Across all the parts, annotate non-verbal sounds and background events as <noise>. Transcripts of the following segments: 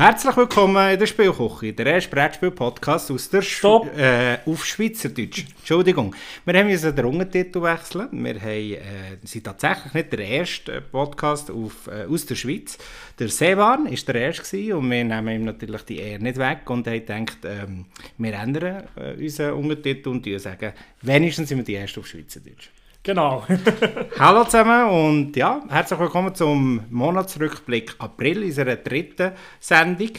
Herzlich willkommen in der Spielküche, der erste Brettspiel-Podcast aus der Sch äh, auf Schweizerdeutsch. Entschuldigung. Wir haben uns den Untertitel wechseln. Wir haben, äh, sind tatsächlich nicht der erste Podcast auf, äh, aus der Schweiz. Der Sevan war der erste gewesen, und wir nehmen ihm natürlich die Ehre nicht weg und haben gedacht, ähm, wir ändern äh, unseren Untertitel und sagen, wenigstens sind wir die erste auf Schweizerdeutsch. Genau. <laughs> Hallo zusammen und ja, herzlich willkommen zum Monatsrückblick April, unserer dritten Sendung.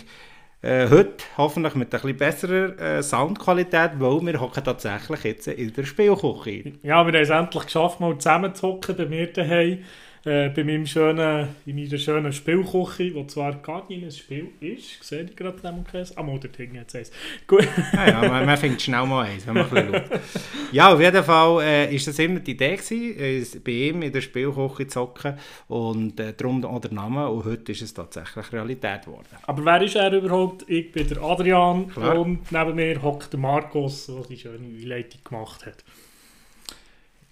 Äh, heute hoffentlich mit ein bisschen besserer äh, Soundqualität, weil wir hocken tatsächlich jetzt in der Spielküche. Ja, wir haben es endlich geschafft, mal zusammen zu hocken bei mir daheim äh, bei meinem schönen, in meiner schönen Spielküche, die zwar gar nicht ein Spiel ist, sehe ich gerade neben dem Ah, mal, der Ding jetzt eins. Gut. <laughs> ja, ja, man, man findet schnell mal eins, wenn man ein bisschen schaut. Ja, auf jeden Fall äh, ist das immer die Idee gewesen, bei ihm in der Spielküche zu hocken und äh, darum auch der Name und heute ist es tatsächlich Realität geworden. Aber wer ist er überhaupt? Ich bin der Adrian Klar. und neben mir hockt der Markus, der die schöne Einleitung gemacht hat.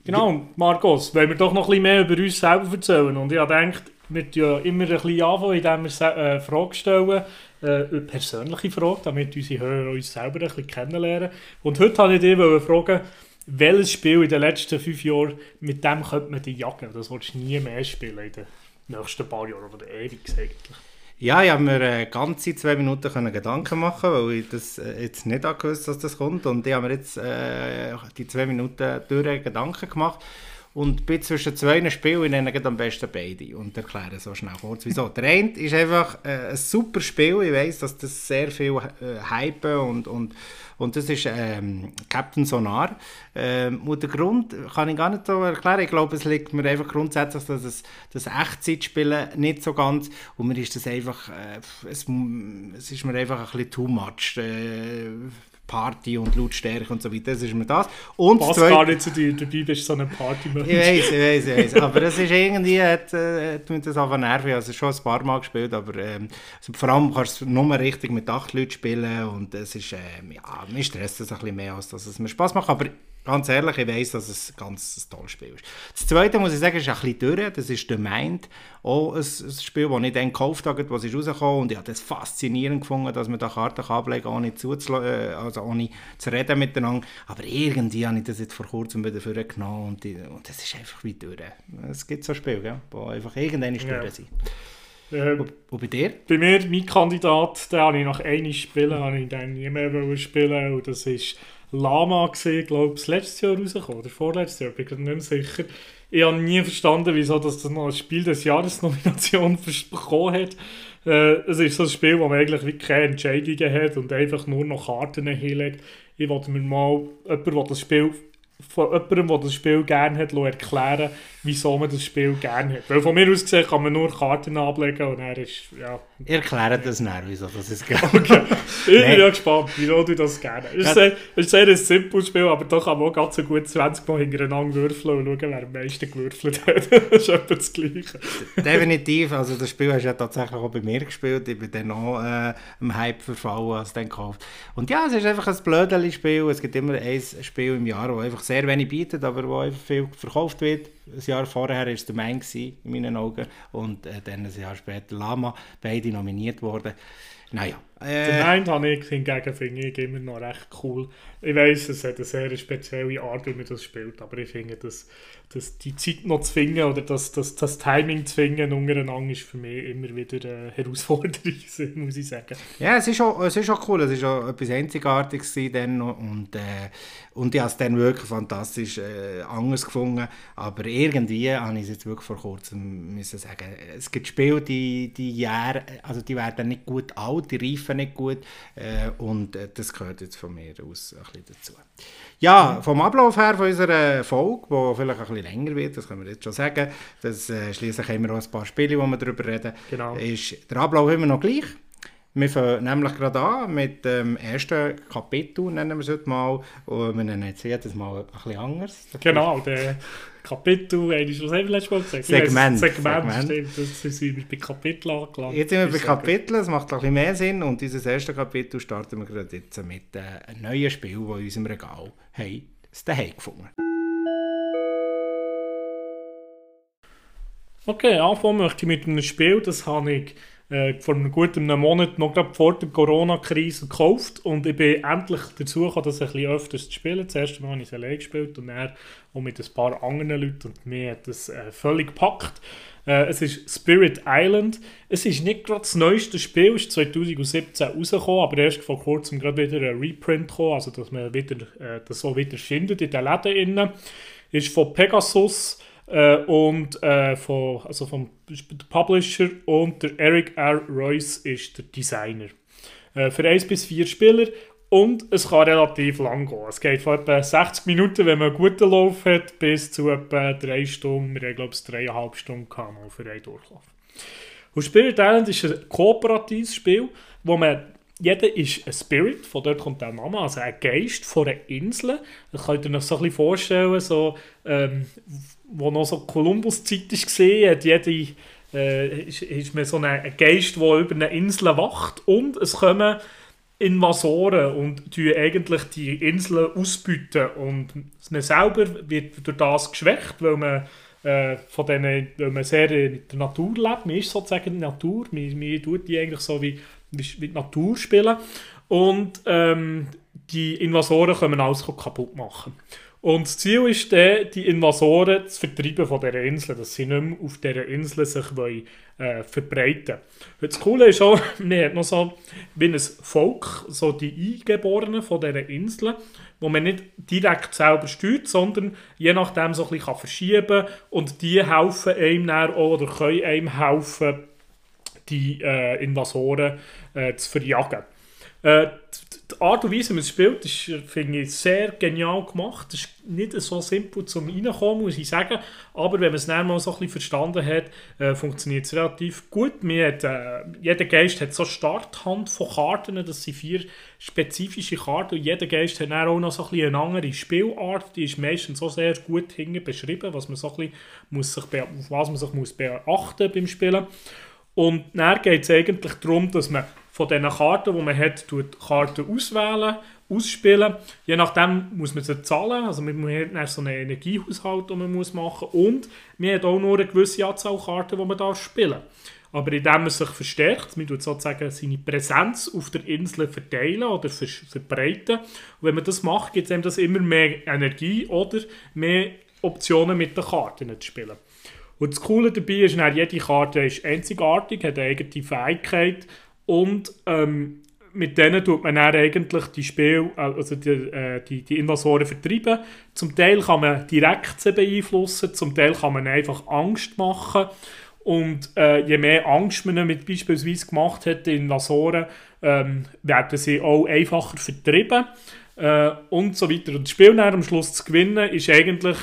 Genau, Markus, wollen wir doch noch ein bisschen mehr über uns selber erzählen. Und ich gedacht, wir ja immer ein bisschen anfangen, indem wir äh, Fragen stellen, äh, persönliche Fragen, damit unsere Hörer uns selber ein bisschen kennenlernen. Und heute wollte ich dich fragen, welches Spiel in den letzten fünf Jahren, mit dem könnte man die jagen? Das willst du nie mehr spielen in den nächsten paar Jahren oder ewig eigentlich. Ja, ich habe mir äh, ganze zwei Minuten können Gedanken machen, weil ich das äh, jetzt nicht gewusst dass das kommt. Und ich habe mir jetzt äh, die zwei Minuten durch Gedanken gemacht. Und bin zwischen zwei Spielen, ich nenne am besten beide und erkläre so schnell kurz, wieso. Der eine ist einfach äh, ein super Spiel, ich weiß, dass das sehr viel äh, Hype und, und und das ist ähm, Captain Sonar. Ähm, und der Grund kann ich gar nicht so erklären. Ich glaube, es liegt mir einfach grundsätzlich, dass es, das Echtzeitspielen nicht so ganz und mir ist das einfach, äh, es, es ist mir einfach ein bisschen too much. Äh, Party und Lautstärke und so weiter. Das ist mir das. Und Passt gar nicht zu dir, dabei bist du so ein Party-Mensch. Ich weiß, ich weiß, ich weiß. Aber es ist irgendwie, hat, äh, das einfach nerven. Also schon ein paar Mal gespielt, aber ähm, also vor allem kannst du nur richtig mit acht Leuten spielen und es ist, ähm, ja, mir stresst es ein bisschen mehr, als dass es mir Spaß macht. Aber ganz ehrlich, ich weiss, dass es ein ganz tolles Spiel ist. Das zweite, muss ich sagen, ist ein bisschen durch. Das ist The Mind. Auch ein, ein Spiel, das ich dann gekauft habe, was ist rausgekommen und ich habe das faszinierend gefunden, dass man da Karten ablegen kann, ohne, äh, also ohne zu reden miteinander. Aber irgendwie habe ich das jetzt vor kurzem wieder vorgenommen und, und das ist einfach wie durch. Es gibt so Spiele, gell, die einfach irgendwann ja. durch sind. Ähm, und bei dir? Bei mir, mein Kandidat, den habe ich nach einem Spielen, habe ich dann nie mehr spielen und das ist Lama gesehen, glaube ich, letztes Jahr rausgekommen oder vorletztes Jahr, bin ich nicht mehr sicher. Ich habe nie verstanden, wieso das noch ein Spiel des Jahres Nomination <laughs> bekommen hat. Äh, es ist so ein Spiel, wo man eigentlich keine Entscheidungen hat und einfach nur noch Karten hinlegt. Ich wollte mir mal jemanden, der das Spiel von jemandem, der das Spiel gerne hat, erklären, wieso man das Spiel gerne hat. Weil von mir aus gesehen kann man nur Karten ablegen und er ist, ja... Erklären das nicht, wieso das ist gerne. <laughs> Okay, ich bin ja gespannt, wieso du das gerne hast. Es ist, sehr, ist sehr ein simples Spiel, aber da kann man auch ganz so gut 20 Mal hintereinander würfeln und schauen, wer am meisten gewürfelt hat. <laughs> das ist etwa das Gleiche. Definitiv, also das Spiel hast du ja tatsächlich auch bei mir gespielt. Ich bin dann auch äh, im Hype verfallen, als dann gekauft. Und ja, es ist einfach ein blödes Spiel. Es gibt immer ein Spiel im Jahr, das einfach sehr wenig bietet, aber wo einfach viel verkauft wird. Ein Jahr vorher war es der Main in meinen Augen und äh, dann ein Jahr später Lama, beide nominiert worden. Naja. Äh, den Main habe ich hingegen finde ich immer noch recht cool. Ich weiß, es hat eine sehr spezielle Art, wie man das spielt, aber ich finde, dass, dass die Zeit noch zu finden oder das, das, das Timing zu finden untereinander ist für mich immer wieder eine Herausforderung, <laughs> muss ich sagen. Ja, es ist auch, es ist auch cool, es ist auch etwas Einzigartiges dann und, äh, und ich habe es dann wirklich fantastisch äh, anders gefunden, aber irgendwie habe ich es jetzt wirklich vor kurzem müssen sagen, es gibt Spiele, die, die Jahre, also die werden nicht gut alt, die reifen nicht gut äh, und äh, das gehört jetzt von mir aus ein bisschen dazu. Ja, vom Ablauf her von unserer Folge, die vielleicht ein bisschen länger wird, das können wir jetzt schon sagen, das äh, schließlich wir auch ein paar Spiele, wo wir darüber reden, genau. ist der Ablauf immer noch gleich. Wir fangen nämlich gerade an mit dem ersten Kapitel, nennen wir es heute mal. Und wir nennen es jedes Mal ein bisschen anders. Genau, der Kapitel, was haben wir letztes Mal gesagt? Segment. Segment, Segment. stimmt. Das sind wir bei Kapitel angelangt. Jetzt sind wir bei Kapiteln, das macht ein bisschen mehr Sinn. Und dieses erste Kapitel starten wir gerade jetzt mit äh, einem neuen Spiel, das in unserem Regal haben, das daheim gefunden Okay, anfangen möchte ich mit einem Spiel, das habe ich äh, vor einem guten Monat, noch gerade vor der Corona-Krise, gekauft und ich bin endlich dazu gekommen, das ein bisschen öfters zu spielen. Das erste Mal habe ich es allein gespielt und dann auch mit ein paar anderen Leuten und mir hat das äh, völlig gepackt. Äh, es ist Spirit Island. Es ist nicht gerade das neueste Spiel, es ist 2017 rausgekommen, aber erst vor kurzem gerade wieder ein Reprint gekommen, also dass man wieder, äh, das so wieder findet in den Läden. Innen. Ist von Pegasus äh, und äh, von, also vom Publisher und der Eric R. Royce ist der Designer. Äh, für 1 bis 4 Spieler und es kann relativ lang gehen. Es geht von etwa 60 Minuten, wenn man einen guten Lauf hat, bis zu etwa 3 Stunden. Wir haben, glaube ich, 3,5 Stunden für einen Durchlauf. Und Spirit Island ist ein kooperatives Spiel, wo man jeder ist ein Spirit, von dort kommt der Name, also ein Geist von einer Insel. Das könnt ihr euch so ein bisschen vorstellen, so, ähm, wo noch so Kolumbus-Zeit gesehen, hat jede, äh, ist, ist man so ein Geist, der über eine Insel wacht und es kommen Invasoren und die eigentlich die Inseln ausbeuten und man selber wird durch das geschwächt, weil man äh, von denen, weil man sehr in der Natur lebt. Man ist sozusagen der Natur, man, man tut die eigentlich so wie, wie die Natur spielen und ähm, die Invasoren können alles kaputt machen. Und das Ziel ist dann, die Invasoren zu vertreiben von dieser Insel, dass sie nicht mehr auf dieser Insel sich wollen, äh, verbreiten wollen. Das Coole ist auch, <laughs> man hat noch so wie ein Volk, so die Eingeborenen von dieser Insel, wo man nicht direkt selber steuert, sondern je nachdem so ein bisschen verschieben kann und die helfen einem dann auch, oder können einem helfen, die äh, Invasoren äh, zu verjagen. Äh, die Art und Weise, wie man es spielt, ist, finde ich, sehr genial gemacht. Es ist nicht so simpel zum Reinkommen, muss ich sagen. Aber wenn man es dann mal so ein bisschen verstanden hat, äh, funktioniert es relativ gut. Hat, äh, jeder Geist hat so eine Starthand von Karten, das sind vier spezifische Karten. Und jeder Geist hat dann auch noch so ein bisschen eine andere Spielart. Die ist meistens so sehr gut hinten beschrieben, was man so ein bisschen muss sich was man sich muss beachten beim Spielen. Und dann geht es eigentlich darum, dass man von diesen Karten, die man hat, tut Karten auswählen, ausspielen. Je nachdem muss man sie zahlen. Also man hat so einen Energiehaushalt, den man muss machen muss. Und man hat auch nur eine gewisse Anzahl Karten, die man darf spielen aber indem man sich verstärkt, man tut sozusagen seine Präsenz auf der Insel verteilen oder verbreiten. Und wenn man das macht, gibt es einem das immer mehr Energie oder mehr Optionen mit den Karten zu spielen. Und das Coole dabei ist, jede Karte ist einzigartig, hat eine eigene Fähigkeit und ähm, mit denen tut man dann eigentlich die Spiel, also die, äh, die, die Invasoren vertreiben. Zum Teil kann man direkt sie beeinflussen, zum Teil kann man einfach Angst machen. Und äh, je mehr Angst man mit beispielsweise gemacht hat, die Invasoren, ähm, werden sie auch einfacher vertrieben äh, und so weiter. Und das Spiel am Schluss zu gewinnen, ist eigentlich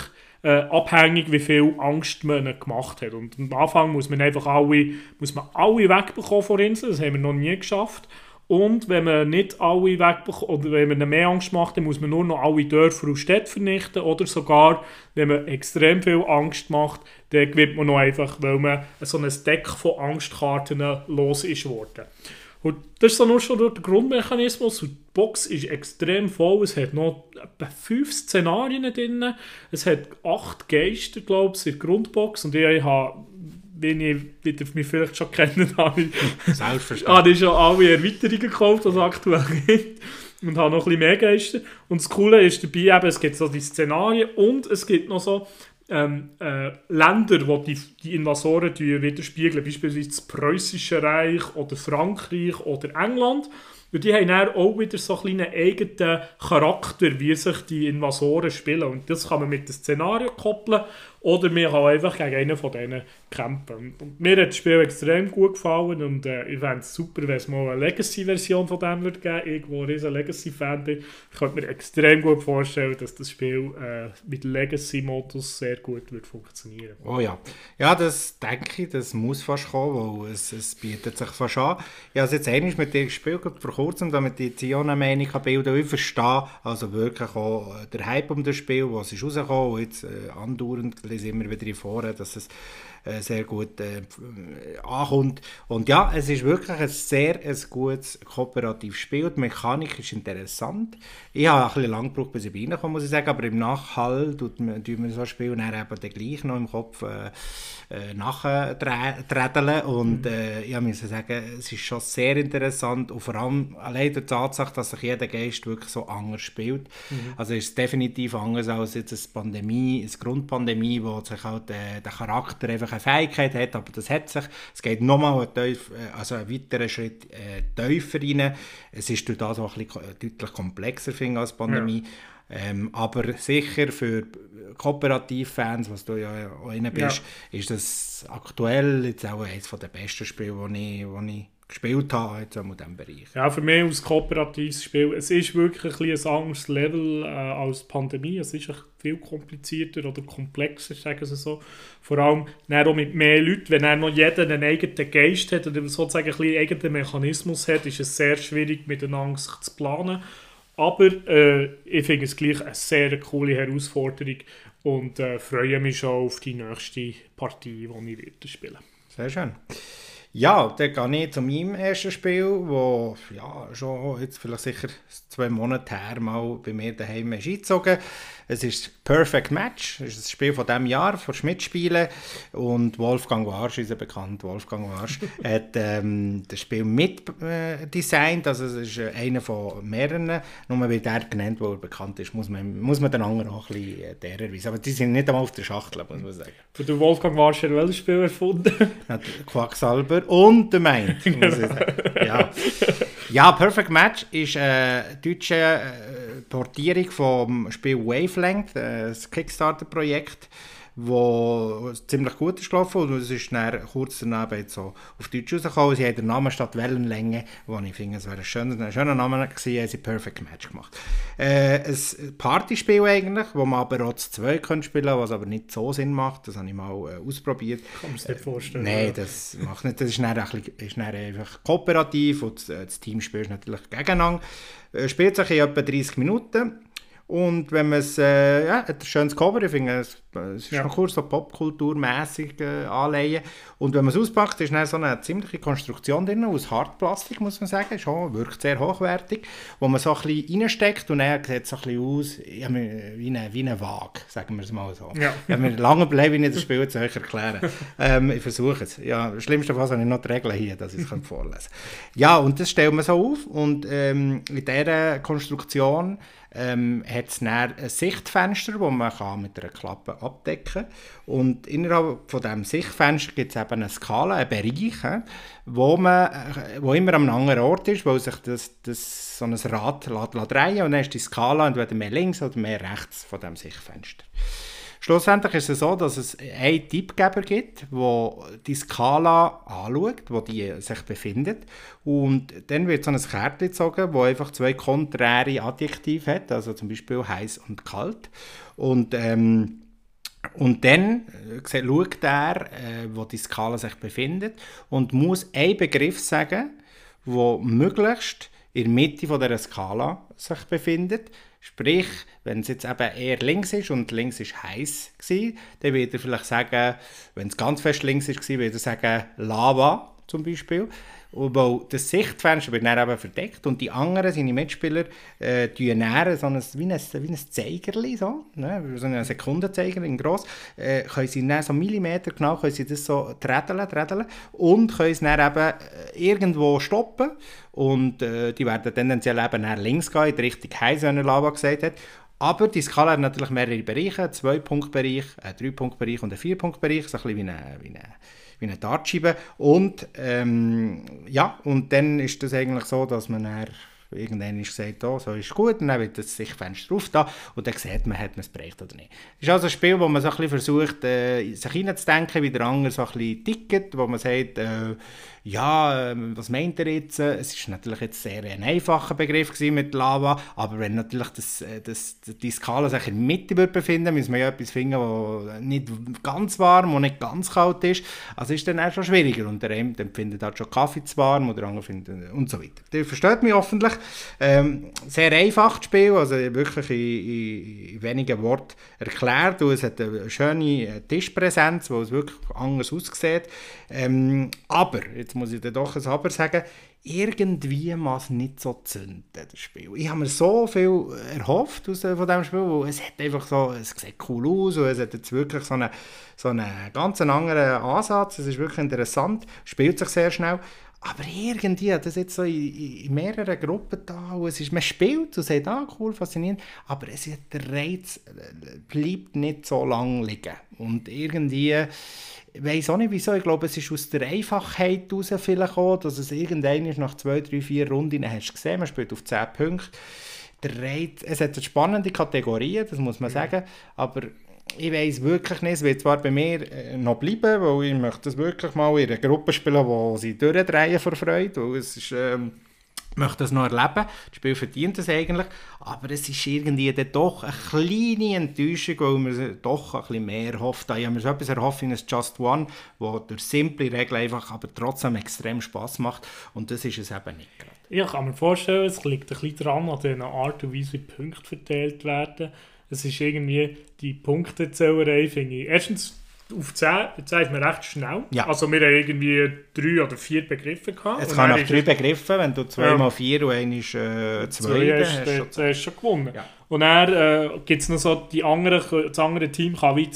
äh, abhängig, wie viel Angst man gemacht hat. Und am Anfang muss man einfach alle, muss man alle wegbekommen von der Insel, das haben wir noch nie geschafft. Und wenn man nicht alle wegbekommt, oder wenn man mehr Angst macht, dann muss man nur noch alle Dörfer und Städte vernichten. Oder sogar, wenn man extrem viel Angst macht, dann gewinnt man noch einfach, weil man so ein Deck von Angstkarten los ist worden. Und das ist dann nur schon der Grundmechanismus. Und die Box ist extrem voll. Es hat noch etwa fünf Szenarien drin. Es hat acht Geister, glaube ich, in der Grundbox. Und ich habe, wenn ich wieder mich vielleicht schon kennen, <laughs> habe ich, habe ich schon alle Erweiterungen gekauft, die es aktuell <laughs> gibt. Und habe noch ein bisschen mehr Geister. Und das Coole ist dabei, eben, es gibt so die Szenarien und es gibt noch so ähm, äh, Länder, wo die, die Invasoren widerspiegeln, beispielsweise das Preußische Reich oder Frankreich oder England. Und die haben dann auch wieder so einen eigenen Charakter, wie sich die Invasoren spielen. Und das kann man mit dem Szenario koppeln oder wir kann einfach gegen einen von denen kämpfen. Mir hat das Spiel extrem gut gefallen und äh, ich fände es super, wenn es mal eine Legacy-Version von dem würde geben. Ich, wo ein Legacy-Fan bin, könnte mir extrem gut vorstellen, dass das Spiel äh, mit Legacy-Modus sehr gut wird funktionieren. Oh ja. Ja, das denke ich, das muss fast kommen, weil es, es bietet sich fast an. Ich habe es jetzt einmal mit dir gespielt, vor kurzem, damit ich die Meinung bilden kann. Ich verstehe also wirklich auch der Hype um das Spiel, was ist rausgekommen und jetzt äh, andauernd lese immer wieder vor, dass es äh, sehr gut äh, ankommt. Und ja, es ist wirklich ein sehr ein gutes kooperatives Spiel. Die Mechanik ist interessant. Ich habe ein bisschen lang gebraucht, bis ich reinkomme, muss ich sagen, aber im Nachhall tut man, tut man so ein Spiel und dann eben dann gleich noch im Kopf äh, äh, nachträdeln und mhm. äh, ich muss sagen, es ist schon sehr interessant und vor allem allein die Tatsache, dass sich jeder Geist wirklich so anders spielt. Mhm. Also ist es definitiv anders als jetzt eine Pandemie, eine Grundpandemie, wo sich halt äh, der Charakter einfach eine Fähigkeit hat, aber das hat sich. Es geht nochmal einen, äh, also einen weiteren Schritt äh, tiefer rein. Es ist durch das auch ein bisschen deutlich komplexer finde als Pandemie. Ja. Ähm, aber sicher für Kooperativfans, was du ja auch bist, ja. ist das aktuell jetzt auch eines der besten Spiele, die ich, die ich gespielt habe jetzt in diesem Bereich. Ja, für mich als kooperatives Spiel, es ist wirklich ein, ein anderes Level äh, als die Pandemie. Es ist viel komplizierter oder komplexer, sagen sie so. Vor allem auch mit mehr Leuten, wenn er noch jeder einen eigenen Geist hat oder sozusagen einen eigenen Mechanismus hat, ist es sehr schwierig miteinander sich zu planen. Aber äh, ich finde es gleich eine sehr coole Herausforderung und äh, freue mich schon auf die nächste Partie, die ich werde spielen Sehr schön. Ja, dann gehe ich zu meinem ersten Spiel, wo ja, schon jetzt vielleicht sicher zwei Monate her mal bei mir daheim ist eingezogen es ist Perfect Match, es ist ein Spiel von diesem Jahr, von Schmidt-Spielen. Und Wolfgang Warsch, unser bekannt Wolfgang Warsch, <laughs> hat ähm, das Spiel mitdesignt. Äh, also es ist äh, einer von mehreren. Nur weil er genannt, wo er bekannt ist, muss man, muss man den anderen auch ein bisschen äh, der erweisen. Aber die sind nicht einmal auf der Schachtel, muss man sagen. Für den Wolfgang Warsch hat welches Spiel erfunden? <laughs> Quacksalber und der Mind, <laughs> muss ich sagen. Ja. ja, Perfect Match ist eine deutsche äh, Portierung vom Spiel Wavelength, äh, das Kickstarter-Projekt wo ziemlich gut ist gelaufen und es ist dann kurz danach so auf Deutsch rausgekommen. Sie haben den Namen statt Wellenlänge, wo ich finde, es wäre ein schöner, ein schöner Name gewesen, haben sie Perfect Match gemacht. Äh, ein Partyspiel eigentlich, wo man aber auch zu zwei können spielen was aber nicht so Sinn macht. Das habe ich mal äh, ausprobiert. Kann man sich nicht vorstellen. Äh, nein, das macht nicht. Das ist dann, ein bisschen, ist dann einfach kooperativ und das, das Team spielt natürlich gegeneinander. Äh, spielt sich in etwa 30 Minuten und wenn man es, äh, ja, hat ein schönes Cover, ich finde, es, es ist ja. kurz so popkulturmäßig äh, anleihen. Und wenn man es auspackt, ist dann so eine ziemliche Konstruktion drin, aus Hartplastik, muss man sagen, schon, wirkt sehr hochwertig, wo man so ein bisschen reinsteckt und dann sieht es so ein bisschen aus ja, wie eine, wie eine Waage, sagen wir es mal so. Ja. Ich habe mir lange überlegt, wie ich das Spiel zu euch erklären ähm, Ich versuche es. Ja, das Schlimmste Fall habe ich noch die Regeln hier, dass ich es vorlesen kann. Ja, und das stellt man so auf und ähm, in dieser Konstruktion ähm, hat es ein Sichtfenster, das man kann mit einer Klappe abdecken kann. Und innerhalb von diesem Sichtfenster gibt es eben eine Skala, einen Bereich, wo, man, äh, wo immer einem anderen Ort ist, wo sich das, das, so ein Rad lässt, lässt drehen und dann ist die Skala entweder mehr links oder mehr rechts von dem Sichtfenster. Schlussendlich ist es so, dass es einen Tippgeber gibt, der die Skala anschaut, wo die sich befindet. Und dann wird so ein Kärtchen gezogen, das einfach zwei konträre Adjektive hat, also zum Beispiel heiß und kalt. Und, ähm, und dann äh, schaut er, äh, wo die Skala sich befindet und muss einen Begriff sagen, der möglichst in der Mitte dieser Skala sich befindet. Sprich, wenn es jetzt eben eher links ist und links ist heiß gewesen, dann wird er vielleicht sagen, wenn es ganz fest links ist, wird er sagen Lava zum Beispiel. Weil das Sichtfenster wird dann eben verdeckt und die anderen, seine Mitspieler, äh, tun dann so ein, wie ein, wie ein Zeigerli, so, ne, so ein Sekundenzeiger in gross, äh, können sie dann so Millimeter genau, können sie das so trädeln, trädeln und können es dann eben äh, irgendwo stoppen und äh, die werden tendenziell eben nach links gehen, in die Richtung Heise, wie Lava gesagt hat. Aber die Skala hat natürlich mehrere Bereiche, einen Zwei-Punkt-Bereich, einen Drei-Punkt-Bereich und einen Vier-Punkt-Bereich, so ein bisschen wie eine, wie eine, wie eine Dartscheibe. Und, ähm, ja, und dann ist das eigentlich so, dass man dann irgendwann gesagt, oh, so ist gut, und dann wird das Sichtfenster drauf da und dann sieht man, hat man es bereicht oder nicht. Es ist also ein Spiel, wo man so versucht, äh, sich hineinzudenken, wie der andere so ein bisschen tickt, wo man sagt, äh, ja, ähm, was meint ihr jetzt? Es ist natürlich jetzt sehr ein einfacher Begriff mit Lava, aber wenn natürlich das, äh, das, die Skala sich in der Mitte befinden müssen wir ja etwas finden, das nicht ganz warm und nicht ganz kalt ist. Also ist dann auch schon schwieriger und der eine empfindet halt schon Kaffee zu warm oder der andere findet und so weiter. Ihr versteht mich hoffentlich. Ähm, sehr einfach Spiel, also wirklich in, in, in wenigen Worten erklärt und es hat eine schöne Tischpräsenz, wo es wirklich anders aussieht. Ähm, aber, jetzt muss ich dann doch ein Aber sagen, irgendwie es nicht so zünden, das Spiel. Ich habe mir so viel erhofft aus, von diesem Spiel, weil es hat einfach so, es sieht cool aus und es hat jetzt wirklich so einen, so einen ganz anderen Ansatz, es ist wirklich interessant, spielt sich sehr schnell, aber irgendwie, das ist jetzt so in, in mehreren Gruppen da, und es ist, man spielt und sagt, ah, cool, faszinierend, aber es der Reiz äh, bleibt nicht so lange liegen. Und irgendwie, weiß auch nicht wieso, ich glaube, es ist aus der Einfachheit heraus vielleicht gekommen, dass es irgendwann nach zwei, drei, vier Runden hast du gesehen, man spielt auf 10 Punkte. Der Reiz, es hat spannende Kategorien, das muss man sagen, aber ich weiß wirklich nicht, es wird zwar bei mir äh, noch bleiben, weil ich möchte das wirklich mal in einer Gruppe spielen, wo sie durchdrehen vor Freude, weil es ist, ähm, möchte das noch erleben, das Spiel verdient es eigentlich, aber es ist irgendwie dann doch eine kleine Enttäuschung, weil man doch ein bisschen mehr hofft. Ich habe mir so etwas erhofft wie ein Just One, wo durch simple Regeln einfach aber trotzdem extrem Spaß macht und das ist es eben nicht gerade. Ich kann mir vorstellen, es liegt ein bisschen dran an der Art und Weise, wie Punkte verteilt werden es ist irgendwie die Punktezählerei, finde ich. Erstens, auf 10, 10 ist man recht schnell. Ja. Also wir haben irgendwie drei oder vier Begriffe gehabt. Es kann nach drei Begriffen, wenn du zweimal ja. vier und einmal äh, zwei, zwei hast, hast, du hast schon gewonnen. Ja. Und dann äh, gibt es noch so, die andere, das andere Team kann wie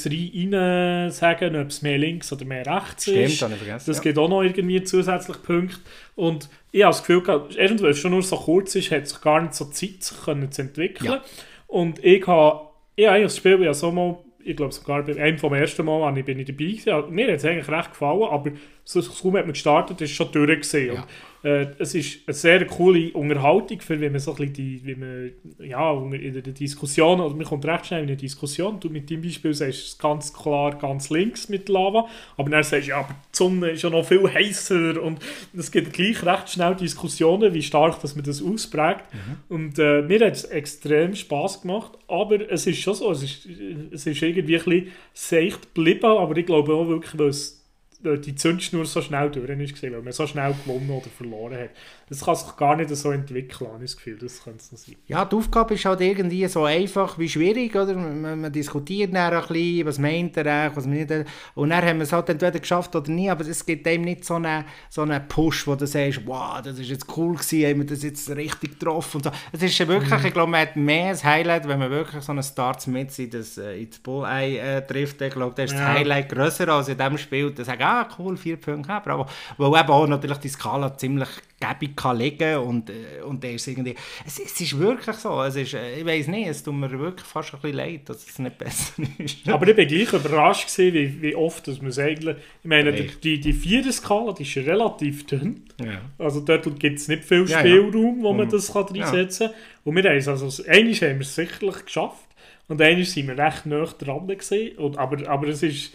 rein sagen, ob es mehr links oder mehr rechts Stimmt, ist. Stimmt, vergessen. Das ja. gibt auch noch irgendwie zusätzlich Punkte. Und ich habe das Gefühl, erstens, weil es schon nur so kurz ist, hat sich gar nicht so Zeit sich können zu entwickeln. Ja. Und ich habe, ich habe das Spiel ja so mal, ich glaube sogar bei einem vom ersten Mal ich bin ich dabei gewesen. Mir hat es eigentlich recht gefallen, aber so kaum hat man gestartet, ist schon durchgesehen. Ja. Äh, es ist eine sehr coole Unterhaltung, für wenn man so ein bisschen die, wie man, ja, in der Diskussion, also man kommt recht schnell in eine Diskussion, du mit deinem Beispiel sagst es ganz klar ganz links mit Lava, aber dann sagst du, ja, aber die Sonne ist ja noch viel heißer und es gibt gleich recht schnell Diskussionen, wie stark dass man das ausprägt. Mhm. und äh, mir hat es extrem Spaß gemacht, aber es ist schon so, es ist, es ist irgendwie ein bisschen seicht geblieben, aber ich glaube auch wirklich, weil es die Zündschnur so schnell durch ist, weil man so schnell gewonnen oder verloren hat. Das kann sich gar nicht so entwickeln, habe ich das Gefühl, das könnte es noch sein. Ja, die Aufgabe ist halt irgendwie so einfach wie schwierig, oder? Man, man diskutiert dann ein bisschen, was meint er eigentlich, was meint er, und dann haben wir es halt entweder geschafft oder nie, aber es gibt eben nicht so einen, so einen Push, wo du sagst, wow, das ist jetzt cool gewesen, haben wir das jetzt richtig getroffen und so. Es ist wirklich, mhm. ich glaube, man hat mehr ein Highlight, wenn man wirklich so einen Starts mit in das, äh, ins Bulleye äh, trifft, ich glaube, da ist ja. das Highlight grösser als in dem Spiel, da sagen, ah, cool, vier Punkte, bravo. Weil eben auch natürlich die Skala ziemlich gäbig kann liegen und, äh, und der ist irgendwie, es, es ist wirklich so, es ist, äh, ich weiß nicht, es tut mir wirklich fast ein bisschen leid, dass es nicht besser <laughs> ist. Aber ich war gleich überrascht gewesen, wie, wie oft dass man es eigentlich, ich meine, die, die vierte Skala, die ist relativ dünn, ja. also dort gibt es nicht viel Spielraum, ja, ja. wo man mhm. das kann reinsetzen kann und wir haben es, also einmal haben wir es sicherlich geschafft und einmal sind wir recht nah dran gewesen, und, aber, aber es ist,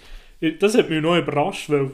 das hat mich noch überrascht, weil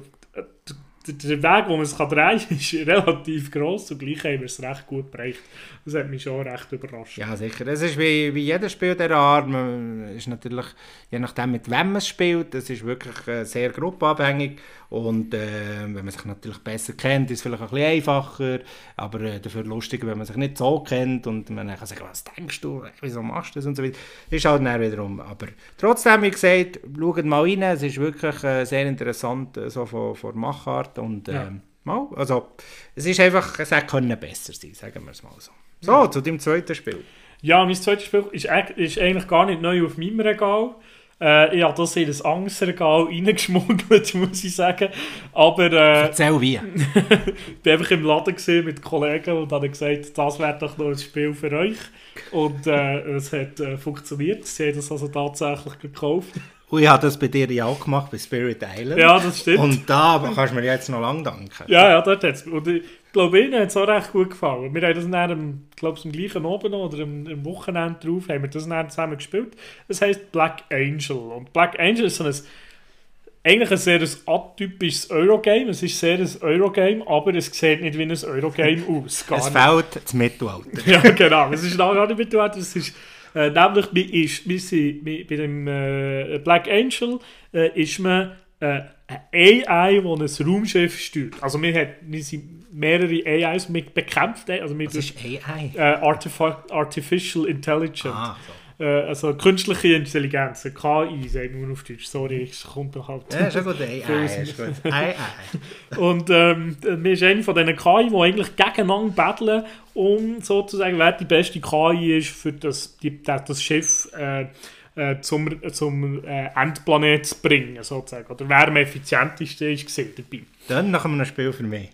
der Weg, wo man es drehen kann, <laughs> ist relativ gross und gleich haben wir es recht gut bereicht. Das hat mich schon recht überrascht. Ja, sicher. Es ist wie, wie jedes Spiel dieser Art. Man ist natürlich, je nachdem, mit wem man es spielt, das ist wirklich äh, sehr gruppenabhängig. Und äh, wenn man sich natürlich besser kennt, ist es vielleicht ein bisschen einfacher, aber äh, dafür lustiger, wenn man sich nicht so kennt und man kann sagen, was denkst du, wieso machst du das und so weiter. Das ist halt dann wiederum. Aber trotzdem, wie gesagt, schaut mal rein, es ist wirklich äh, sehr interessant, äh, so von, von Machart und ja. Ähm, mal, also es ist einfach, es hätte besser sein, sagen wir es mal so. So, ja. zu dem zweiten Spiel. Ja, mein zweites Spiel ist, ist eigentlich gar nicht neu auf meinem Regal. Äh, ich habe das in ein Angstregal reingeschmuggelt, <laughs> muss ich sagen. Aber, äh, Erzähl wie. <laughs> ich war einfach im Laden mit Kollegen und habe gesagt, das wäre doch noch ein Spiel für euch. Und äh, es hat äh, funktioniert. Sie haben das also tatsächlich gekauft. Und ich habe das bei dir ja auch gemacht, bei Spirit Island. Ja, das stimmt. Und da kannst du mir jetzt noch lange danken. Ja, ja, dort hat es. Und ich glaube, Ihnen hat es auch recht gut gefallen. Wir haben das dann, am, glaube am gleichen Abend oder am, am Wochenende drauf, haben wir das dann zusammen gespielt. Es heisst Black Angel. Und Black Angel ist so ein eigentlich ein sehr atypisches Eurogame. Es ist sehr ein Eurogame, aber es sieht nicht wie ein Eurogame <laughs> aus. Gar es fehlt das Mittelalter. ja, genau. Es ist auch nicht Mittelalter. Es ist, äh, nämlich bei, ist, wir sind, bei dem äh, Black Angel äh, ist man äh, AI, die ein Raumschiff steuert. Also wir, hat, wir sind mehrere AIs mit bekämpft. Also mit Was ist AI? Äh, Artificial Intelligence. Ah, so. Äh, also künstliche Intelligenz, KI, sagen wir auf Deutsch, sorry, es kommt doch halt... Ja, schon gut, AI, <laughs> ist gut. AI. Und ähm, wir sind eine von diesen KI, die eigentlich gegeneinander battlen, um sozusagen, wer die beste KI ist, für das, die, das Schiff... Äh, äh, zum, zum äh, Endplanet zu bringen, sozusagen. Oder wer am effizientesten ist dabei. Dann nach einem Spiel für mich.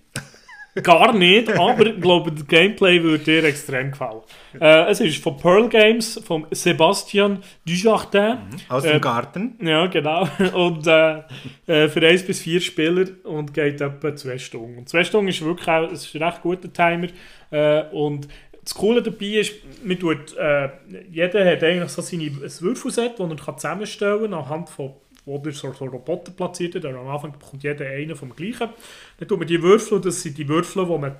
Gar nicht, aber ich glaube, das Gameplay würde dir extrem gefallen. Äh, es ist von Pearl Games, von Sebastian Dujardin. Mhm. Aus dem äh, Garten. Ja, genau. Und äh, äh für 1 bis 4 Spieler und geht etwa 2 Stunden. Und 2 Stunden ist wirklich auch, ist ein recht guter Timer. Äh, und das Coole dabei ist, man tut, äh, jeder hat eigentlich so seine, ein Würfelset, das er zusammenstellen kann, anhand von wo er so, so Roboter platziert hat. Am Anfang bekommt jeder einen vom gleichen. Dann tut man die Würfel, das sind die Würfel, die man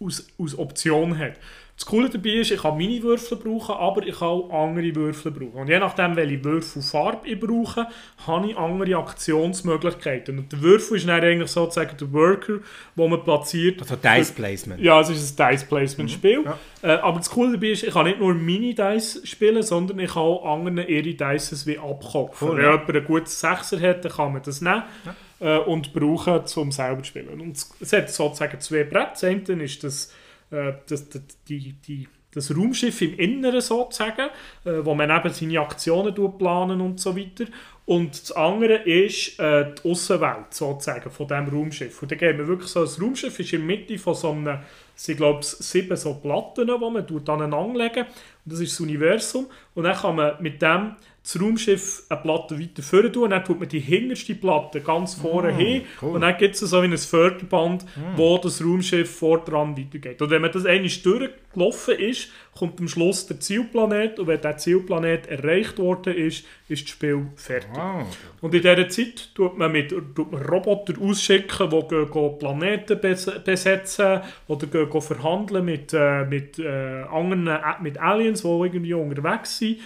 aus, aus Option hat. Das Coole dabei ist, ich kann meine Würfel brauchen, aber ich kann auch andere Würfel brauchen. Und je nachdem, welche Würfelfarbe ich brauche, habe ich andere Aktionsmöglichkeiten. Und der Würfel ist dann eigentlich sozusagen der Worker, wo man platziert. Also Dice Placement. Ja, es ist ein Dice Placement Spiel. Mhm, ja. Äh, aber das Coole dabei ist, ich kann nicht nur meine Dice spielen, sondern ich kann auch anderen ihre Dices wie abkopfen. Cool, Wenn ja. jemand einen guten Sechser hat, dann kann man das nehmen. Ja. Äh, und brauchen, um selber zu spielen. Und es hat sozusagen zwei Bretter. Das eine ist das äh, das, das, die, die, das Raumschiff im Inneren sozusagen, äh, wo man eben seine Aktionen planen und so weiter. Und das andere ist äh, die Außenwelt sozusagen von diesem Raumschiff. Und dann gehen wir wirklich so, das Raumschiff ist in der Mitte von so einem, sind glaube ich sieben so Platten, die man aneinander legen Und das ist das Universum. Und dann kann man mit dem das Raumschiff eine Platte weiter vorne tun und dann tut man die hinterste Platte ganz vorne mm, hin cool. und dann gibt es so wie ein Förderband, mm. wo das Raumschiff vor dran weitergeht. Und wenn man das einmal durchgelaufen ist, kommt am Schluss der Zielplanet und wenn der Zielplanet erreicht worden ist, ist das Spiel fertig. Wow. Und in dieser Zeit tut man mit tut man Roboter ausschicken, die gehen, gehen Planeten besetzen oder gehen, gehen verhandeln mit, äh, mit äh, anderen äh, mit Aliens, die irgendwie unterwegs sind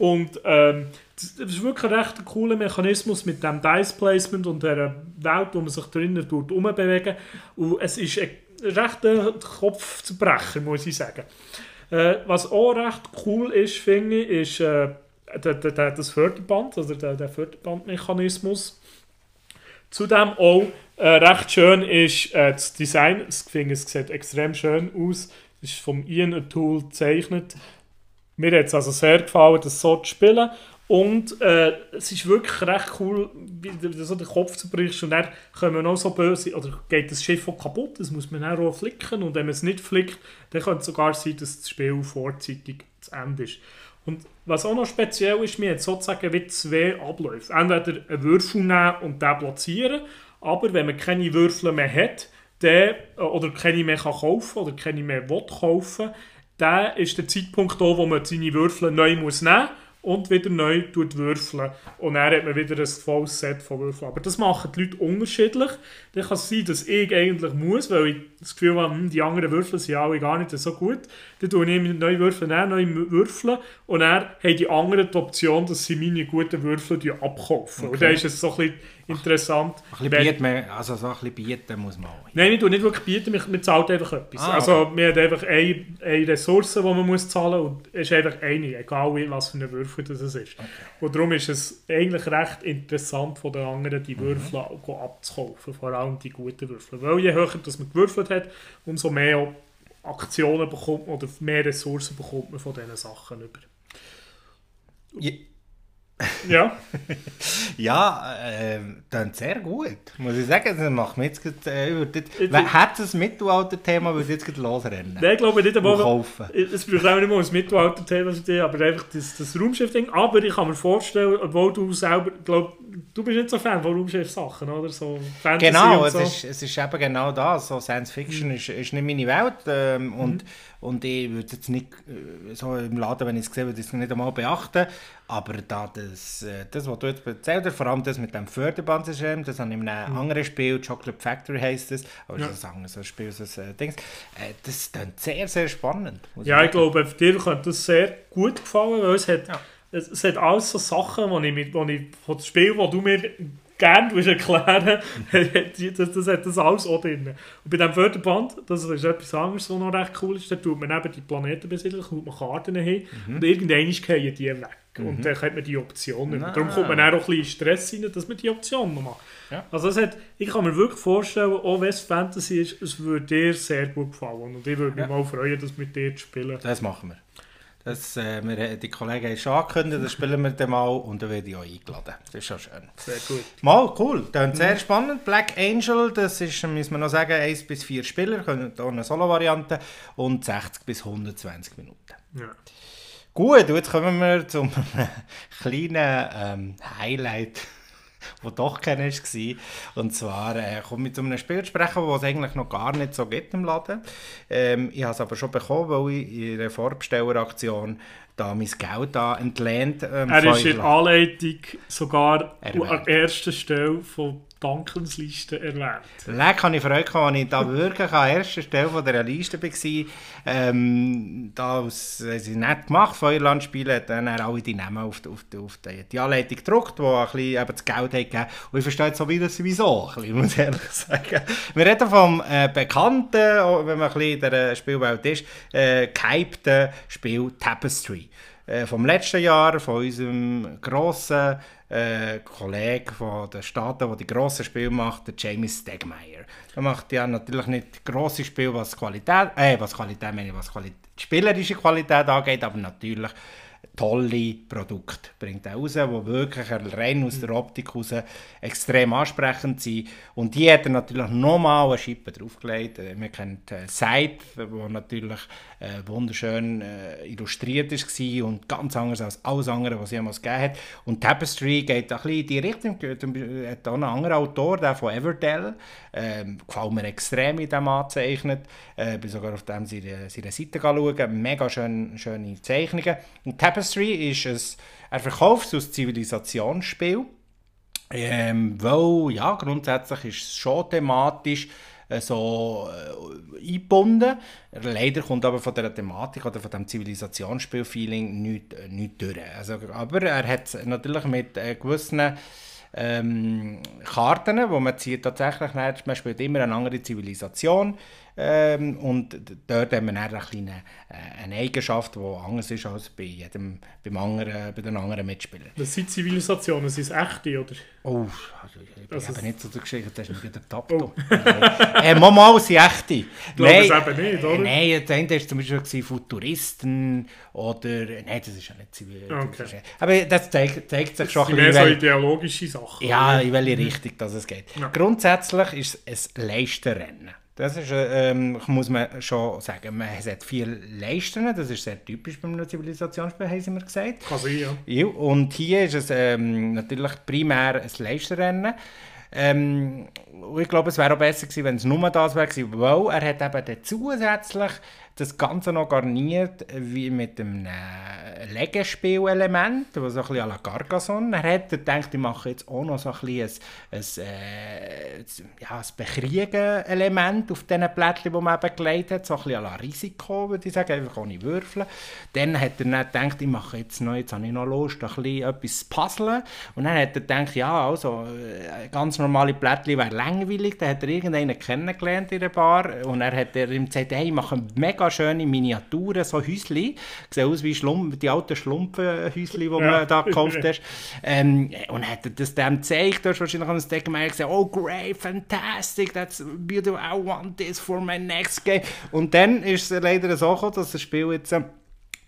und ähm, das ist wirklich ein recht cooler Mechanismus mit dem Dice Placement und der Welt, wo man sich drinnen tut, umbewegen. Und es ist ein rechter Kopfzerbrecher, muss ich sagen. Äh, was auch recht cool ist, finde ich, ist äh, der, der, das Förderband, also der, der Förderbandmechanismus. Zudem auch äh, recht schön ist äh, das Design. Ich finde, es sieht extrem schön aus. Es ist vom Ian Tool gezeichnet. Mir hat es also sehr gefallen, das so zu spielen. Und äh, es ist wirklich recht cool, wie du so den Kopf zerbrichst und dann kommen noch so böse, oder geht das Schiff auch kaputt, das muss man dann auch flicken und wenn man es nicht flickt, dann könnte es sogar sein, dass das Spiel vorzeitig zu Ende ist. Und was auch noch speziell ist, wir haben sozusagen wie zwei Abläufe. Entweder einen Würfel nehmen und den platzieren, aber wenn man keine Würfel mehr hat, der, äh, oder keine mehr kann kaufen oder keine mehr will kaufen, der ist der Zeitpunkt da, wo man seine Würfel neu muss nehmen muss und wieder neu würfeln. Und dann hat man wieder ein volles Set von Würfeln. Aber das machen die Leute unterschiedlich. Dann kann es sein, dass ich eigentlich muss, weil ich das Gefühl habe, hm, die anderen Würfel sind alle gar nicht so gut. Dann tue ich neue Würfel nehmen, neue Würfel. Und dann haben die anderen die Option, dass sie meine guten Würfel abkaufen. Okay. Und dann ist es so ein bisschen interessant. Ein bisschen bieten, also so ein bisschen bieten muss man auch. Nein, ich tue nicht wirklich bieten, man, zahlt einfach etwas. Ah, also okay. man hat einfach eine, eine Ressource, die man muss zahlen muss und es ist einfach eine, egal was für eine Würfel das ist. Okay. Und darum ist es eigentlich recht interessant von den anderen, die mhm. Würfel mhm. abzukaufen, vor allem die guten Würfel. Weil je höher dass man gewürfelt hat, umso mehr Aktionen bekommt man oder mehr Ressourcen bekommt man von diesen Sachen über. Ja. Ja. <laughs> ja, äh, dann sehr gut. Muss ich sagen, das macht mir jetzt äh, Hat es ein Mittelalter-Thema, würde ich jetzt losrennen? Nein, ich glaube nicht einmal. Kaufen. Es braucht auch nicht mal ein Mittelalter-Thema aber einfach das, das Raumschiff-Ding. Aber ich kann mir vorstellen, obwohl du selber, glaube du bist nicht so Fan von Raumschiff-Sachen, oder? So Fantasy genau, so. es, ist, es ist eben genau das. So Science Fiction mhm. ist, ist nicht meine Welt. Ähm, und, mhm. und ich würde jetzt nicht äh, so im Laden, wenn ich es sehe, würde ich es nicht einmal beachten. Aber da das, äh, das, was du jetzt erzählt hast, vor allem das mit dem Förderbandsystem, das habe ich in einem mhm. anderen Spiel, Chocolate Factory heisst es, aber ja. das ist ein anderes Spiel, so ein Ding. Äh, das ist sehr, sehr spannend. Ja, ich glaube, dir könnte das sehr gut gefallen, weil es hat... Ja es, es hat alles so Sachen, wo ich, mit, wo ich von dem Spiel, das du mir gerne erklären <laughs> das, das hat das alles auch drin. Und bei diesem Förderband, das ist etwas anderes, was noch recht cool ist, da tut man eben die Planeten besiedeln, kommt man Karten hin mhm. und irgendwann fallen die weg. Mhm. Und dann hat man die Option nicht. Darum kommt man auch ein bisschen Stress rein, dass man die Option noch macht. Ja. Also es hat, ich kann mir wirklich vorstellen, auch wenn es Fantasy ist, es würde dir sehr gut gefallen. Und ich würde mich ja. mal freuen, das mit dir zu spielen. Das machen wir. Das, äh, wir, die Kollegen haben schon angekündigt, das spielen wir dann mal und dann werde ich auch eingeladen. Das ist schon schön. Sehr gut. Mal, cool. Dann sehr spannend. Black Angel, das ist, müssen wir noch sagen, 1 bis 4 Spieler, können hier eine Solo-Variante und 60 bis 120 Minuten. Ja. Gut, jetzt kommen wir zum <laughs> kleinen ähm, Highlight wo doch keiner war. Und zwar äh, komme ich zu einem Spiel sprechen, das es eigentlich noch gar nicht so gibt im Laden. Ähm, ich habe es aber schon bekommen, weil ich in einer Vorbestelleraktion da mein Geld da entlehnt. Ähm, er ist in der Anleitung sogar Erwähnt. an erster Stelle von Dankensliste erwähnt. Leck habe ich Freude gehabt, als ich da wirklich an erster Stelle von der Liste war. Ähm, da haben sie nicht gemacht, Feuerlandspiele, hat dann alle die Namen auf, auf, auf die, die Anleitung gedruckt, die ein bisschen eben das Geld hat gegeben. Und ich verstehe jetzt so wieder sowieso, ein bisschen, muss ich ehrlich sagen. Wir reden vom äh, bekannten, wenn man ein bisschen in der Spielwelt ist, äh, gehypten Spiel Tapestry. Äh, vom letzten Jahr, von unserem grossen äh, Kollege von den Staaten, der die grossen Spiele macht, der Jamie Stegmaier. Er macht ja natürlich nicht grosse Spiele, was Qualität, äh, was Qualität meine ich, was Qualität, spielerische Qualität angeht, aber natürlich tolle Produkte bringt er raus, die wirklich rein aus der Optik raus extrem ansprechend sind. Und die hat er natürlich nochmal eine Schippe draufgelegt. Äh, wir kennen äh, Side, wo natürlich äh, wunderschön äh, illustriert war und ganz anders als alles andere, was es jemals gegeben hat. Und Tapestry geht ein bisschen in die Richtung, Er hat auch einen anderen Autor, der von Everdell, ähm, gefällt mir extrem in dem angezeichnet. Äh, bin sogar auf dem seine, seine Seite schauen, mega schön, schöne Zeichnungen. Und ist ein, verkauft es als Zivilisationsspiel. Ähm, weil, ja, grundsätzlich ist es schon thematisch äh, so äh, eingebunden. Leider kommt aber von der Thematik oder von dem Zivilisationsspiel-Feeling nichts, äh, nichts durch. Also, aber er hat natürlich mit äh, gewissen ähm, Karten, wo man zieht tatsächlich, man spielt immer eine andere Zivilisation ähm, und dort haben wir eine kleine äh, eine Eigenschaft, die anders ist als bei, jedem, beim anderen, bei den anderen Mitspielern. Das sind Zivilisationen, sind es echte, oder? Oh, also ich bin eben nicht so der Geschichte, das ist wieder getappt. Oh. äh, mal, sind echte. Glaube es eben nicht, oder? Nein, der eine war zum Beispiel Futuristen oder... Nein, das ist ja nicht Zivilisation. Okay. Aber das zeigt, zeigt sich schon ein bisschen... mehr so ideologische Sachen. Ja, in welche Richtung das es geht. Ja. Grundsätzlich ist es ein Leistenrennen. Das ist, ähm, muss man schon sagen. Man hat viel Leisten, das ist sehr typisch beim Zivilisationsspiel, haben sie mir gesagt. Kann sein, ja. ja. Und hier ist es ähm, natürlich primär ein Leistenrennen. Ähm, ich glaube, es wäre auch besser gewesen, wenn es nur das wäre, weil er hat eben zusätzlich das Ganze noch garniert wie mit einem äh, Legespielelement, was so ein bisschen à la Carcassonne. Er hat gedacht, ich mache jetzt auch noch so ein bisschen ein, ein, äh, ja, ein Bekriegen-Element auf diesen Plättchen, die man eben gelegt hat, so ein bisschen à la Risiko, würde ich sagen, einfach ohne Würfeln. Dann hat er dann gedacht, ich mache jetzt noch, jetzt habe ich noch Lust, ein bisschen etwas zu puzzeln. Und dann hat er gedacht, ja, also, äh, ganz normale Plättchen wäre langweilig. Dann hat er irgendeinen kennengelernt in der Bar und er hat ihm gesagt, hey, ich mache mega schöne Miniaturen, so Häuschen. Sehen aus wie Schlump, die alten Schlumpfhäuschen, die ja. man da gekauft <laughs> hat. Ähm, und hat das dem gezeigt, du hast wahrscheinlich an das gemerkt, gesagt, oh great, fantastic, that's beautiful, I want this for my next game. Und dann ist es leider so gekommen, dass das Spiel jetzt... Äh,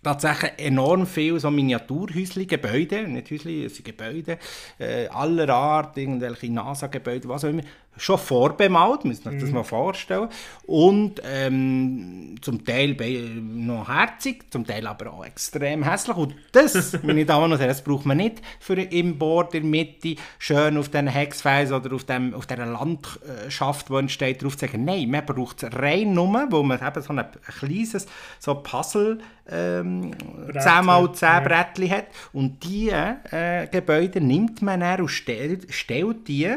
tatsächlich enorm viele so Miniaturhäusli, Gebäude, nicht Häusli, es sind Gebäude äh, aller Art, irgendwelche NASA-Gebäude, was auch immer, schon vorbemalt, müsst ihr euch das mhm. mal vorstellen. Und ähm, zum Teil noch herzig, zum Teil aber auch extrem hässlich. Und das, <laughs> meine Damen und Herren, das braucht man nicht für im Board in der Mitte schön auf diesen Hexfelsen oder auf, dem, auf dieser Landschaft, die entsteht, drauf zu sagen. Nein, man braucht es rein nur, wo man eben so ein kleines so Puzzle ähm, 10x10 Brettchen hat. Und diese äh, Gebäude nimmt man dann und stellt, stellt die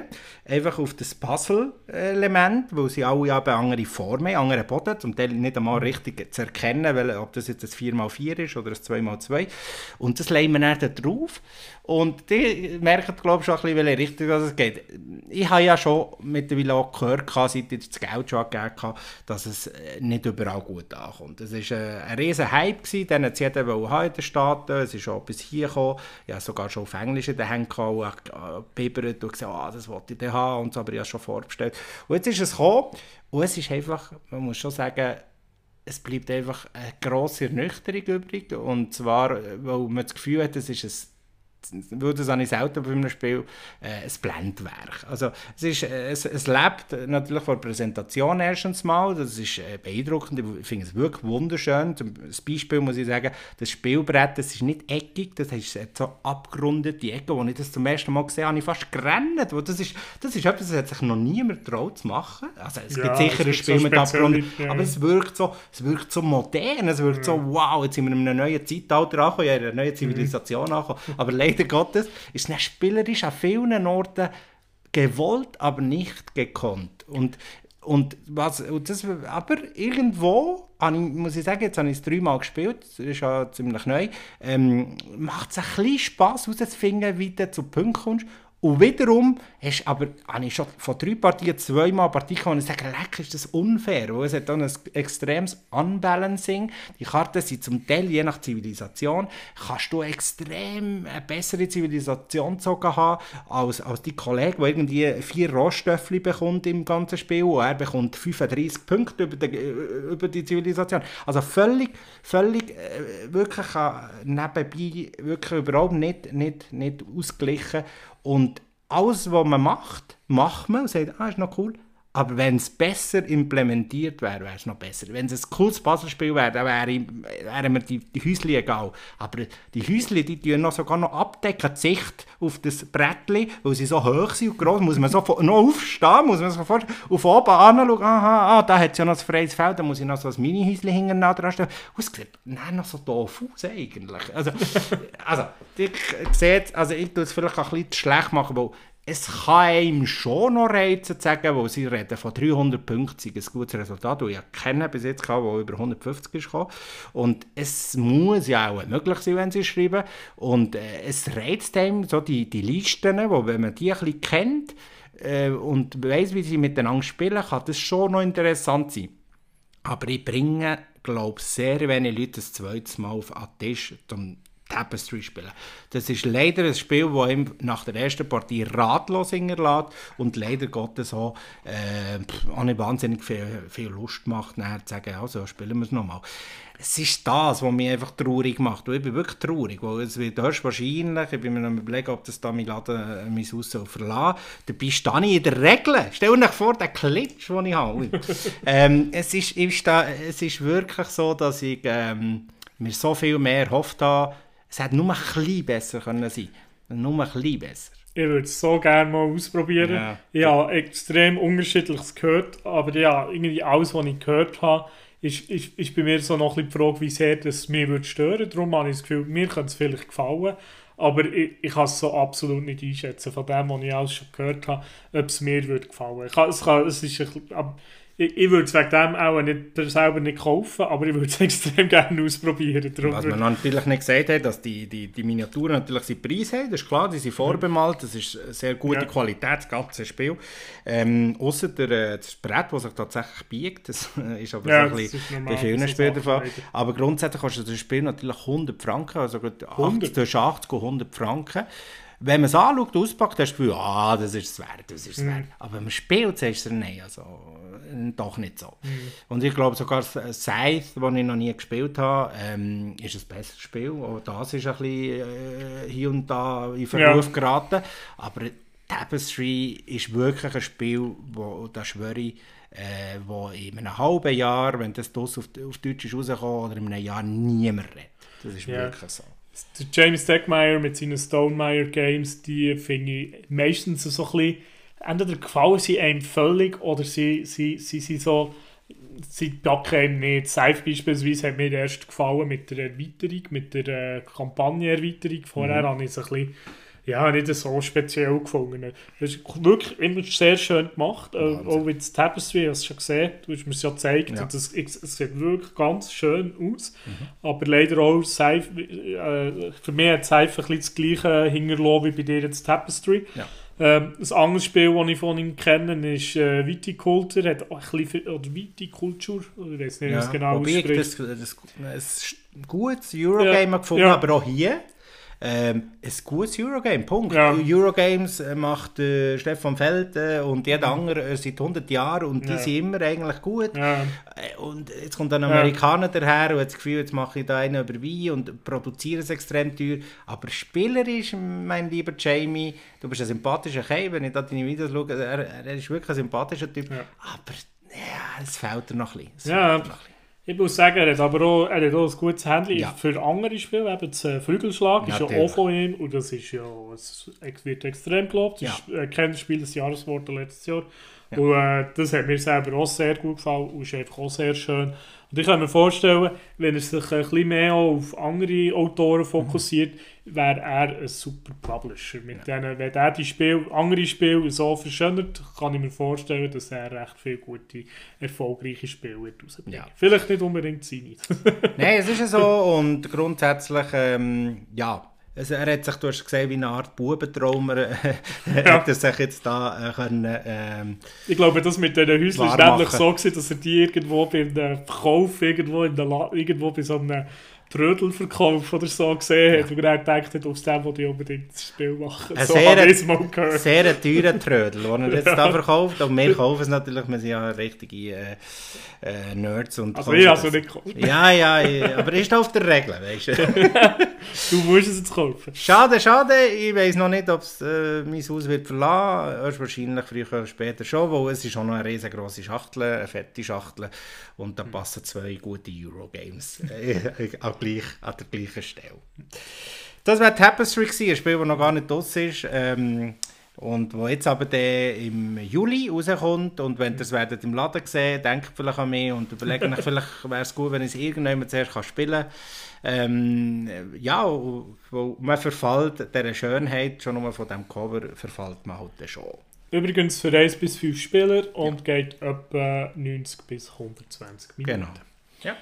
einfach auf das Puzzle-Element, weil sie alle ja andere Formen haben, andere Boden, zum Teil nicht einmal richtig zu erkennen, weil, ob das jetzt ein 4x4 ist oder ein 2x2. Und das legen wir dann da drauf. Und die merken, glaube ich, schon ein bisschen, welche Richtung es geht. Ich habe ja schon mittlerweile auch gehört, seit ich das Geld schon gegeben habe, dass es äh, nicht überall gut ankommt. Es war äh, ein riesen Hype, gewesen, den hat jeder in den Staaten. Es ist auch bis hier gekommen. Ich habe sogar schon auf Englisch in den Händen gehabt, und gesagt, ah, das wollte ich dann haben und so, aber ich habe schon vorbestellt. Und jetzt ist es gekommen und es ist einfach, man muss schon sagen, es bleibt einfach eine grosse Ernüchterung übrig und zwar, weil man das Gefühl hat, es ist ein würde es ich selten bei einem Spiel, äh, ein Blendwerk. Also es, ist, äh, es, es lebt natürlich von der Präsentation erstens mal, das ist äh, beeindruckend, ich finde es wirklich wunderschön. Zum Beispiel muss ich sagen, das Spielbrett, das ist nicht eckig, das ist so abgerundete Ecke, als ich das zum ersten Mal gesehen habe, habe ich fast gerannt. Das ist, das ist etwas, das hat sich noch niemand getraut zu machen. Also es ja, gibt sicher ein Spiel so mit abgerundet, ja. aber es wirkt, so, es wirkt so modern, es wirkt ja. so, wow, jetzt sind wir in einem neuen Zeitalter angekommen, in einer neuen. Zivilisation mhm. angekommen, aber leider <laughs> leider Gottes, ist es spielerisch an vielen Orten gewollt, aber nicht gekonnt. Und, und was, und das, aber irgendwo, muss ich sagen, jetzt habe ich es dreimal gespielt, das ist ja ziemlich neu, ähm, macht es ein bisschen Spass herauszufinden, wie du zu Punkten kommst und wiederum hast aber, habe ich schon von drei Partien zweimal Partien gehabt und sage, leck, ist das unfair. Es hat dann ein extremes Unbalancing. Die Karten sind zum Teil, je nach Zivilisation, kannst du extrem eine bessere Zivilisation sogar haben als, als die Kollege, der irgendwie vier Rohstoffe bekommt im ganzen Spiel und er bekommt 35 Punkte über die, über die Zivilisation. Also völlig, völlig äh, wirklich äh, nebenbei wirklich überhaupt nicht, nicht, nicht ausgeglichen und alles, was man macht, macht man und sagt, ah, ist noch cool. Aber wenn es besser implementiert wäre, wäre es noch besser. Wenn es ein cooles Puzzlespiel wäre, dann wäre, wären mir die, die Häusli egal. Aber die Häusli, die tun noch sogar noch abdecken, die Sicht auf das Brettli, weil sie so hoch sind und groß, muss man so noch aufstehen, muss man vorstellen, auf oben anschauen, aha, ah, da hat es ja noch ein freies Feld, da muss ich noch so ein Mini-Häusli hinten dran stellen. Und es sieht nein, noch so doof aus eigentlich. Also, also ich sehe also ich tue es vielleicht ein bisschen schlecht machen, weil es kann ihm schon noch reizen, zu sagen, wo sie reden von 300 Punkten, ein gutes Resultat, das ich kenne bis jetzt, gehabt, wo über 150 ist gekommen. Und es muss ja auch möglich sein, wenn sie schreiben. Und äh, es reizt ihm so die, die Listen, wo wenn man die ein kennt äh, und weiß, wie sie miteinander spielen, kann das schon noch interessant sein. Aber ich bringe, glaube sehr wenig Leute das zweite Mal auf den Tisch, um Tapestry spielen. Das ist leider ein Spiel, das ihm nach der ersten Partie ratlos hinterlässt und leider Gottes auch, äh, auch nicht wahnsinnig viel, viel Lust macht, nachher zu sagen, also spielen wir es nochmal. Es ist das, was mich einfach traurig macht. Und ich bin wirklich traurig, weil es wird wahrscheinlich, ich bin mir noch überlegen, ob das da mein Laden äh, mein Haus soll verlassen soll, dabei stehe ich in der Regel. Stell dir vor, den Klitsch, den ich habe. <laughs> ähm, es, ist, ist da, es ist wirklich so, dass ich ähm, mir so viel mehr hofft habe, es hätte nur ein bisschen besser können sein Nur ein bisschen besser. Ich würde es so gerne mal ausprobieren. Ja. Ich habe extrem unterschiedliches gehört, aber ja, irgendwie alles, was ich gehört habe, ist, ist, ist bei mir so noch ein bisschen die Frage, wie sehr das mir würde stören. Darum habe ich das Gefühl, mir könnte es vielleicht gefallen, aber ich, ich kann es so absolut nicht einschätzen, von dem, was ich alles schon gehört habe, ob es mir würde gefallen. Kann, es, kann, es ist ein, ich, ich würde es wegen dem auch nicht, selber nicht kaufen, aber ich würde es <laughs> extrem gerne ausprobieren. Darum Was man natürlich nicht gesagt hat, dass die, die, die Miniaturen natürlich seinen Preis haben, das ist klar, die sind vorbemalt, das ist sehr gute ja. Qualität, das ganze Spiel. Ähm, Außer der, äh, das Brett, das sich tatsächlich biegt, das ist aber ja, so ein bisschen bei vielen Spielen der Fall. Aber grundsätzlich kostet das Spiel natürlich 100 Franken, also 100? 80, 80 100 Franken. wenn man es anschaut, auspackt, hast du das Gefühl, ah, das ist es wert, das ist es mhm. wert. Aber wenn man spielt, sagst du nein, also äh, doch nicht so. Mhm. Und ich glaube sogar Scythe, das ich noch nie gespielt habe, ähm, ist ein besseres Spiel. Auch das ist ein bisschen äh, hier und da in Verruf ja. geraten. Aber Tapestry ist wirklich ein Spiel, wo, da schwöre ich, äh, wo in einem halben Jahr, wenn das auf, auf Deutsch ist rausgekommen, oder in einem Jahr niemand redet. Das ist ja. wirklich so. Der James Deckmeyer mit seinen Stonemeyer Games, die finde ich meistens so ein bisschen, entweder gefallen sie einem völlig oder sie, sie, sie sind so, sie packen einem nicht. Safe beispielsweise hat mir erst gefallen mit der Erweiterung, mit der äh, Kampagnenerweiterung. Vorher mhm. habe ich es ein bisschen ja, nicht so speziell gefunden. Das ist wirklich immer sehr schön gemacht. Äh, auch mit Tapestry, hast du schon gesehen, du hast mir es ja gezeigt. Ja. Das, es, sieht wirklich ganz schön aus. Mhm. Aber leider auch, Seife, äh, für mich hat Seife ein bisschen das gleiche hinterlassen wie bei dir jetzt Tapestry. Ja. Ähm, ein anderes Spiel, das ich von ihm kenne, ist äh, Viticulture. Hat auch ein bisschen, oder Viticulture, ich weiß nicht, ja, was genau ausspricht. Ich das, das, das, ein gutes Eurogame ja. gefunden, ja. aber auch hier ähm, ein gutes Eurogame, Punkt. Ja. Eurogames äh, macht äh, Stefan Feld äh, und jeder andere äh, seit 100 Jahren und die ja. sind immer eigentlich gut. Ja. Äh, und jetzt kommt ein Amerikaner daher und hat das Gefühl, jetzt mache ich da einen über Wein und produziere es extrem teuer. Aber spielerisch, mein lieber Jamie, du bist ein sympathischer Kerl, wenn ich da deine Videos schaue, er, er ist wirklich ein sympathischer Typ. Aber ja, es fehlt er noch ein bisschen. Ja. Ich muss sagen, er hat aber auch, er hat auch ein gutes Handy ja. für andere Spiele. Eben das äh, Flügelschlag ist ja auch von ihm und das ist ja, es wird extrem gelobt. Das ja. ist ein Spiel des Jahres geworden letztes Jahr. Ja. Und äh, das hat mir selber auch sehr gut gefallen und ist einfach auch sehr schön. Und ich kann mir vorstellen, wenn er sich ein bisschen mehr auf andere Autoren fokussiert, mhm. wäre er ein super Publisher. Mit ja. denen, wenn er die Spiel, andere Spiele so verschönert, kann ich mir vorstellen, dass er recht viele gute, erfolgreiche Spiele rausbringt. Ja. Vielleicht nicht unbedingt seine. Nein, es ist ja so und grundsätzlich, ähm, ja, also er hat sich, du hast gesehen, wie eine Art Bubentraum, <laughs> äh, ja. hat er sich jetzt da äh, können, ähm, Ich glaube, das mit den Häuschen war nämlich so gewesen, dass er die irgendwo beim Verkauf, irgendwo, in der La irgendwo bei so einem Trödelverkauf oder so gesehen hat und er gedacht hat, aus dem wollte ich unbedingt das Spiel machen. Ein so sehr, sehr teurer Trödel, den er jetzt <laughs> ja. da verkauft. Und wir kaufen es natürlich, wir sind ja richtige äh, äh, Nerds. Und also ich also nicht gekauft. Ja, ja, ja, aber ist auf der Regel, weißt du. <laughs> du musst es jetzt kaufen. Schade, schade. Ich weiß noch nicht, ob es äh, mein Haus wird verlassen. Erst wahrscheinlich früher oder später schon, weil es ist schon noch eine riesengroße Schachtel, eine fette Schachtel. Und da passen zwei gute Eurogames äh, <laughs> gleich, an der gleichen Stelle. Das war Tapestry, gewesen, ein Spiel, das noch gar nicht draus ist. Ähm, und wo jetzt aber der im Juli rauskommt und wenn ihr es werdet im Laden sehen, denkt vielleicht an mich und überlegt euch, <laughs> vielleicht wäre es gut, wenn ich es irgendjemand zuerst kann spielen kann. Ähm, ja, wo man verfällt dieser Schönheit, schon nur von diesem Cover, verfällt man halt schon. Übrigens für 1 bis 5 Spieler und ja. geht etwa 90 bis 120 Minuten. Genau. Ja.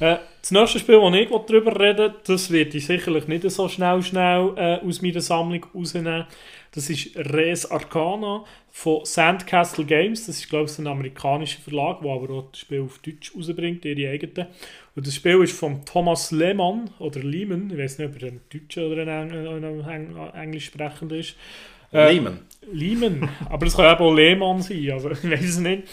Äh, das nächste Spiel, das ich darüber rede, das werde ich sicherlich nicht so schnell, schnell äh, aus meiner Sammlung rausnehmen. Das ist Res Arcana von Sandcastle Games. Das ist, glaube ich, ein amerikanischer Verlag, der aber auch das Spiel auf Deutsch rausbringt, ihre eigenen. Und das Spiel ist von Thomas Lehmann oder Lehman. Ich weiß nicht, ob er ein Deutscher oder ein, Eng ein Englisch sprechender ist. Äh, Lehman. Lehman. Aber es kann eben auch Lehmann sein, also <laughs> ich weiß es nicht.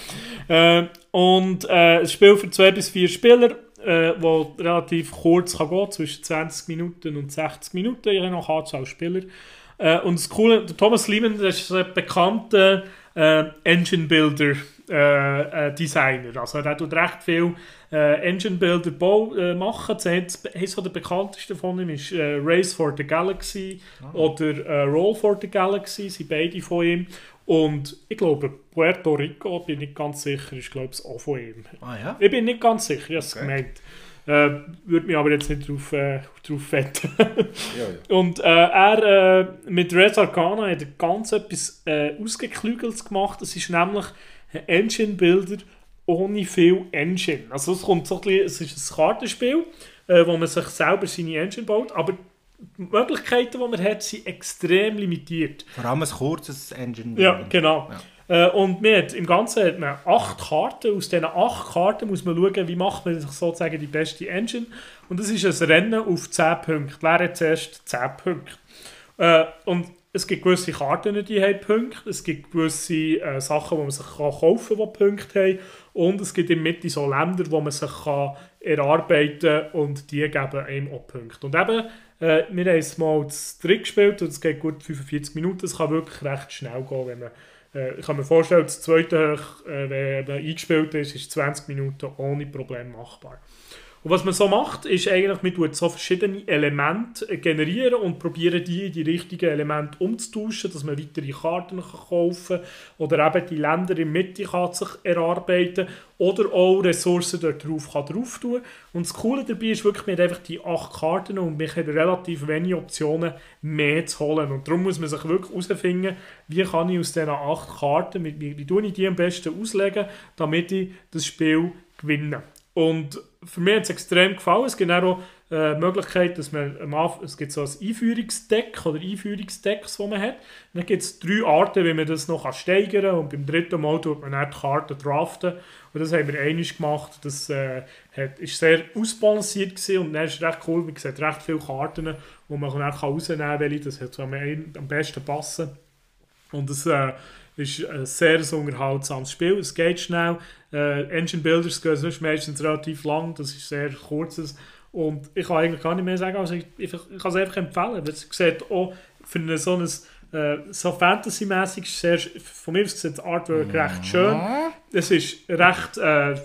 Äh, und äh, ein Spiel für zwei bis vier Spieler äh, wo relativ kurz kann gehen, zwischen 20 Minuten und 60 Minuten, je nach Anzahl Spieler. Äh, und das Coole, der Thomas Lehman ist ein bekannter äh, Engine Builder äh, äh, Designer. Also er tut recht viel äh, Engine Builder Bau äh, machen. Eins der bekanntesten von ihm ist Race for the Galaxy oh. oder Roll for the Galaxy, sind beide von ihm. Und ich glaube, Puerto Rico, bin ich ganz sicher, ist glaube ich auch von ihm. Ah, ja? Ich bin nicht ganz sicher, ich habe es okay. gemeint. Äh, würde mich aber jetzt nicht drauf, äh, drauf fetten. <laughs> ja, ja. Und äh, er äh, mit Red Arcana hat ganz etwas äh, Ausgeklügeltes gemacht. Es ist nämlich ein Engine-Builder ohne viel Engine. Also es, kommt so ein bisschen, es ist ein Kartenspiel, äh, wo man sich selber seine Engine baut, aber die Möglichkeiten, die man hat, sind extrem limitiert. Vor allem ein kurzes Engine. Ja, genau. Ja. Äh, und hat, im Ganzen hat man acht Karten. Aus diesen acht Karten muss man schauen, wie macht man sich sozusagen die beste Engine. Und das ist ein Rennen auf 10 Punkte. Wer hat zuerst 10 Punkte? Äh, und es gibt gewisse Karten, die haben Punkte, es gibt gewisse äh, Sachen, die man sich kann kaufen kann, die Punkte haben und es gibt in Mitte so Länder, wo man sich kann erarbeiten kann und die geben einem auch Punkte. Und eben, äh, wir haben es mal das Trick gespielt und es geht gut 45 Minuten, es kann wirklich recht schnell gehen, wenn man äh, ich kann mir vorstellen, das zweite, äh, wenn man eingespielt ist, ist 20 Minuten ohne Problem machbar. Und was man so macht, ist eigentlich, man tut so verschiedene Elemente generieren und probieren die in die richtigen Elemente umzutauschen, dass man weitere Karten kann kaufen kann oder eben die Länder in der Mitte kann sich erarbeiten oder auch Ressourcen dort drauf kann drauf tun. Und das Coole dabei ist wirklich, man hat einfach die acht Karten und man hat relativ wenige Optionen mehr zu holen. Und darum muss man sich wirklich herausfinden, wie kann ich aus diesen acht Karten, wie, wie, wie ich die am besten auslegen, damit ich das Spiel gewinne. Und für mich hat es extrem gefallen. Es gibt auch äh, die Möglichkeit, dass man am Anfang, es gibt so ein Einführungsdeck oder Einführungsdecks, das man hat. Und dann gibt es drei Arten, wie man das noch steigern kann. Und beim dritten Mal tut man dann die Karten draften. Und das haben wir einmal gemacht. Das äh, hat, ist sehr ausbalanciert gewesen. und dann ist es recht cool. Man sieht recht viele Karten, die man dann rausnehmen kann, welche das hat am, am besten passen. Und das äh, ist ein sehr unterhaltsames Spiel. Es geht schnell. Äh, Engine Builders gehen meistens relativ lang. Das ist sehr kurzes. Und ich kann eigentlich gar nicht mehr sagen, also ich, ich, ich kann es einfach empfehlen. Es sieht auch für eine, so ein äh, so Fantasy-mäßig von mir aus sieht das Artwork recht schön. Es ist recht äh,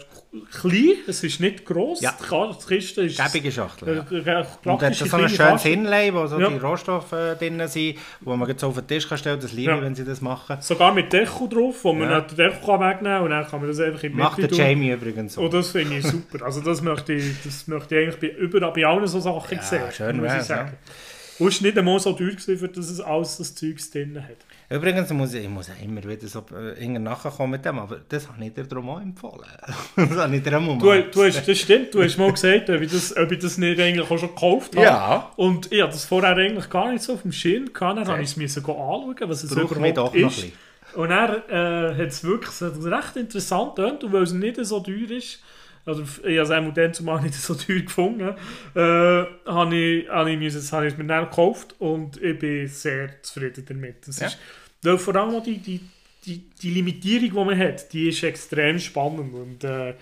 klein, es ist nicht gross. Ja. Die Kiste ist... Gäbige Schachtel, ja. Äh, Und hat so ein schönes Inlay, wo so ja. die Rohstoffe äh, drin sind, wo man jetzt auf den Tisch kann stellen Das liebe ja. wenn sie das machen. Sogar mit Deko drauf, wo man ja. den Deko kann wegnehmen kann und dann kann man das einfach in die Macht der Jamie übrigens so. Und oh, das finde ich super. Also das möchte ich, das möchte ich eigentlich bei, überall, bei allen so Sachen ja, sehen. schön muss ich sagen. Ja. Und es war nicht einmal so teuer, gewesen, für dass es alles das Zeug drin hat. Übrigens muss ich, ich muss immer wieder so äh, nachkommen mit dem, aber das habe ich dir darum auch empfohlen. <laughs> das habe ich dir auch mal du, du hast, Das stimmt, du hast mal gesagt, ob ich das, ob ich das nicht eigentlich auch schon gekauft habe. Ja. Und ich hatte das vorher eigentlich gar nicht so auf dem Schirm gehabt, dann habe ich es müssen anschauen, was es Brauch überhaupt ist. Und er äh, hat es wirklich recht interessant gedacht, und weil es nicht so teuer ist, also ich habe es einmal dann zumal <laughs> nicht so teuer gefunden, äh, habe ich, habe ich, habe ich mir dann gekauft und ich bin sehr zufrieden damit. Das ja. ist, weil vor allem die, die, die, die Limitierung, die man hat, die ist extrem spannend und äh,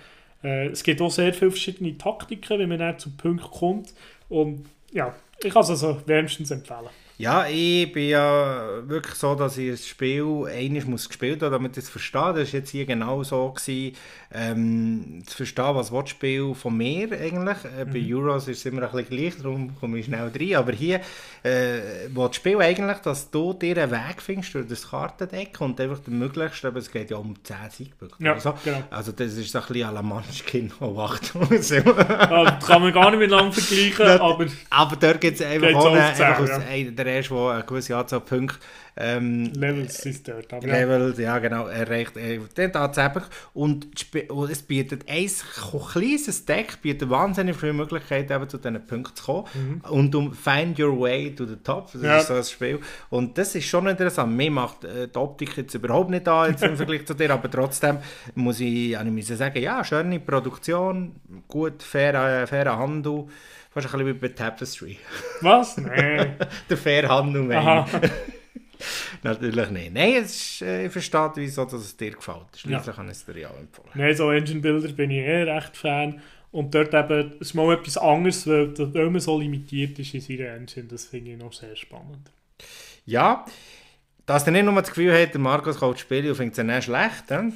äh, es gibt auch sehr viele verschiedene Taktiken, wie man dann zum Punkt kommt und ja, ich kann es also wärmstens empfehlen. Ja, ich bin ja wirklich so, dass ich das Spiel einmal muss gespielt habe, damit ich es verstehe. Das war jetzt hier genau so, gewesen, ähm, zu verstehen, was das Spiel von mir eigentlich. Äh, mhm. Bei Euros ist es immer ein bisschen gleich, darum komme ich schnell rein. Aber hier, äh, wo das Spiel eigentlich, dass du dir einen Weg findest durch das Kartendeck und einfach den möglichst, aber es geht ja um 10 Siegpunkte. Ja, so. genau. Also das ist ein bisschen à la Munchkin auf 8. ja, kann man gar nicht miteinander vergleichen, <laughs> aber... Aber dort gibt es einfach, ohne, einfach aus, ja erst, der eine gewisse Anzahl Punkte ähm, Levels ist dort. Aber Levels, ja genau, erreicht. Äh, tatsächlich. Und, und es bietet ein kleines Deck, bietet wahnsinnig viele Möglichkeiten, eben zu diesen Punkten zu kommen. Mhm. Und um Find Your Way to the Top, das ja. ist so ein Spiel. Und das ist schon interessant. Mir macht äh, die Optik jetzt überhaupt nicht an jetzt im <laughs> Vergleich zu dir, aber trotzdem muss ich, ich muss sagen, ja, schöne Produktion, gut, fairer, fairer Handel. Fast ein bisschen wie bei Tapestry. Was? <laughs> Nein. Der Fairhandel, meine <laughs> Natürlich nicht. Nein, es ist, äh, ich verstehe, wieso dass es dir gefällt. Schließlich ja. kann ich es dir ja auch empfehlen. Nein, so Engine Builder bin ich eh recht Fan. Und dort eben ist mal etwas anderes, weil, weil man so limitiert ist in seiner Engine. Das finde ich noch sehr spannend. Ja, dass er nicht nur das Gefühl hat, der Markus kauft Spiele und findet es nicht schlecht. Äh?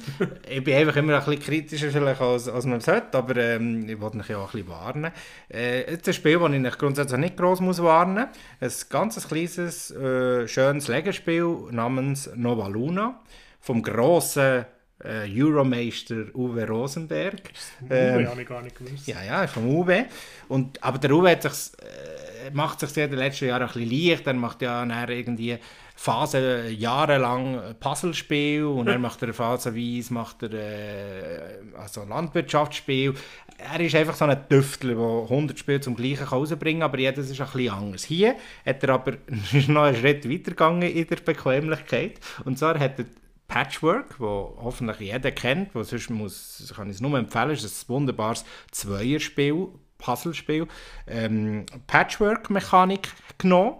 ich bin einfach immer ein bisschen kritischer vielleicht als, als man sollte, aber ähm, ich wollte mich ja auch ein bisschen warnen. Äh, jetzt ein Spiel, das ich grundsätzlich nicht gross muss warnen muss. Ein ganz kleines, äh, schönes Legespiel namens Nova Luna vom grossen äh, Euromeister Uwe Rosenberg. Ähm, Uwe habe ich gar nicht gewusst. Ja, ja, vom Uwe. Und, aber der Uwe hat sich, äh, macht sich in den letzten Jahren ein bisschen leicht. Er macht ja irgendwie Phase jahrelang Puzzlespiel und dann macht er phasenweise macht er, äh, also Landwirtschaftsspiel. Er ist einfach so ein Tüftler, der 100 Spiele zum gleichen rausbringen kann, aber jedes ist ein bisschen anders. Hier hat er aber <laughs> noch einen Schritt weitergegangen in der Bequemlichkeit und zwar hat er Patchwork, wo hoffentlich jeder kennt, wo sonst muss, kann ich es nur empfehlen, ist ein wunderbares Zweierspiel, Puzzlespiel, ähm, Patchwork-Mechanik genommen,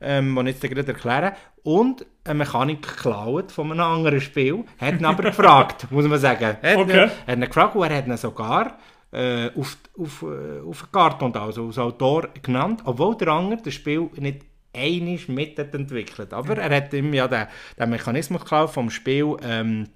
ähm, die ich jetzt gerade erkläre und eine Mechanik geklaut von einem anderen Spiel, hat ihn aber gefragt, <laughs> muss man sagen. Hat, Okay. ihn, hat ihn gefragt und er hat ihn sogar äh, auf, auf, äh, auf den Karton, also als Autor genannt, obwohl der andere das Spiel nicht einisch mit entwickelt. Aber er hat ihm ja den, den Mechanismus geklaut vom Spiel ähm,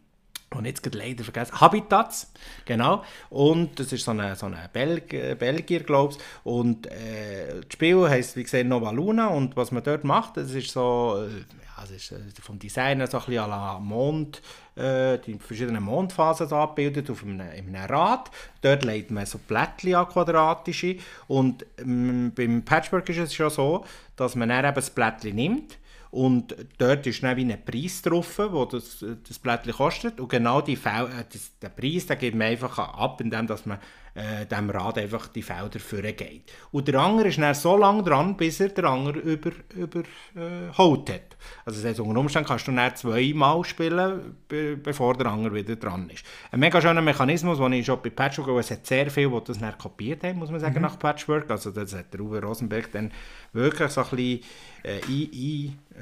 und jetzt gerade leider vergessen, Habitats, genau. Und das ist so eine, so eine äh, Belgier, glaube ich. Und äh, das Spiel heisst, wie gesagt, Nova Luna. Und was man dort macht, das ist so, äh, ja, das ist äh, vom Design so ein bisschen à la Mond, äh, die verschiedenen Mondphasen so abgebildet auf einem, in einem Rad. Dort legt man so Plättchen an, quadratische. Und ähm, beim Patchwork ist es schon so, dass man dann eben das Plättchen nimmt und dort ist dann wie ein Preis drauf, wo das, das Blättchen kostet. Und genau die Fel äh, das, den Preis den gibt man einfach ab, indem dass man äh, dem Rad einfach die Felder vorgeht. Und der andere ist dann so lange dran, bis er der andere über, über äh, hat. Also das heisst, unter Umständen kannst du dann zweimal spielen, be bevor der andere wieder dran ist. Ein mega schöner Mechanismus, den ich schon bei Patchwork, aber es hat sehr viele, die das dann kopiert haben, muss man sagen, nach Patchwork. Also das hat der Uwe Rosenberg dann wirklich so ein bisschen äh,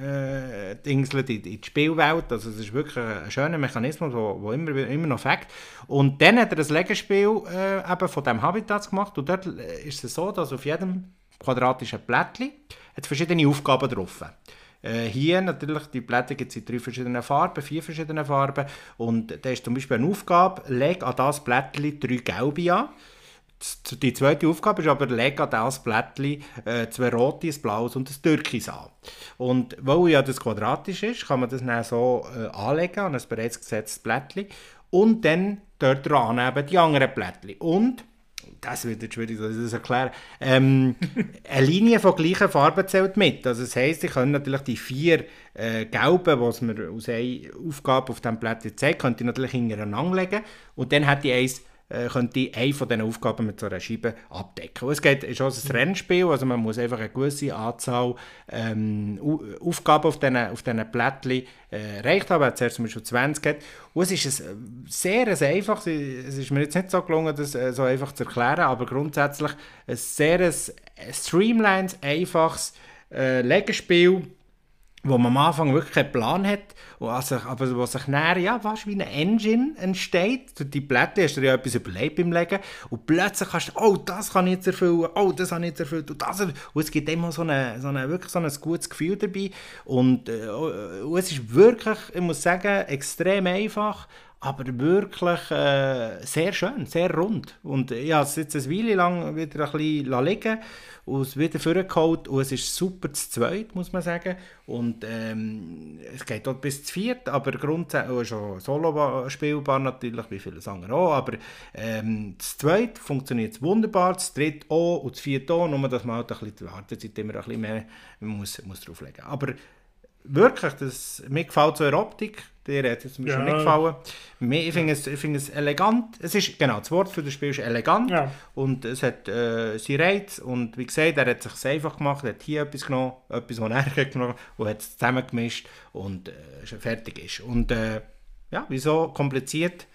äh, in, in die Spielwelt. Also es ist wirklich ein schöner Mechanismus, der immer, immer noch fängt. Und dann hat er ein Lego-Spiel äh, eben von diesem Habitats gemacht und dort äh, ist es so, dass auf jedem quadratischen es verschiedene Aufgaben drauf. Äh, hier natürlich, die Blätter gibt es in drei verschiedenen Farben, vier verschiedene Farben und da ist zum Beispiel eine Aufgabe, leg an das Blättchen drei gelbe an. Die zweite Aufgabe ist aber, leg an das Blättchen äh, zwei rote, ein blaues und ein türkis an. Und weil ja das quadratisch ist, kann man das dann so äh, anlegen an ein bereits gesetztes Blättchen und dann dort dran eben die anderen Blättchen. Und das wird jetzt schwierig, dass ich das erkläre. Ähm, <laughs> eine Linie von gleicher Farbe zählt mit. Also das heisst, ich kann natürlich die vier äh, gelben, was mir aus einer Aufgabe auf diesem Blättchen zeigt, könnte ich natürlich hintereinander legen und dann hätte ich eins äh, könnte eine von diesen Aufgaben mit so einer Scheibe abdecken. Und es geht, ist auch ein Rennspiel, also man muss einfach eine gewisse Anzahl ähm, Au- Aufgaben auf diesen, auf diesen Plättchen äh, erreicht haben. Zuerst zum Beispiel 20 hat. Und es ist ein sehr ein einfaches, es ist mir jetzt nicht so gelungen, das äh, so einfach zu erklären, aber grundsätzlich ein sehr ein streamlines, einfaches äh, Legespiel, wo man am Anfang wirklich keinen Plan hat, wo also, aber wo sich nachher, ja, fast wie eine Engine entsteht. Durch die Blätter hast du ja etwas überlegt beim Legen und plötzlich kannst du, oh, das kann ich jetzt erfüllen, oh, das habe ich jetzt erfüllt und das. Und es gibt immer so, eine, so eine, wirklich so ein gutes Gefühl dabei und, äh, und es ist wirklich, ich muss sagen, extrem einfach, aber wirklich äh, sehr schön, sehr rund. Und ich habe es jetzt eine Weile lang wieder ein bisschen liegen und es wieder vorgeholt. Und es ist super zu zweit, muss man sagen. Und ähm, es geht dort bis zu viert, aber grundsätzlich auch schon solo spielbar natürlich, wie viele andere auch, aber ähm, das zweit funktioniert es wunderbar, das dritte auch und das vierte auch, nur dass man halt ein bisschen die Wartezeit immer ein bisschen mehr muss, muss drauflegen. Aber wirklich, das, mir gefällt so eine Optik, dir hat es mir schon Ja. nicht gefallen. Mir, ich finde es, ich finde es elegant, es ist, genau, das Wort für das Spiel ist elegant Ja. und es hat äh, seinen Reiz und wie gesagt, er hat es sich einfach gemacht, er hat hier etwas genommen, etwas, was er <laughs> hat genommen und hat es zusammengemischt und äh, schon fertig ist. Und äh, ja, wieso kompliziert,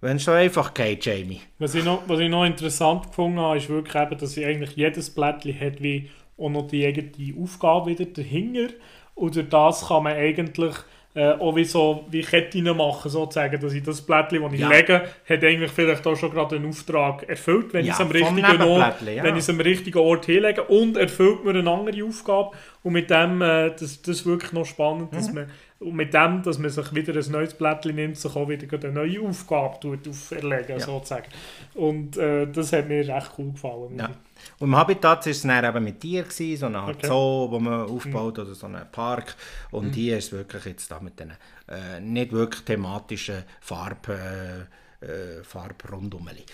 wenn es so einfach geht, Jamie? Was ich, noch, was ich noch interessant gefunden habe, ist wirklich eben, dass sie eigentlich jedes Blättchen hat wie auch noch die eigene Aufgabe wieder dahinter. Und durch das kann man eigentlich äh, auch wie so wie Ketten machen, sozusagen, dass ich das Blättchen, das ich Ja. lege, hat eigentlich vielleicht auch schon gerade einen Auftrag erfüllt, wenn Ja, ich es am richtigen Ort, ja. wenn ich es am richtigen Ort hinlege und erfüllt mir eine andere Aufgabe und mit dem, äh, das, das ist wirklich noch spannend, Mhm. dass man und mit dem, dass man sich wieder ein neues Blättchen nimmt, sich auch wieder eine neue Aufgabe tut, auferlegen, Ja. sozusagen. Und äh, das hat mir recht cool gefallen. Ja. Und im Habitat war es dann eben mit Tieren, so Art Okay. Zoo, wo man aufbaut, oder so einen Park. Und hier ist es wirklich jetzt da mit den äh, nicht wirklich thematischen Farb, äh, äh, Farbrundumeli.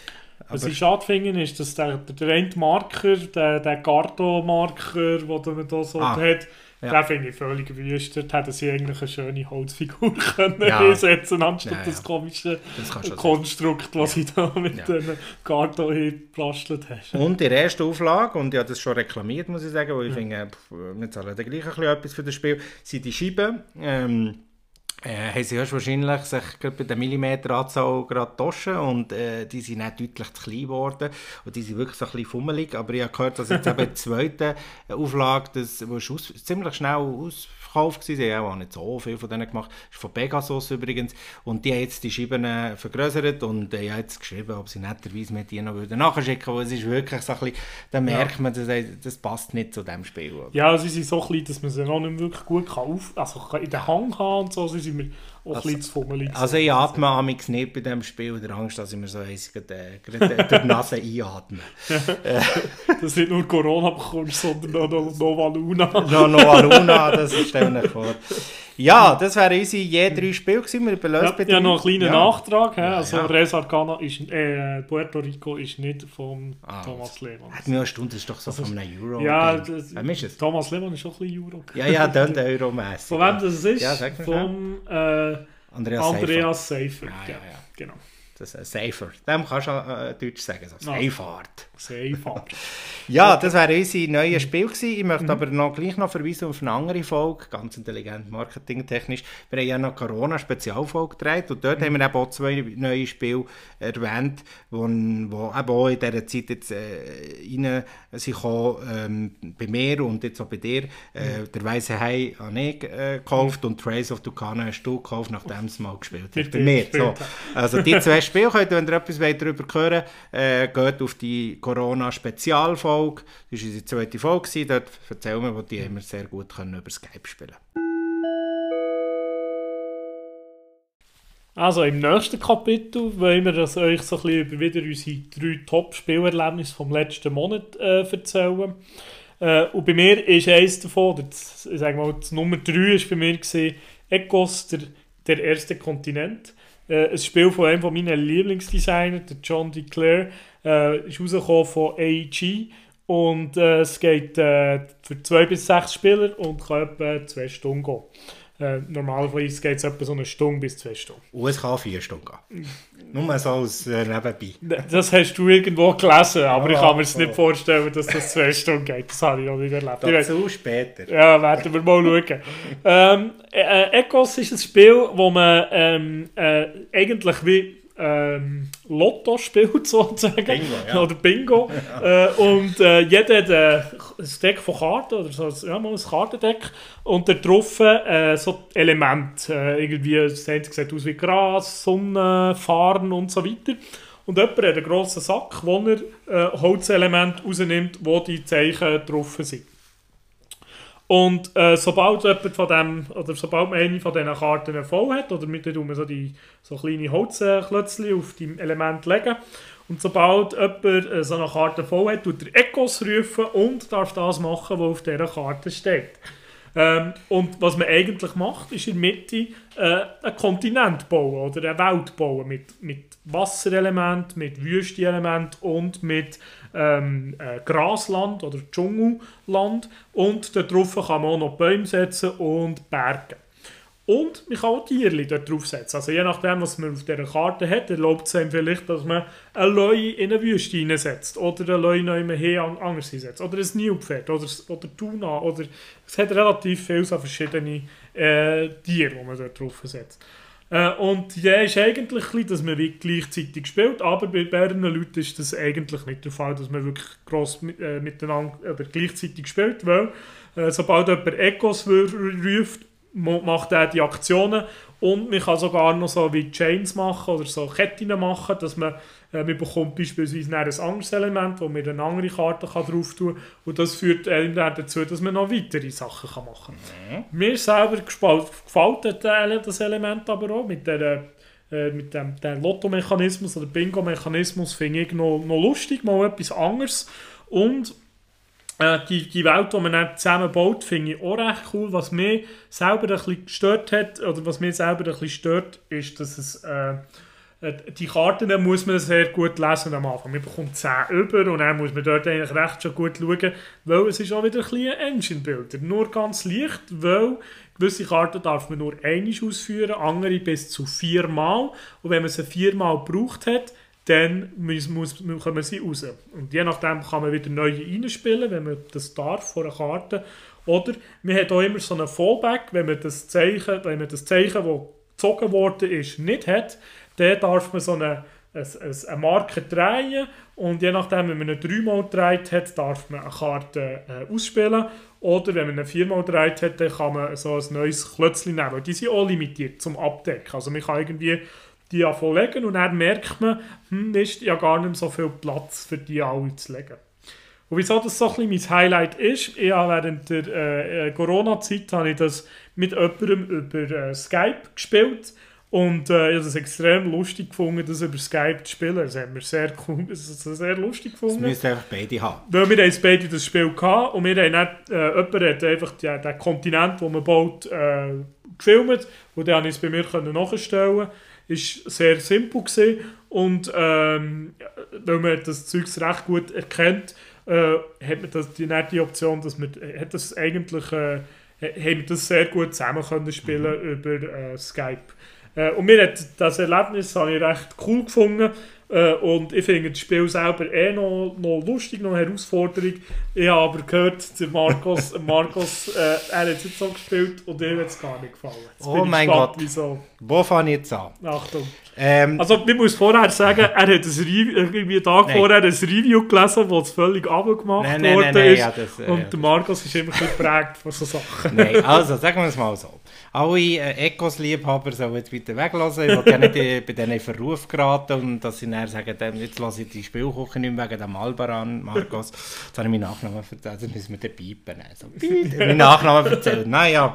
Was ich schade finde, ist, dass der, der, der eine Marker, der, der Garto-Marker, den man da so Ah, hat, ja. den finde ich völlig wüst. Dort hätten sie eigentlich eine schöne Holzfigur <laughs> können Ja. einsetzen anstatt Ja, ja. das komische Das. Konstrukt, was sie da mit Ja. den Garto gebastelt hast. Und in der ersten Auflage, und ich habe das schon reklamiert, muss ich sagen, weil ich finde, wir zahlen gleich ein bisschen etwas für das Spiel, sind die Scheiben ähm, äh, haben sie wahrscheinlich sich bei der Millimeteranzahl gerade getauscht und äh, die sind nicht deutlich zu klein geworden und die sind wirklich so ein bisschen fummelig, aber ich habe gehört, dass jetzt eben <laughs> die zweite Auflage, das war ziemlich schnell ausverkauft gewesen, sie haben auch nicht so viel von denen gemacht, das ist von Pegasus übrigens und die haben jetzt die Scheiben äh, vergrößert und ich habe jetzt geschrieben, ob sie netterweise mit die noch würden nachschicken, weil es ist wirklich so ein bisschen, dann merkt man, das, das passt nicht zu dem Spiel. Oder? Ja, sie sind so klein, dass man sie noch nicht wirklich gut kann auf, also in den Hang haben und so, sie sind mir auch also, ein bisschen zu fummelig. Also ich atme amigs nicht bei diesem Spiel, der Angst, dass ich mir so eins gerade durch die Nase einatme. <laughs> das nicht nur Corona bekommst, sondern auch noch Nova Luna. no, Nova Luna, das stell dir vor. Ja, das wären unsere je drei Spiele gewesen. Wir ja, ja, noch einen kleinen ja. Nachtrag. Ja, also ja. Res Arcana ist, äh, Puerto Rico ist nicht von ah, Thomas Lehmann. Hat mir eine Stunde, das ist doch so also, von einem Euro. Ja, das, ist Thomas Lehmann ist auch ein bisschen Euro. Ja, ja, dann Euro-mässig. Von wem das ist? Ja, Vom äh, Andreas, Andreas Seifer. Ah, ja, ja, genau. Das ist Safer. Dem kannst du äh, Deutsch sagen. So. Seifahrt. Seifahrt. <laughs> ja, das wäre unser neues Spiel gewesen. Ich möchte mhm. aber noch gleich noch verweisen auf eine andere Folge, ganz intelligent marketingtechnisch. Wir haben ja noch Corona-Spezialfolge gedreht und dort mhm. haben wir eben auch zwei neue Spiele erwähnt, die wo eben auch in dieser Zeit jetzt äh, rein sind ähm, bei mir und jetzt auch bei dir. Äh, mhm. der Weiße Hai habe ich äh, gekauft und Trace of Tucana hast du gekauft, nachdem es mal gespielt hat. Bei mir. So. Also die zwei Spiele könnt wenn ihr etwas darüber hören äh, geht auf die Corona-Spezialfolge. Das war unsere zweite Folge. Dort erzählen wir, wo die immer sehr gut können über Skype spielen Also im nächsten Kapitel wollen wir das euch so ein bisschen wieder unsere drei Top-Spielerlebnisse vom letzten Monat äh, erzählen. Äh, und bei mir ist eins davon, das, ich sage mal, das Nummer 3 war bei mir gewesen, Ecos, der, der erste Kontinent. Äh, ein Spiel von einem meiner Lieblingsdesigner, der John DeClaire, äh, ist rausgekommen von AEG und äh, es geht äh, für zwei bis sechs Spieler und kann etwa zwei Stunden gehen. Äh, normalerweise geht es etwa so eine Stunde bis zwei Stunden. Und es kann vier Stunden gehen. Nur so als äh, nebenbei. Das hast du irgendwo gelesen, aber ja, ich kann mir es nicht vorstellen, dass das zwei Stunden geht. Das habe ich noch nicht erlebt. Dazu später. Ja, werden wir mal schauen. ähm, äh, Ecos ist ein Spiel, wo man ähm, äh, eigentlich wie ähm, Lotto spielt, <laughs> sozusagen. Bingo, ja. Oder Bingo. Ja. <laughs> Äh, und äh, jeder hat äh, ein Deck von Karten, oder so ja, mal ein Kartendeck. Und da drauf äh, so Elemente. Äh, irgendwie, es sieht aus wie Gras, Sonne, Fahren und so weiter. Und jemand hat einen grossen Sack, wo er Holzelemente rausnimmt, wo die Zeichen drauf sind. Und äh, sobald jemand von dem, oder sobald man eine von diesen Karten voll hat, oder mit man so, die, so kleine Holzklötzchen auf die Element legen. Und sobald jemand äh, so eine Karte voll hat, tut er Echos rufen und darf das machen, was auf dieser Karte steht. Ähm, und was man eigentlich macht, ist in der Mitte äh, einen Kontinent bauen oder eine Welt bauen mit, mit Wasserelement, mit Wüstenelement und mit ähm, äh, Grasland oder Dschungelland und darauf kann man auch noch Bäume setzen und Berge. Und man kann auch Tiere dort draufsetzen. Also je nachdem, was man auf dieser Karte hat, erlaubt es einem vielleicht, dass man ein Leu in eine Wüste hineinsetzt. Oder ein Leu immer hier anders hinsetzt. Oder ein Nilpferd. Oder, oder Tuna. Oder, es hat relativ viele so verschiedene äh, Tiere, die man dort draufsetzt. Äh, und ja, ist eigentlich dass man gleichzeitig spielt, aber bei mehreren Leuten ist das eigentlich nicht der Fall, dass man wirklich gross mit, äh, miteinander oder gleichzeitig spielt, weil äh, sobald jemand Echos ruft, macht er die Aktionen und man kann sogar noch so wie Chains machen oder so Ketten machen, dass man, äh, man bekommt beispielsweise ein anderes Element, wo man eine andere Karte kann drauf tun kann und das führt dann dazu, dass man noch weitere Sachen kann machen kann. Mhm. Mir selber gefällt das Element aber auch mit der äh, mit dem, dem Lotto-Mechanismus oder Bingo-Mechanismus finde ich noch, noch lustig, mal etwas anderes und äh, die, die Welt, die man dann zusammen baut, finde ich auch recht cool. Was mich selber ein bisschen gestört hat, oder was mich selber ein bisschen stört, ist, dass es äh, äh die Karten muss man sehr gut lesen am Anfang. Man bekommt 10 über und dann muss man dort eigentlich recht schon gut schauen, weil es ist auch wieder ein bisschen Engine-Builder. Nur ganz leicht, weil gewisse Karten darf man nur einmal ausführen, andere bis zu viermal. Und wenn man sie viermal gebraucht hat, dann muss, muss, kommen sie raus. Und je nachdem kann man wieder neue reinspielen, wenn man das darf, von einer Karte. Oder man hat auch immer so einen Fallback, wenn man das Zeichen, wenn man das Zeichen, das gezogen worden ist, nicht hat, dann darf man so eine, eine, eine Marke drehen und je nachdem, wenn man eine dreimal gedreht hat, darf man eine Karte äh, ausspielen. Oder wenn man eine viermal gedreht hat, dann kann man so ein neues Klötzchen nehmen. Die sind auch limitiert zum Abdecken. Also man kann irgendwie die verlegen und dann merkt man, hm, ist ja gar nicht so viel Platz für die alle zu legen. Und wieso das so ein bisschen mein Highlight ist, ich habe während der äh, äh Corona-Zeit habe ich das mit jemandem über äh, Skype gespielt und äh, ich habe es extrem lustig gefunden, das über Skype zu spielen. Das haben wir sehr, <laughs> sehr lustig gefunden. Das müssen einfach beide haben. Weil wir haben beide das Spiel gehabt und wir haben nicht, äh, jemand hat einfach die, den Kontinent, den man baut, äh, gefilmt und dann konnte ich es bei mir können nachstellen ist sehr simpel gewesen. und ähm, weil man das Zeug recht gut erkennt, äh, hat man das, die, die Option, dass man hat das eigentlich äh, haben das sehr gut zusammen können spielen mhm. über äh, Skype. Äh, und mir hat das Erlebnis habe ich recht cool gefunden. Äh, und ich finde das Spiel selber eh noch, noch lustig, noch eine Herausforderung. Ich habe aber gehört, der Marcos, <laughs> Marcos äh, er hat es jetzt so gespielt und ihm hat es gar nicht gefallen. Jetzt oh mein gespannt, Gott. Wieso. Wo fange ich jetzt an? Achtung. Ähm, also, ich muss vorher sagen, er hat ein irgendwie einen Tag nein. vorher ein Review gelesen, wo es völlig abgemacht nein, nein, worden nein, ist. Ja, das, äh, und der Marcos ist immer geprägt von solchen Sachen. <laughs> Nein, also, sagen wir es mal so alle äh, Ecos-Liebhaber sollen jetzt bitte weglassen. Ich will ja nicht bei denen in Verruf geraten und dass sie dann sagen, jetzt lasse ich die Spielküche nicht mehr wegen dem Albaran, Marcos. Jetzt habe ich meinen Nachnamen erzählt, also müssen wir den piepen. Also, <laughs> meinen Nachnamen erzählt. Naja,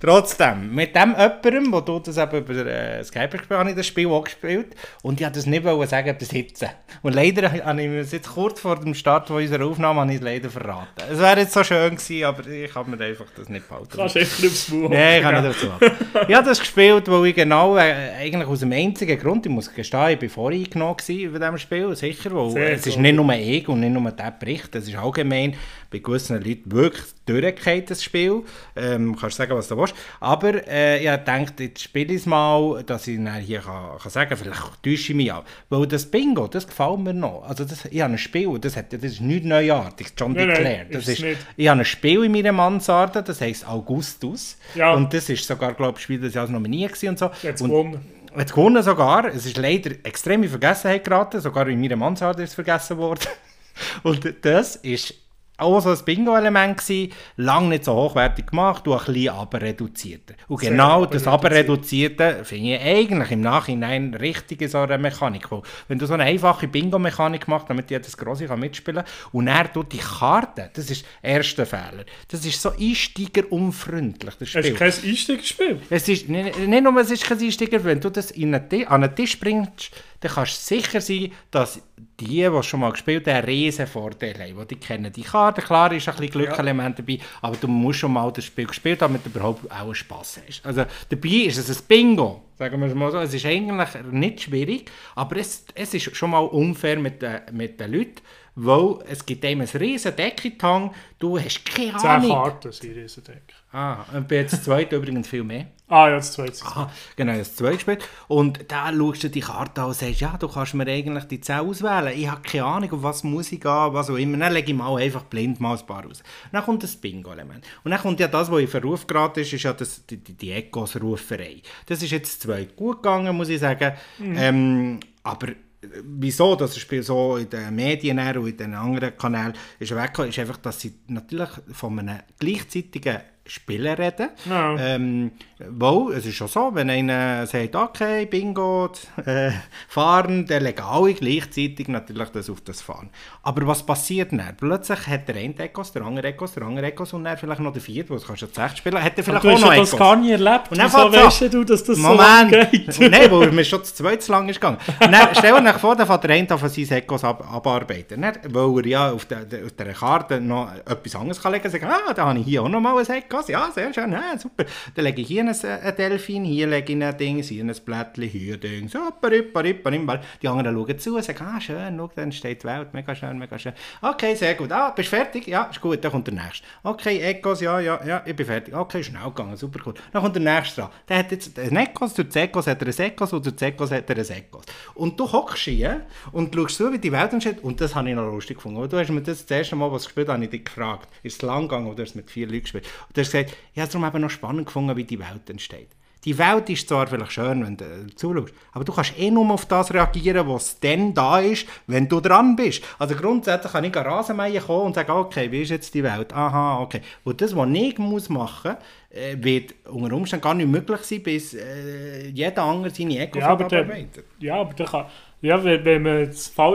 trotzdem, mit dem jemandem, wo du das eben über äh, Skype gespielt habe ich das Spiel auch gespielt und ich wollte das nicht wollen sagen, besitzen. Und leider habe ich es jetzt kurz vor dem Start unserer Aufnahme habe ich es leider verraten. Es wäre jetzt so schön gewesen, aber ich kann mir einfach das nicht behalten. Kannst du echt nicht aufs Maul Nein, ich kann nicht dazu. <laughs> ich habe das gespielt, weil ich genau äh, eigentlich aus dem einzigen Grund, ich muss gestehen, ich war voreingenommen über diesem Spiel, sicher, weil Sehr es ist nicht nur ich und nicht nur der Bericht, es ist allgemein bei gewissen Leuten wirklich durchgehend, das Spiel. Ähm, kannst sagen, was du willst. Aber äh, ich dachte, jetzt spiele ich es mal, dass ich hier kann, kann sagen vielleicht täusche ich mich ab. Weil das Bingo, das gefällt mir noch. Also das, ich habe ein Spiel, das, hat, das ist nichts Neuartiges, John nein, Declare. Das ist, ist ich habe ein Spiel in meiner Mansarde, das heisst Augustus. Ja. Und das ist sogar, glaube ich, Spiel des Jahres nominiert und so. Jetzt gewonnen. Jetzt gewonnen sogar. Es ist leider extrem in Vergessenheit geraten. Sogar in meiner Mansarde ist es vergessen worden. <laughs> Und das ist auch so ein Bingo-Element gewesen, lange nicht so hochwertig gemacht und ein bisschen aber reduzierter. Und Sehr genau das aber reduzierte finde ich eigentlich im Nachhinein richtig in so einer Mechanik. Weil wenn du so eine einfache Bingo-Mechanik machst, damit jedes Grosse kann mitspielen und er tut die Karte, das ist der erste Fehler. Das ist so einsteigerunfreundlich, das Spiel. Es ist kein Einsteigerspiel. Es ist nicht, nicht nur, es ist kein Einsteiger, wenn du das in einen, an einen Tisch bringst, dann kannst du sicher sein, dass die, die schon mal gespielt haben, einen riesen Vorteil haben. Die kennen die Karte, klar ist ein bisschen Glückelement dabei, aber du musst schon mal das Spiel gespielt haben, damit du überhaupt auch Spass hast. Also dabei ist es ein Bingo, sagen wir es mal so. Es ist eigentlich nicht schwierig, aber es, es ist schon mal unfair mit, den, mit den Leuten, weil es gibt einem ein riesen Deckentang, du hast keine Ahnung. Zehn Karten sind riesen Deck. Ah, und bei jetzt zweite <laughs> übrigens viel mehr. Ah ja, das zweite. Ah, genau, das zweite gespielt. Und da schaust du die Karte an und sagst, ja, du kannst mir eigentlich die 10 auswählen. Ich habe keine Ahnung, auf was muss ich gehen, was auch immer. Dann lege ich mal einfach blind mal ein paar aus. Dann kommt das Bingo-Element. Und dann kommt ja das, was in Verruf geraten ist, ist ja das, die, die, die Ecos-Ruferei. Das ist jetzt zweit gut gegangen, muss ich sagen. Mhm. Ähm, aber wieso das Spiel so in den Medien und in den anderen Kanälen ist weggekommen, ist einfach, dass sie natürlich von einem gleichzeitigen Spielen reden. No. Ähm, weil, es ist schon so, wenn einer sagt, okay, Bingo, äh, fahren, legen alle gleichzeitig natürlich das auf das Fahren. Aber was passiert dann? Plötzlich hat der eine Ecos, der andere Ecos, der andere Ecos und dann vielleicht noch der vierte, wo du kannst jetzt echt spielen, hat er vielleicht auch noch Ecos. Du hast das gar nie erlebt. Und dann Wieso weißt du, dass das Moment, so geht? Nein, weil mir schon zu zweit zu lang ist gegangen. <laughs> dann, stell dir vor, dann fährt der eine von seinen Ecos ab, abarbeiten. Dann, weil er ja auf der, auf der Karte noch etwas anderes kann legen kann, sagen, ah, da habe ich hier auch noch mal ein Ecos, ja, sehr schön, ja, super. Dann lege ich hier ein, ein Delfin, hier lege ich ein Ding, hier ein Blättchen, hier ein Ding. Die anderen schauen zu und sagen, ah, schön, schau, dann steht die Welt, mega schön, mega schön. Okay, sehr gut, ah, bist du fertig? Ja, ist gut, dann kommt der Nächste. Okay, Ecos, ja, ja, ja, ich bin fertig. Okay, schnell gegangen, super cool. Dann kommt der Nächste dran. Der hat jetzt ein Ecos, durch Ecos hat er ein Ecos und durch Ecos hat er ein Ecos. Und du hockst hier und schaust so, wie die Welt entsteht und das habe ich noch lustig gefunden. Du hast mir das, das erste Mal, was du gespielt habe ich dich gefragt, ist es lang gegangen oder hast du mit vier Leuten gespielt? Und du hast gesagt, ich habe es darum eben noch spannend gefunden, wie die Welt entsteht. Die Welt ist zwar vielleicht schön, wenn du zuschaust, aber du kannst eh nur auf das reagieren, was dann da ist, wenn du dran bist. Also grundsätzlich kann ich Rasenmähen kommen und sagen, okay, wie ist jetzt die Welt? Aha, okay. Und das, was ich muss machen muss, äh, wird unter Umständen gar nicht möglich sein, bis äh, jeder andere seine Ecke ja, arbeitet. Ja, aber der kann ja, wenn, wenn man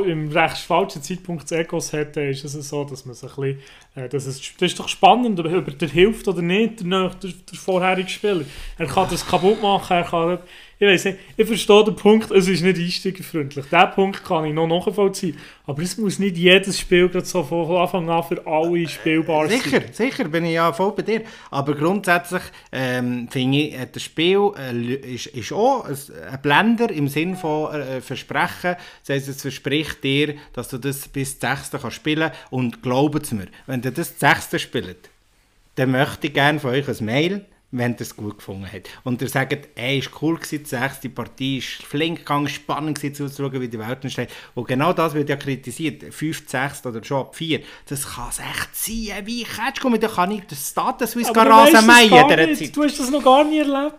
im recht falschen Zeitpunkt das hat, dann ist es so, dass man sich ein bisschen, äh, dass es, das ist doch spannend, ob er hilft oder nicht, der, der, der vorherige Spieler. Er kann das kaputt machen, er kann ich weiß nicht, ich verstehe den Punkt, es ist nicht einsteigerfreundlich. Diesen Punkt kann ich noch nachvollziehen. Aber es muss nicht jedes Spiel gerade so von Anfang an für alle spielbar sein. Sicher, sicher, bin ich ja voll bei dir. Aber grundsätzlich ähm, finde ich, das Spiel äh, ist, ist auch ein Blender im Sinn von äh, Versprechen. Das heisst, es verspricht dir, dass du das bis zum 6. kannst spielen Und glaubt mir, wenn du das 6. spielst, dann möchte ich gerne von euch ein Mail wenn ihr es gut gefunden habt. Und ihr sagt, ey, ist cool gewesen, die sechste Partie ist flink gegangen, spannend gewesen zuzuschauen, wie die Welt entsteht. Und genau das wird ja kritisiert. 5, 6 oder schon ab 4. Das kann es echt sein, wie catch kommen, da kann ich das Status Swiss Rasen mähen. Du hast das noch gar nie erlebt.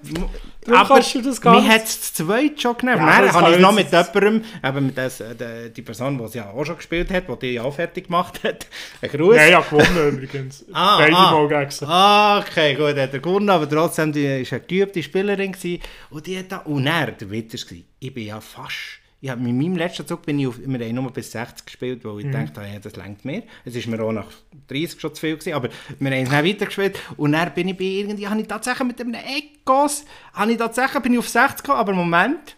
Aber mir hat es das zweite schon genervt. Ja, Dann habe ich noch mit jemandem, eben mit das, äh, die Person, die es ja auch schon gespielt hat, die die auch fertig gemacht hat, <laughs> ein Gruß. Nein, ja, gewonnen übrigens. <laughs> ah, Beide ah, Mal gegen ah, okay, gut, hat er gewonnen, aber trotzdem, die war eine geübte Spielerin gewesen, und die hat da, und er, der Witter ich bin ja fast ich habe mit meinem letzten Zug bin ich auf, wir haben nur bis 60 gespielt, weil ich mhm. dachte, ja, das längt mehr. Es war mir auch nach 30 schon zu viel gewesen, aber wir haben es dann weitergespielt und dann bin ich bei irgendwie, habe ich tatsächlich mit einem Ecos, habe ich tatsächlich, bin ich auf 60 gekommen, aber im Moment,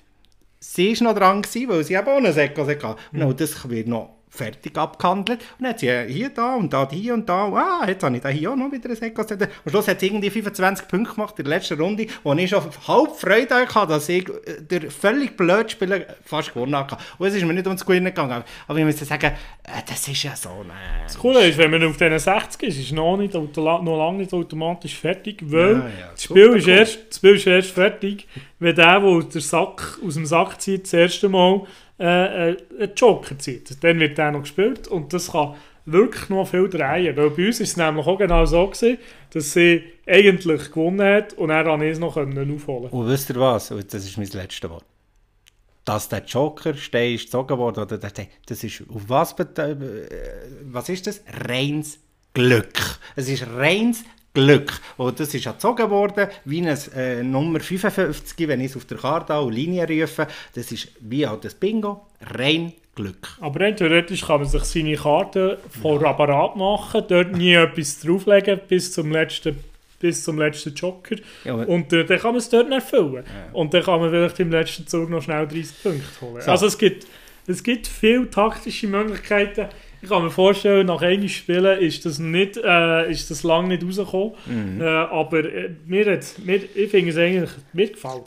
sie war noch dran gewesen, weil sie eben auch einen Ecos hatte. Mhm. Und das wird noch fertig abgehandelt. Und dann hat sie hier, da und da, hier und da. Ah, jetzt habe ich da hier auch noch wieder ein Sekos. Am Schluss hat sie irgendwie 25 Punkte gemacht in der letzten Runde, wo ich schon halb Freude hatte, dass ich äh, der völlig blöd Spieler fast gewonnen habe. Und es ist mir nicht ums Gewinnen gegangen. Aber ich muss sagen, äh, das ist ja so... Äh, das Coole ist, wenn man auf diesen 60 ist, ist noch, nicht, noch lange nicht automatisch fertig, weil ja, ja, das, Spiel ist erst, das Spiel ist erst fertig, wenn der, der den Sack aus dem Sack zieht, das erste Mal äh, äh, einen Joker zieht. Dann wird der noch gespielt und das kann wirklich noch viel drehen. Weil bei uns war es nämlich auch genau so, gewesen, dass sie eigentlich gewonnen hat und er dann es noch aufholen Und wisst ihr was? Das ist mein letztes Wort. Dass der Joker steht, ist gezogen worden, oder der, das ist auf was, äh, was ist das? Reins Glück. Es ist reins Glück. Und das ist gezogen worden wie eine äh, Nummer 55, wenn ich es auf der Karte und Linie rufe. Das ist wie auch das Bingo, rein Glück. Aber rein theoretisch kann man sich seine Karte vor ja. Apparat machen, dort nie <laughs> etwas drauflegen bis zum letzten bis zum letzten Joker. Ja, und äh, dann kann man es dort erfüllen. Ja. Und dann kann man vielleicht im letzten Zug noch schnell 30 Punkte holen. So. Also es gibt, es gibt viele taktische Möglichkeiten. Ich kann mir vorstellen, nach einem Spielen ist das, nicht, äh, ist das lange nicht rausgekommen. Mhm. Äh, aber äh, mir, mir, ich finde es eigentlich, mir gefällt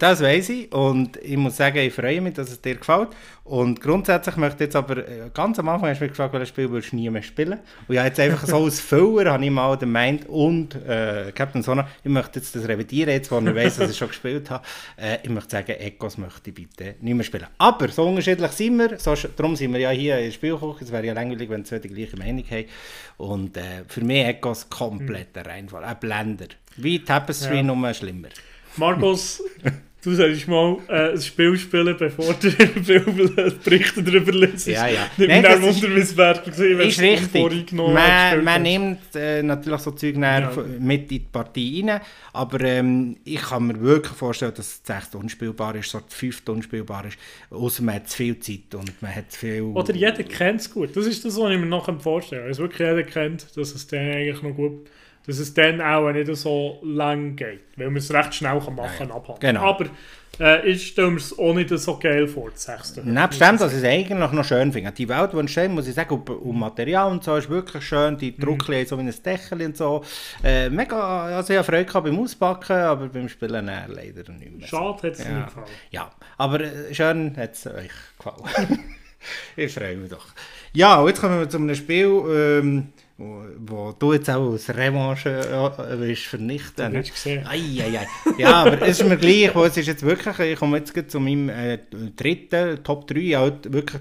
Das weiß ich und ich muss sagen, ich freue mich, dass es dir gefällt. Und grundsätzlich möchte ich jetzt aber, äh, ganz am Anfang hast du mich gefragt, welches Spiel würdest du nie mehr spielen? Und ja, jetzt einfach so <laughs> als Füller habe ich mal den Mind und äh, Captain Sona, ich möchte jetzt das revidieren, jetzt wo ich weiß, dass ich schon gespielt habe. Äh, ich möchte sagen, Echos möchte ich bitte nicht mehr spielen. Aber so unterschiedlich sind wir, so, darum sind wir ja hier in der Spielküche, es wäre ja langweilig, wenn wir die gleiche Meinung haben. Und äh, für mich Echos komplett mhm. Reinfall, ein Blender. Wie Tapestry, ja. nur schlimmer. Markus, <laughs> Du solltest mal äh, ein Spiel spielen, bevor du <laughs> Berichte darüber liest. Ja, ja. Nicht Nein, mehr Wundermisswert gesehen, wenn ist richtig. Man, man nimmt äh, natürlich so Zeug ja. mit in die Partie rein, aber ähm, ich kann mir wirklich vorstellen, dass das 6 unspielbar ist, so 5 unspielbar ist, außer man hat zu viel Zeit und man hat viel... Oder jeder kennt es gut. Das ist das, was ich mir nachher vorstelle. Also wirklich jeder kennt, dass es dann eigentlich noch gut dass es dann auch nicht so lang geht, weil man es recht schnell kann machen kann. Genau. Aber äh, ich stelle mir es auch nicht so geil vor, das sechste. Nebst dem, dass ich es eigentlich noch schön finde. Die Welt, die entsteht, muss ich sagen, um, um Material und so, ist wirklich schön. Die mhm. Druckchen so wie ein Deckel und so. Äh, mega, also ich habe Freude gehabt beim Auspacken, aber beim Spielen äh, leider nicht mehr. Schade hat es ja. nicht gefallen. Ja, aber äh, schön hat es euch gefallen. <laughs> ich freue mich doch. Ja, und jetzt kommen wir zu einem Spiel, ähm, wo, wo du jetzt auch als Revanche äh, willst vernichten. Das gesehen. Ei, ei, ei. Ja, aber es ist mir gleich, es ist jetzt wirklich, ich komme jetzt zu meinem äh, dritten Top 3, halt wirklich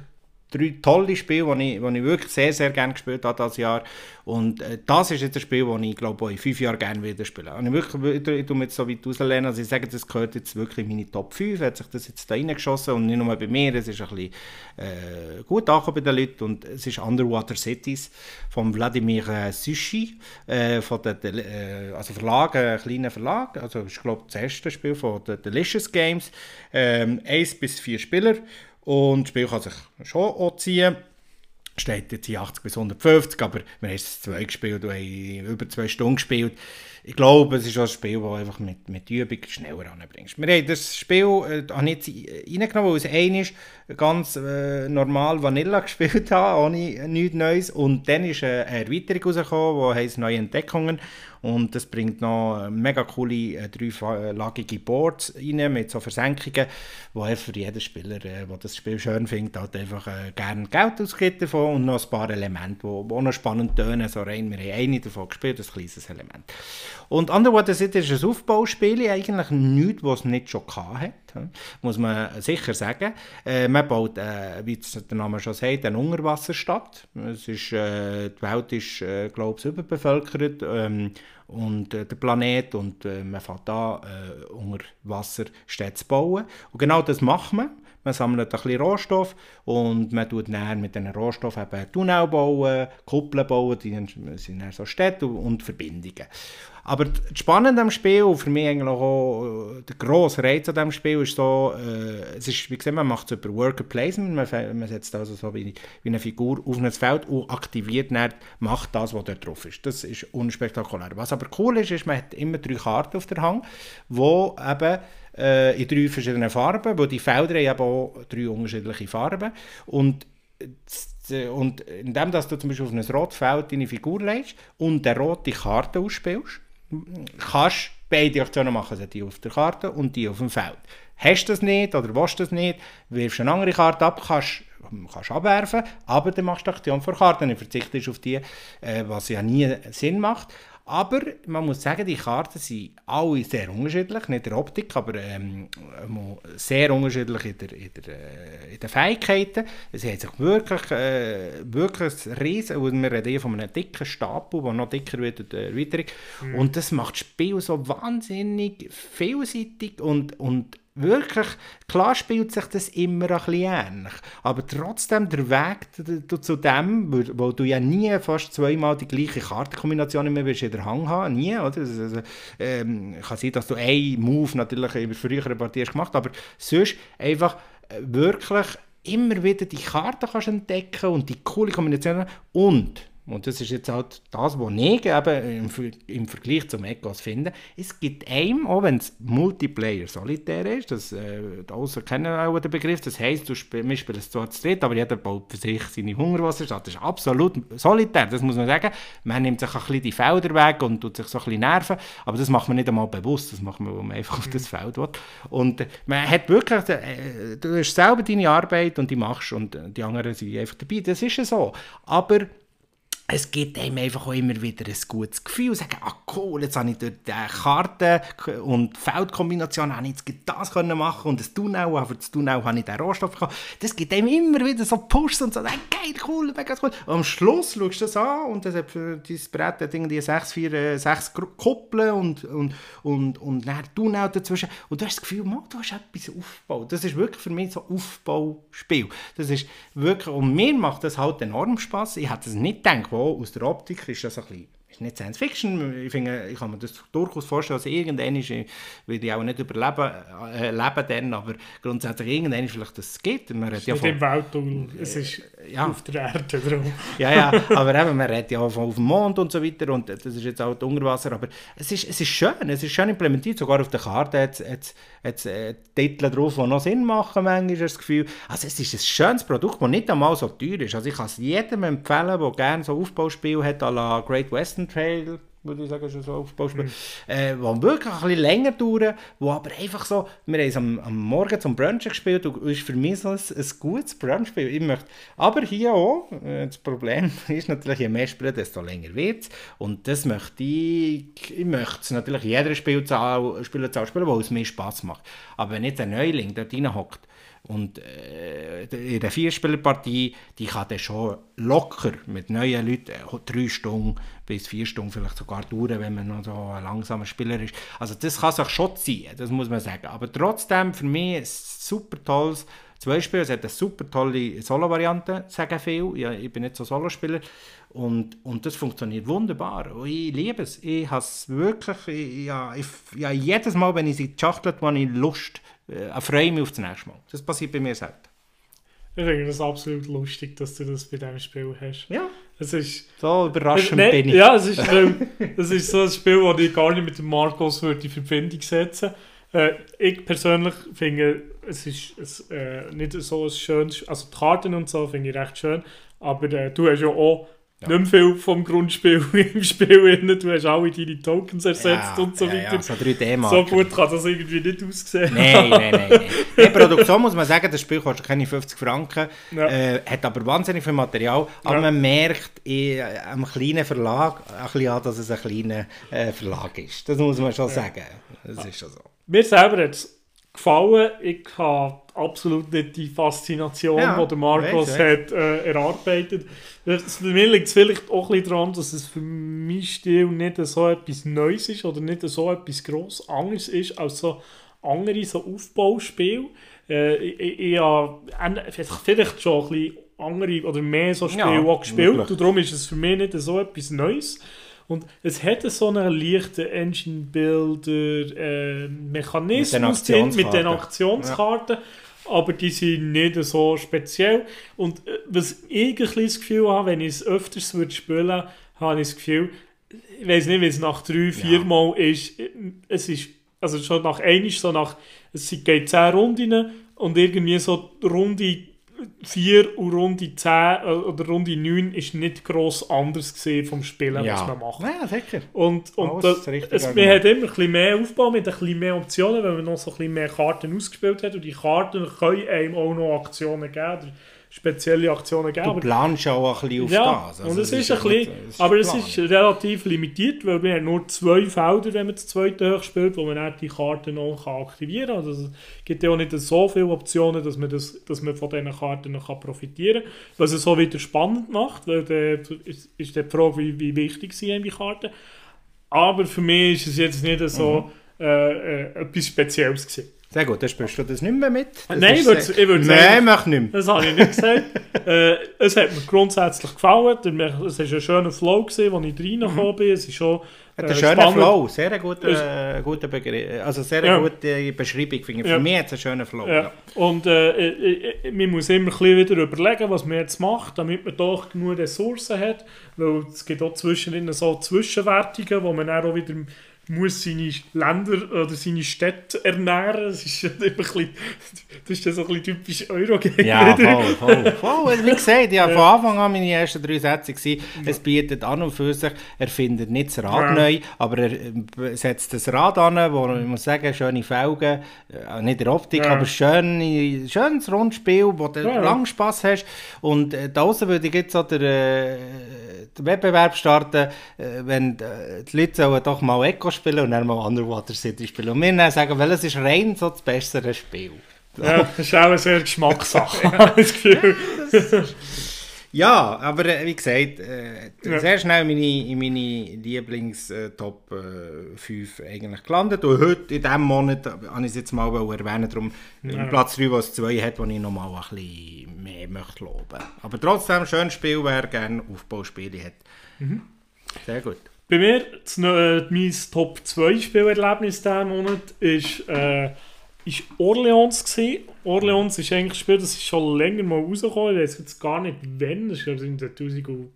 drei tolle Spiele, die ich, ich wirklich sehr, sehr gerne gespielt habe dieses Jahr. Und äh, das ist jetzt ein Spiel, das ich glaube in fünf Jahren gerne wieder spielen. Und ich wirklich, ich tue jetzt so weit rauslehnen, also ich sage, das gehört jetzt wirklich in meine Top 5, hat sich das jetzt da reingeschossen und nicht nur bei mir, es ist ein bisschen äh, gut angekommen bei den Leuten und es ist Underwater Cities von Wladimir äh, Sushi, äh, von der, äh, also Verlag, ein kleiner Verlag, also ich glaube das erste Spiel von den Delicious Games, ähm, 1 bis 4 Spieler und das Spiel kann sich schon auch ziehen. Steht jetzt hier 80 bis 150, aber wir haben es zwei gespielt und haben über zwei Stunden gespielt. Ich glaube, es ist auch ein Spiel, das einfach mit, mit Übung schneller anbringst. Wir haben das Spiel äh, nicht reingenommen, weil es ein ganz äh, normal Vanilla gespielt <laughs> habe, ohne nichts Neues. Und dann ist eine Erweiterung rausgekommen, die heisst Neue Entdeckungen. Und das bringt noch mega coole äh, dreilagige Boards rein mit so Versenkungen, wo für jeden Spieler, äh, der das Spiel schön findet, halt einfach äh, gerne Geld ausgibt davon und noch ein paar Elemente, die noch spannend tönen. So rein, wir haben eine davon gespielt, ein kleines Element. Und Underwater City ist ein Aufbauspiel, eigentlich nichts, was es nicht schon hatte, muss man sicher sagen. Äh, man baut, äh, wie der Name schon sagt, eine Unterwasserstadt. Es ist, äh, die Welt ist, äh, glaube ich, überbevölkert. Ähm, und äh, der Planet und äh, man fängt an, äh, unter Wasser Städte zu bauen. Und genau das macht man. Man sammelt ein bisschen Rohstoff und man tut dann mit diesen Rohstoffen eben Tunnel bauen, Kuppeln bauen, die sind dann so Städte und Verbindungen. Aber das Spannende am Spiel, für mich eigentlich auch äh, der grosse Reiz an diesem Spiel, ist so, äh, es ist, wie gesagt, man macht es über Worker Placement, man, man setzt also so wie, wie eine Figur auf ein Feld und aktiviert dann, macht das, was dort drauf ist. Das ist unspektakulär. Was aber cool ist, ist, man hat immer drei Karten auf der Hand, wo eben äh, in drei verschiedenen Farben, wo die Felder haben eben auch drei unterschiedliche Farben und und indem dass du zum Beispiel auf ein rotes Feld deine Figur legst und eine rote Karte ausspielst, kannst beide Aktionen machen, also die auf der Karte und die auf dem Feld. Hast du das nicht oder willst du das nicht, wirfst eine andere Karte ab, kannst kannst abwerfen, aber dann machst du die Aktion vor Karten, dann verzichtest auf die, äh, was ja nie Sinn macht. Aber man muss sagen, die Karten sind alle sehr unterschiedlich, nicht in der Optik, aber ähm, sehr unterschiedlich in, der, in, der, äh, in den Fähigkeiten. Es hat sich wirklich, äh, wirklich riesen, und wir reden hier von einem dicken Stapel, der noch dicker wird in der Erweiterung. Mhm. Und das macht das Spiel so wahnsinnig vielseitig und, und wirklich, klar spielt sich das immer ein bisschen ähnlich, aber trotzdem der Weg zu dem, wo du ja nie fast zweimal die gleiche Kartenkombination immer in der Hand haben, nie, oder? Also, ähm, kann sein, dass du einen Move natürlich in früheren Partien gemacht aber sonst einfach äh, wirklich immer wieder die Karten kannst entdecken und die coole Kombinationen und und das ist jetzt halt das, was ich eben im, im Vergleich zum Ecos finde. Es gibt einem, auch wenn es Multiplayer solitär ist, das, äh, die kennen auch den Begriff, das heisst, du spiel, wir spielen es zwar zu dritt, aber jeder baut für sich seine Hungerwasserstadt. Das ist absolut solitär, das muss man sagen. Man nimmt sich ein bisschen die Felder weg und tut sich so ein bisschen nerven, aber das macht man nicht einmal bewusst, das macht man, weil man einfach auf das Feld will. Und äh, man hat wirklich, äh, du hast selber deine Arbeit und die machst und die anderen sind einfach dabei, das ist ja so. Aber es gibt einem einfach auch immer wieder ein gutes Gefühl, sagen, ah cool, jetzt habe ich durch die Karten und Feldkombination habe ich jetzt das können machen und das Tunnel, aber das Tunnel habe ich den Rohstoff gehabt. Das gibt einem immer wieder so Push und so, hey, geil, cool, mega cool. Und am Schluss schaust du das an und das hat für dieses Brett hat irgendwie sechs, vier, sechs Kuppeln und, und, und, und dann Tunnel dazwischen und du hast das Gefühl, man, du hast etwas aufgebaut. Das ist wirklich für mich so ein Aufbauspiel. Das ist wirklich, und mir macht das halt enorm Spaß. Ich hätte es nicht gedacht, aus der Optik ist das ein bisschen ist nicht Science Fiction. Ich, finde, ich kann mir das durchaus vorstellen, dass irgendwann ist, will ich auch nicht überleben äh, leben dann, aber grundsätzlich irgendwann ist vielleicht das geht. Man es ist ja nicht im Weltall, es ist äh, ja. auf der Erde drum. <laughs> ja, ja, aber eben, man redet ja von auf dem Mond und so weiter und das ist jetzt auch unter Wasser, aber es ist, es ist schön, es ist schön implementiert, sogar auf der Karte hat es äh, Titel drauf, die noch Sinn machen, manchmal das Gefühl. Also es ist ein schönes Produkt, das nicht einmal so teuer ist. Also ich kann es jedem empfehlen, der gerne so Aufbauspiel hat, à la Great Western Trail, würde ich sagen, schon so Aufbauspiel, mhm. äh, die wirklich ein bisschen länger dauern, wo aber einfach so, wir haben es am, am Morgen zum Brunch gespielt und ist für mich so ein, ein gutes Brunchspiel. Ich möchte, aber hier auch, äh, das Problem <laughs> ist natürlich, je mehr spielen, desto länger wird es und das möchte ich, ich möchte natürlich jeder Spielzahl, Spielzahl spielen, wo es mir Spaß macht. Aber wenn jetzt ein Neuling dort reinhockt, und äh, in der Vierspielerpartie, die kann dann schon locker mit neuen Leuten äh, drei Stunden bis vier Stunden vielleicht sogar dauern, wenn man noch so ein langsamer Spieler ist. Also das kann sich schon ziehen, das muss man sagen. Aber trotzdem, für mich ein super tolles Zweispiel. Es hat eine super tolle Solo-Variante, sagen viele. Ich bin nicht so Solospieler. Und, und das funktioniert wunderbar. Und ich liebe es. Ich habe es wirklich, ich, ja, ich, ja, jedes Mal, wenn ich sie schachtelt, habe ich Lust, äh, freue mich auf das nächste Mal. Das passiert bei mir selten. Ich finde das absolut lustig, dass du das bei diesem Spiel hast. Ja. Es ist, so überraschend äh, bin ich. Ja, es ist, es ist so ein Spiel, das ich gar nicht mit dem Markus würde in Verbindung setzen äh, Ich persönlich finde, es ist es, äh, nicht so ein schönes... Also die Karten und so finde ich recht schön, aber äh, du hast ja auch ja. Nicht mehr viel vom Grundspiel <laughs> im Spiel. Du hast alle deine Tokens ersetzt ja, und so weiter. Ja, so 3D So gut kann das irgendwie nicht aussehen. Nein, nein, nein. nein. <laughs> Die Produktion muss man sagen, das Spiel kostet keine 50 Franken, äh, hat aber wahnsinnig viel Material. Aber man merkt eh, am kleinen Verlag ein bisschen an, dass es ein kleiner äh, Verlag ist. Das muss man schon sagen. Das ist schon so. Mir selber hat gefallen. Ich habe absolut nicht die Faszination, ja, die der Markus weiss, hat äh, erarbeitet. Für mich liegt es vielleicht auch ein bisschen daran, dass es für meinen Stil nicht so etwas Neues ist oder nicht so etwas gross anderes ist als so andere so Aufbauspiele. Äh, ich, ich, habe vielleicht schon ein bisschen andere oder mehr so Spiele ja, gespielt möglich. und darum ist es für mich nicht so etwas Neues. Und es hätte so einen leichten Engine-Builder-Mechanismus äh, mit den Aktionskarten. Ja. Aber die sind nicht so speziell. Und äh, was ich ein das Gefühl habe, wenn ich es öfters würde spielen habe ich das Gefühl, ich weiß nicht, wie es nach drei, vier ja. Mal ist. Es ist, also schon nach einmal so nach, es geht zehn Runden und irgendwie so Runde 4 und Runde 10 äh, oder Runde 9 ist nicht gross anders gesehen vom Spielen, ja. was man macht. Ja, sicher. Und, und das, es, man hat immer ein bisschen mehr Aufbau, mit ein bisschen mehr Optionen, weil man noch so ein bisschen mehr Karten ausgespielt hat und die Karten können einem auch noch Aktionen geben spezielle Aktionen geben. Du planst auch ein bisschen auf ja, das. Also und es ist, ist ein bisschen, nicht, aber es ist relativ limitiert, weil wir haben nur zwei Felder, wenn man das zweite hoch spielt, wo man dann die Karte noch aktivieren kann. Also es gibt ja auch nicht so viele Optionen, dass man, das, dass man von diesen Karten noch profitieren kann. Was es so wieder spannend macht, weil ist, ist die Frage, wie, wie wichtig sind die Karten. Aber für mich ist es jetzt nicht so mhm. äh, äh, etwas Spezielles gewesen. Sehr gut, dann spielst du das nicht mehr mit. Das Nein, ich würde, sagen... Nein, mach nicht mehr. Das habe ich nicht gesagt. <laughs> äh, es hat mir grundsätzlich gefallen. Es war ein schöner Flow, gewesen, als ich reingekommen bin. Es ist schon... Äh, ein schöner Flow, sehr guter, äh, guter Begriff, also sehr ja. gute Beschreibung. Finde ich. Für ja. mich hat es einen schönen Flow. Ja. Ja. Und äh, äh, man muss immer ein bisschen wieder überlegen, was man jetzt macht, damit man doch genug Ressourcen hat. Weil es gibt auch zwischendrin so Zwischenwertungen, wo man dann auch wieder muss seine Länder oder seine Städte ernähren. Das ist, immer ein bisschen, das ist so ein bisschen typisch euro Ja, voll, voll, voll. Wie gesagt, ja, von Anfang an meine ersten drei Sätze waren, es bietet an und für sich, er findet nicht das Rad ja. neu, aber er äh, setzt das Rad an, wo ich muss sagen, schöne Felgen, äh, nicht der Optik, ja. aber schöne, schönes Rundspiel, wo du ja. lang Spass hast. Und äh, da würde ich jetzt so der, äh, den Wettbewerb starten, wenn die Leute sollen doch mal Eco spielen und dann mal Underwater City spielen. Und wir sagen, weil es ist rein so das bessere Spiel. Ja, das ist auch eine sehr Geschmackssache, <laughs> ja. das Gefühl. Ja, aber äh, wie gesagt, äh, ja. sehr schnell meine, in meine Lieblings-Top äh, 5 eigentlich gelandet. Und heute, in diesem Monat, habe ich es jetzt mal erwähnen, darum ja. Platz 3, was 2 hat, wo ich noch mal ein bisschen mehr möchte loben. Aber trotzdem, schönes Spiel, wer gerne Aufbauspiele hat. Mhm. Sehr gut. Bei mir, das, äh, mein Top 2 Spielerlebnis diesen Monat ist, äh, ist Orleans gewesen. Orleans ist eigentlich ein Spiel, das ist schon länger mal rausgekommen. Ich weiß jetzt gar nicht wann, das ist in 2014,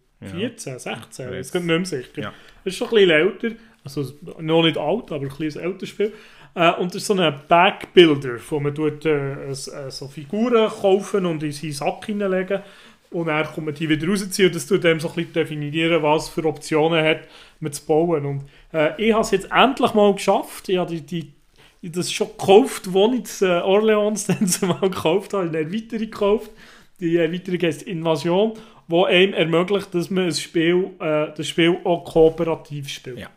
ja. 16, ja, jetzt nicht mehr sicher. Ja. Das ist schon ein bisschen älter, also noch nicht alt, aber ein bisschen älteres Spiel. Äh, und das ist so ein Backbuilder, wo man tut, äh, äh, so Figuren kaufen und in seinen Sack hineinlegen und dann man die wieder rausziehen und das tut dem so ein bisschen definieren, was für Optionen hat man zu bauen. Und äh, ich habe es jetzt endlich mal geschafft. Ich habe die, die das schon gekauft, als ich das äh, Orleans <laughs> dann mal gekauft habe, eine Erweiterung gekauft. Die Erweiterung heißt Invasion, die einem ermöglicht, dass man das Spiel, äh, das Spiel auch kooperativ spielt. Ja.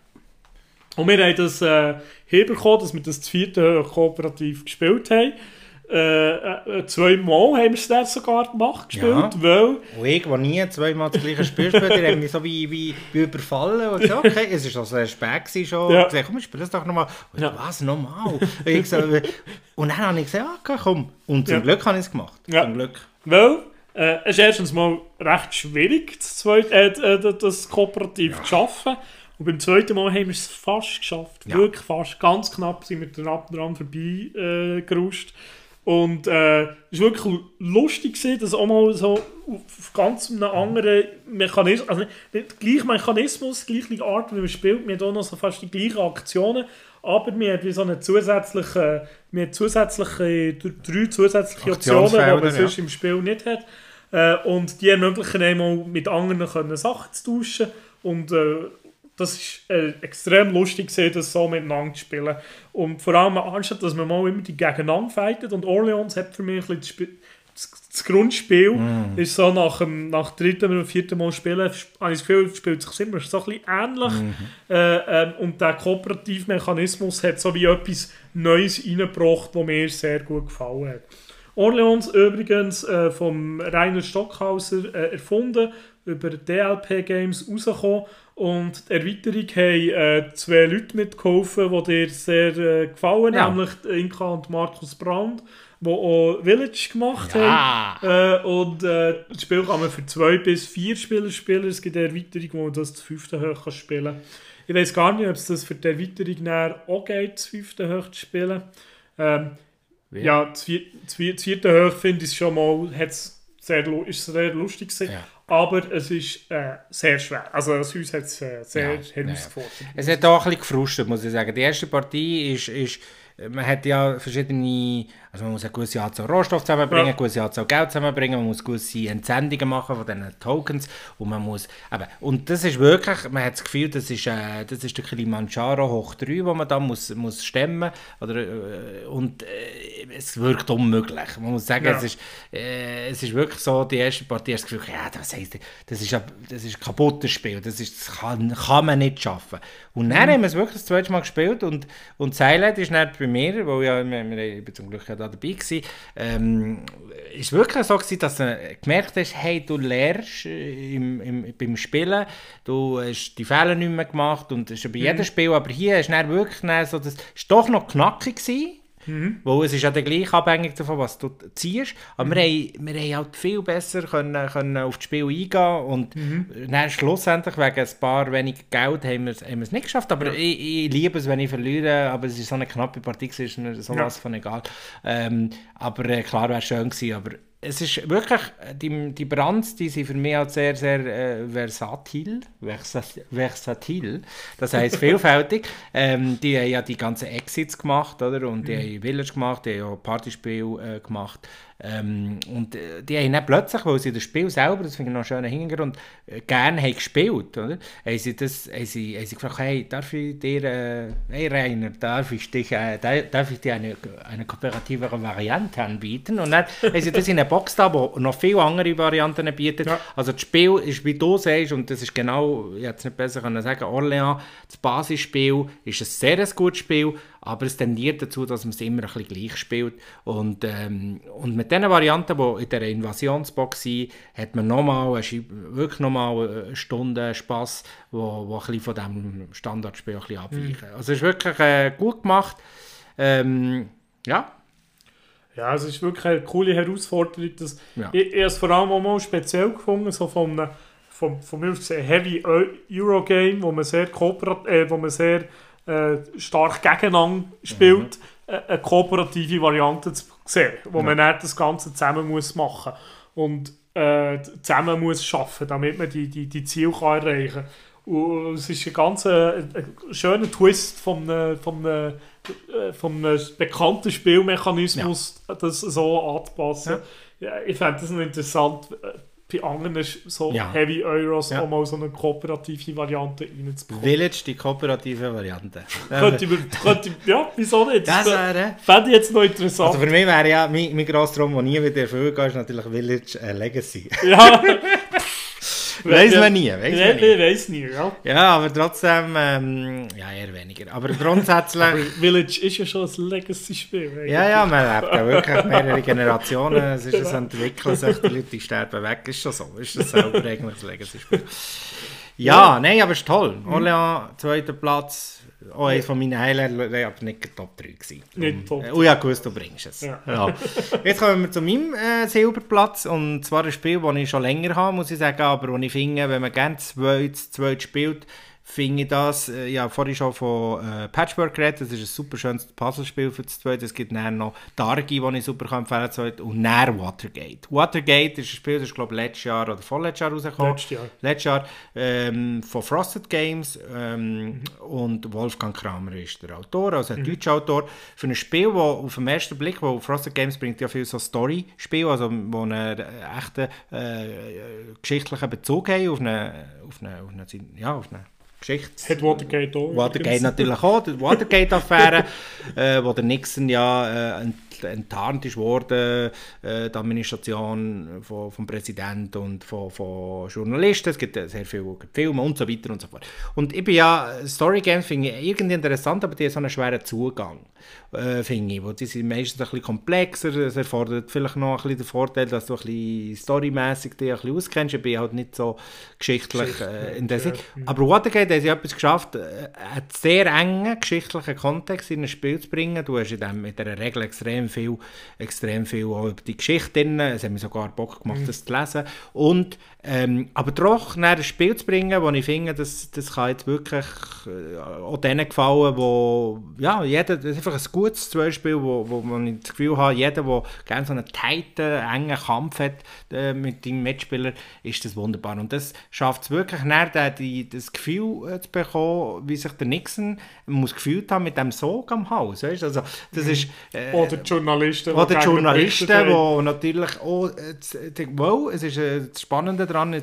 Und wir haben das äh, hinbekommen, dass wir das vierte kooperativ gespielt haben. Äh, äh, zweimal haben wir es dann sogar gemacht, gespielt, ja. weil... Und ich, der nie zweimal das gleiche Spiel gespielt habe, haben mich so wie, wie, wie überfallen und gesagt, okay, es war also spät schon, ja. gesagt, komm, spiel das doch nochmal. Ja. was, nochmal? und, dann habe ich gesagt, okay, komm. Und zum ja. Glück habe ich es gemacht, ja. zum Glück. Weil, äh, es ist erstens mal recht schwierig, das, zweite, äh, äh das kooperativ zu schaffen. Und beim zweiten Mal haben wir es fast geschafft. Ja. Wirklich fast. Ganz knapp sind wir dran vorbei äh. Und äh, es war wirklich lustig, gewesen, dass auch mal so auf ganz einem anderen Mechanismus, also nicht gleicher Mechanismus, gleiche Art, wie man spielt, wir haben auch noch so fast die gleichen Aktionen, aber wir haben wie so eine zusätzliche, haben zusätzliche, drei zusätzliche Optionen, die man sonst ja. im Spiel nicht hat. Äh, und die ermöglichen einem auch mit anderen können Sachen zu tauschen und äh, das ist äh, extrem lustig das so miteinander zu spielen. Und vor allem anstatt, dass man mal immer die gegeneinander fightet und Orleans hat für mich ein bisschen das, das Grundspiel mm. ist so nach dem nach dritten oder vierten Mal spielen, habe ich das Gefühl, spielt sich immer so ein bisschen ähnlich. Mm. Äh, äh, und der Kooperativmechanismus hat so wie etwas Neues reingebracht, was mir sehr gut gefallen hat. Orleans übrigens äh, vom Rainer Stockhauser äh, erfunden, über DLP Games rausgekommen und die Erweiterung haben äh, zwei Leute mitgeholfen, die dir sehr äh, gefallen ja. nämlich Inka und Markus Brand, die auch Village gemacht ja. haben. Äh, und äh, das Spiel kann man für zwei bis vier Spieler spielen. Es gibt eine Erweiterung, wo man das zu fünften hoch kann spielen Ich weiß gar nicht, ob es das für die Erweiterung auch geht, zu fünften hoch zu spielen. Ähm, ja, das vierte hoch finde ich schon mal, hat's sehr, ist sehr lustig gewesen. Ja aber es ist äh, sehr schwer. Also das Haus hat es äh, sehr ja, herausgefordert. Ja. Es hat auch ein bisschen gefrustet, muss ich sagen. Die erste Partie ist, ist man hat ja verschiedene also man muss eine gewisse Anzahl Rohstoff zusammenbringen, eine gewisse Anzahl Geld zusammenbringen, man muss gewisse Entsendungen machen von diesen Tokens und man muss, eben, und das ist wirklich, man hat das Gefühl, das ist, äh, das ist der Kilimanjaro hoch 3, wo man da muss, muss stemmen oder, äh, und äh, es wirkt unmöglich. Man muss sagen, ja. es, ist, äh, es ist wirklich so, die erste Partie hast das Gefühl, ja, das, heisst, das, ist, das ist ein kaputtes Spiel, das, ist, das kann, kann man nicht schaffen. Und dann mhm. haben wir es wirklich das zweite Mal gespielt und, und das Highlight ist nicht bei mir, weil ja, wir, wir, ich bin zum Glück ja da dabei gewesen. Ähm, ist wirklich so gewesen, dass du gemerkt hast, hey, du lernst äh, im, im, beim Spielen, du hast die Fehler nicht mehr gemacht und das ist bei mhm. jedem Spiel, aber hier ist es wirklich so, das ist doch noch knackig gewesen Mhm. Weil es ist ja dann gleich abhängig davon, was du ziehst. Aber mhm. wir, haben, wir haben halt viel besser können, können auf das Spiel eingehen und mhm. dann schlussendlich wegen ein paar wenig Geld haben wir, haben wir es nicht geschafft. Aber ja. ich, ich, liebe es, wenn ich verliere, aber es ist so eine knappe Partie, es ist mir sowas ja. von egal. Ähm, aber äh, klar wäre es schön gewesen, aber es ist wirklich, die, die Brands, die sind für mich halt sehr, sehr äh, versatil, versatil, das heisst vielfältig. <laughs> ähm, die haben ja die ganzen Exits gemacht, oder? Und die mhm. haben Village gemacht, die haben auch Partyspiel äh, gemacht. Ähm, und äh, die haben dann plötzlich, weil sie das Spiel selber, das finde ich noch einen schönen Hintergrund, äh, gerne haben gespielt, oder? Haben sie, das, haben sie, haben sie gefragt, hey, darf ich dir, äh, hey Rainer, darf ich, dich, äh, darf ich dir eine, eine kooperativere Variante anbieten? Und dann haben sie das in einer Box da, wo noch viele andere Varianten bietet. Ja. Also das Spiel ist, wie du sagst, und das ist genau, ich hätte es nicht besser können sagen, Orléans, das Basisspiel ist ein sehr gutes Spiel, aber es tendiert dazu, dass man es immer ein bisschen gleich spielt. Und, ähm, und mit diesen Varianten, die in der Invasionsbox waren, hat man nochmal wirklich nochmal eine Stunde Spass, wo, wo ein bisschen von diesem Standardspiel ein bisschen abweichen. Mhm. Also es ist wirklich äh, gut gemacht. Ähm, ja. Ja, es ist wirklich eine coole Herausforderung. Dass ja. Ich, ich habe es vor allem auch mal speziell gefunden, so von einem von, von mir aus Heavy Eurogame, wo man sehr, kooperat äh, wo man sehr äh, stark gegeneinander spielt, mhm. eine kooperative Variante zu sehen, wo ja. man dann das Ganze zusammen muss machen und äh, zusammen muss schaffen, damit man die, die, die Ziele kann erreichen kann. Und es ist ein ganz äh, ein schöner Twist von einem, von einem, äh, von einem bekannten Spielmechanismus, ja. das so anzupassen. Ja. Ich fände das interessant, äh, bei anderen so ja. Heavy Euros ja. auch mal so eine kooperative Variante reinzubekommen. Village, die kooperative Variante. könnte, könnte, ja, wieso nicht? Das wäre... Fände ich jetzt noch interessant. Also für mich wäre ja, mein, mein grosser Traum, der nie wieder erfüllt ist natürlich Village äh, Legacy. Ja. <laughs> weiß man nie. Ja, man nie. Weiß nie, ja. Ja, aber trotzdem, ähm, ja, eher weniger. Aber grundsätzlich. aber Village ist ja schon ein Legacy-Spiel. Ja, ja, man lebt ja wirklich <laughs> mehrere Generationen. Es ist ein Entwickeln sich, die Leute sterben weg. Ist schon so. Ist das selber eigentlich ein Legacy-Spiel. Ja, ja, nein, aber es ist toll. Orléans, zweiter Platz auch eines von meinen Highlights, aber nicht Top 3 gewesen. Nicht Top 3. Oh ja, gewusst, du bringst es. Ja. Ja. Jetzt kommen wir zu meinem äh, Silberplatz und zwar ein Spiel, das ich schon länger habe, muss ich sagen, aber wo ich finde, wenn man gerne zweit, zweit spielt, finde ich das, äh, ja, vorhin schon von äh, Patchwork geredet, das ist ein super schönes Puzzlespiel für das zweite. Es gibt dann noch Dargi, das ich super empfehlen kann, und dann Watergate. Watergate ist ein Spiel, das ist, glaube ich, letztes Jahr oder vorletztes Jahr rausgekommen. Letztes Jahr. Letztes Jahr, ähm, von Frosted Games ähm, mhm. und Wolfgang Kramer ist der Autor, also ein mhm. deutscher Autor, für ein Spiel, das auf den ersten Blick, wo Frosted Games bringt ja viel so Story-Spiel, also wo einen echten äh, geschichtlichen Bezug haben auf eine, auf eine, auf eine, ja, auf eine Geschichte. Hat Watergate auch. Watergate natürlich auch, die Watergate-Affäre, <laughs> äh, wo der Nixon ja äh, enttarnt ist worden, äh, die Administration von, vom Präsidenten und von, von Journalisten. Es gibt sehr viele Filme und so weiter und so fort. Und ich bin ja, Story Games finde ich irgendwie interessant, aber die haben so einen schweren Zugang, äh, finde ich. Wo die sind meistens ein bisschen komplexer, es erfordert vielleicht noch ein bisschen den Vorteil, dass du ein bisschen storymässig dich ein bisschen auskennst. Ich bin halt nicht so geschichtlich äh, in der ja. Aber Watergate hat sie etwas geschafft, äh, einen sehr engen geschichtlichen Kontext in ein Spiel zu bringen. Du hast in, dem, in dieser Regel extrem viel, extrem viel auch über die Geschichte drin. Es hat mir sogar Bock gemacht, mhm. das zu lesen. Und, ähm, aber doch ein Spiel zu bringen, wo ich finde, das, das kann jetzt wirklich äh, auch denen gefallen, wo, ja, jeder, das ist einfach ein gutes Zweispiel, wo, wo man das Gefühl hat, jeder, der gerne so einen tighten, engen Kampf hat äh, mit dem Mitspieler, ist das wunderbar. Und das schafft es wirklich, dann, die, das Gefühl äh, zu bekommen, wie sich der Nixon muss gefühlt haben mit dem Sog am Hals. Weißt? Also, das mhm. ist, äh, Oder Journalisten. Oder Journalisten, die natürlich auch, äh, wow, es ist äh, das Spannende daran, äh,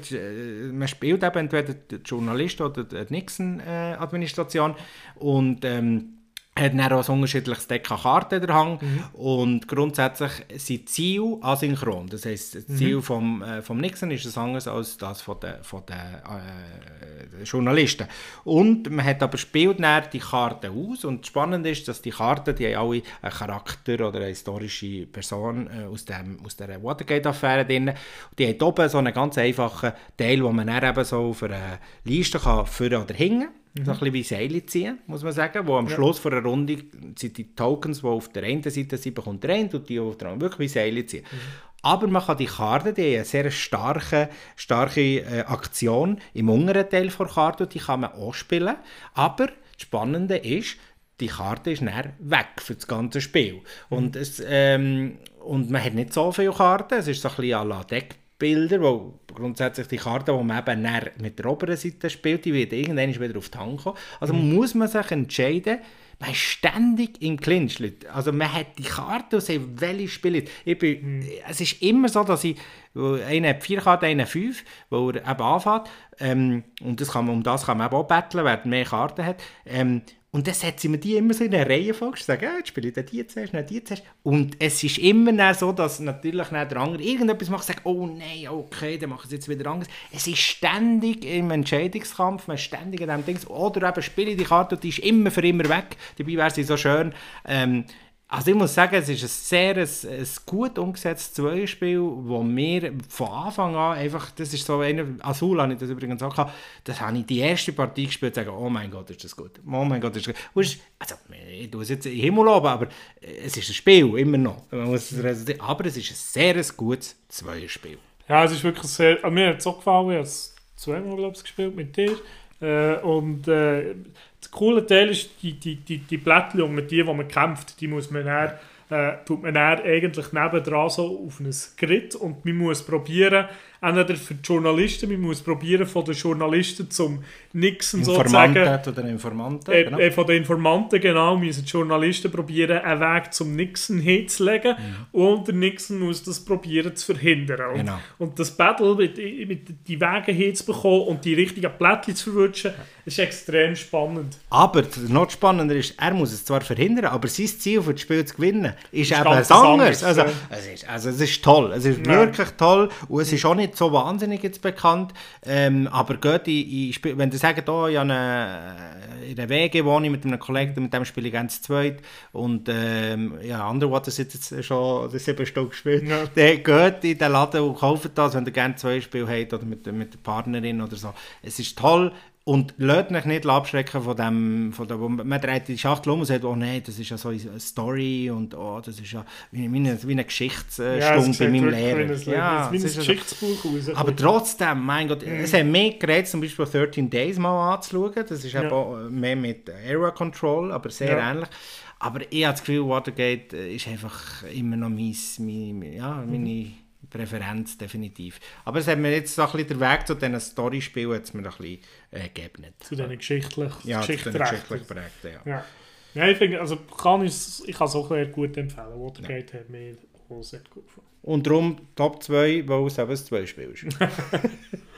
man spielt eben entweder den Journalist oder die Nixon-Administration und ähm, hat dann auch ein unterschiedliches Deck an Karten der Hang mhm. und grundsätzlich sind Ziele asynchron. Das heisst, das Ziel mhm. vom, äh, vom Nixon ist ein anderes als das von den, von den äh, Journalisten. Und man hat aber spielt dann die Karten aus und spannend ist, dass die Karten, die haben alle einen Charakter oder eine historische Person äh, aus, dem, aus der Watergate-Affäre drin. Die haben oben so einen ganz einfachen Teil, wo man dann eben so auf einer Liste kann führen oder hängen kann. Mhm. So ein bisschen wie Seile ziehen, muss man sagen. Wo am ja. Schluss von einer Runde sind die Tokens, die auf der einen Seite sind, bekommt der eine und die auf der anderen. Wirklich wie Seile ziehen. Mhm. Aber man kann die Karte, die haben eine sehr starke, starke äh, Aktion im unteren Teil der Karte, die kann man auch spielen. Aber das Spannende ist, die Karte ist dann weg für das ganze Spiel. Mhm. Und, es, ähm, und man hat nicht so viele Karten, es ist so ein bisschen à la Deck Bilder, wo grundsätzlich die Karte, die man eben mit der oberen Seite spielt, die wird irgendwann wieder auf die Hand kommen. Also mhm. muss man sich entscheiden, man ist ständig im Clinch. Also man hat die Karte und sagt, welche spielt. Ich bin, mhm. Es ist immer so, dass ich, einer hat vier Karten, einer fünf, wo er eben anfängt. Ähm, und das kann man, um das kann man eben auch betteln, wer mehr Karten hat. Ähm, und dann setzen wir die immer so in eine Reihe vor, sagen, ja, jetzt spiele ich die zuerst, dann die zuerst. Und es ist immer so, dass natürlich dann der andere irgendetwas macht, sagt, oh nein, okay, dann machen sie jetzt wieder anders. Es ist ständig im Entscheidungskampf, man ist ständig an dem Ding. Oder eben spiele ich die Karte und die ist immer für immer weg. Dabei wäre sie so schön. Ähm, also ich muss sagen, es ist ein sehr ein, ein gut umgesetztes Zweispiel, wo mir von Anfang an einfach, das ist so einer, Azul habe ich das übrigens auch gehabt, das habe ich die erste Partie gespielt und sage, oh mein Gott, ist das gut, oh mein Gott, ist das gut. Ist, also, ich tue es jetzt den Himmel oben, aber es ist ein Spiel, immer noch. aber es ist ein sehr gutes Zweispiel. Ja, es ist wirklich sehr, mir hat es auch gefallen, zweimal, glaube ich, gespielt mit dir. Äh, und äh, das coole Teil ist, die, die, die, die Blättchen, mit denen man kämpft, die muss man dann, äh, tut man dann eigentlich nebendran so auf ein Grid und man muss probieren, entweder für die Journalisten, man muss probieren von den Journalisten zum Nixon sozusagen. oder Informanten. Äh, genau. Äh, von den Informanten, genau, müssen die Journalisten probieren, einen Weg zum Nixon hinzulegen mhm. und der Nixon muss das probieren zu verhindern. Und, genau. und das Battle mit, mit die Wege hinzubekommen und die richtigen Plättchen zu verwutschen, ist extrem spannend. Aber noch spannender ist, er muss es zwar verhindern, aber sein Ziel für das Spiel zu gewinnen ist, ist eben anders. anders. Also, es ist, also es ist toll, es ist ja. wirklich toll und es ist auch nicht so wahnsinnig jetzt bekannt, ähm, aber geht in, in wenn du sagst, oh, ich eine, in der WG wohne ich mit einem Kollegen, mit dem spiele ich ganz zweit und ähm, ja, Underwater sind jetzt schon sieben Stunden gespielt, ja. <laughs> der geht in den Laden und kauft das, wenn er gerne zwei Spiele hat oder mit, mit der Partnerin oder so. Es ist toll, und lasst euch nicht abschrecken von dem, von der, man dreht die Schachtel um und sagt, oh nein, das ist ja so eine Story und oh, das ist ja wie, wie eine, wie eine Geschichtsstunde ja, bei meinem Lehrer. Ja, wie ein Geschichtsbuch raus. Aber trotzdem, mein Gott, mhm. es hat mehr geredet, zum Beispiel 13 Days mal anzuschauen, das ist ja. eben mehr mit Area Control, aber sehr ja. ähnlich. Aber ich habe das Gefühl, Watergate ist einfach immer noch mein, mein, ja, meine... Mhm Präferenz definitiv. Aber es hat mir jetzt so ein bisschen der Weg zu diesen Storyspielen jetzt mir ein bisschen äh, gegeben. Zu diesen geschichtlich, ja, geschichtlich prägten, ja. ja. Ja, ich finde, also kann ich, ich kann es auch sehr gut empfehlen. Watergate ja. hat mir auch sehr gut gefallen. Und darum Top 2, weil es eben ein 2 Spiel ist. <laughs>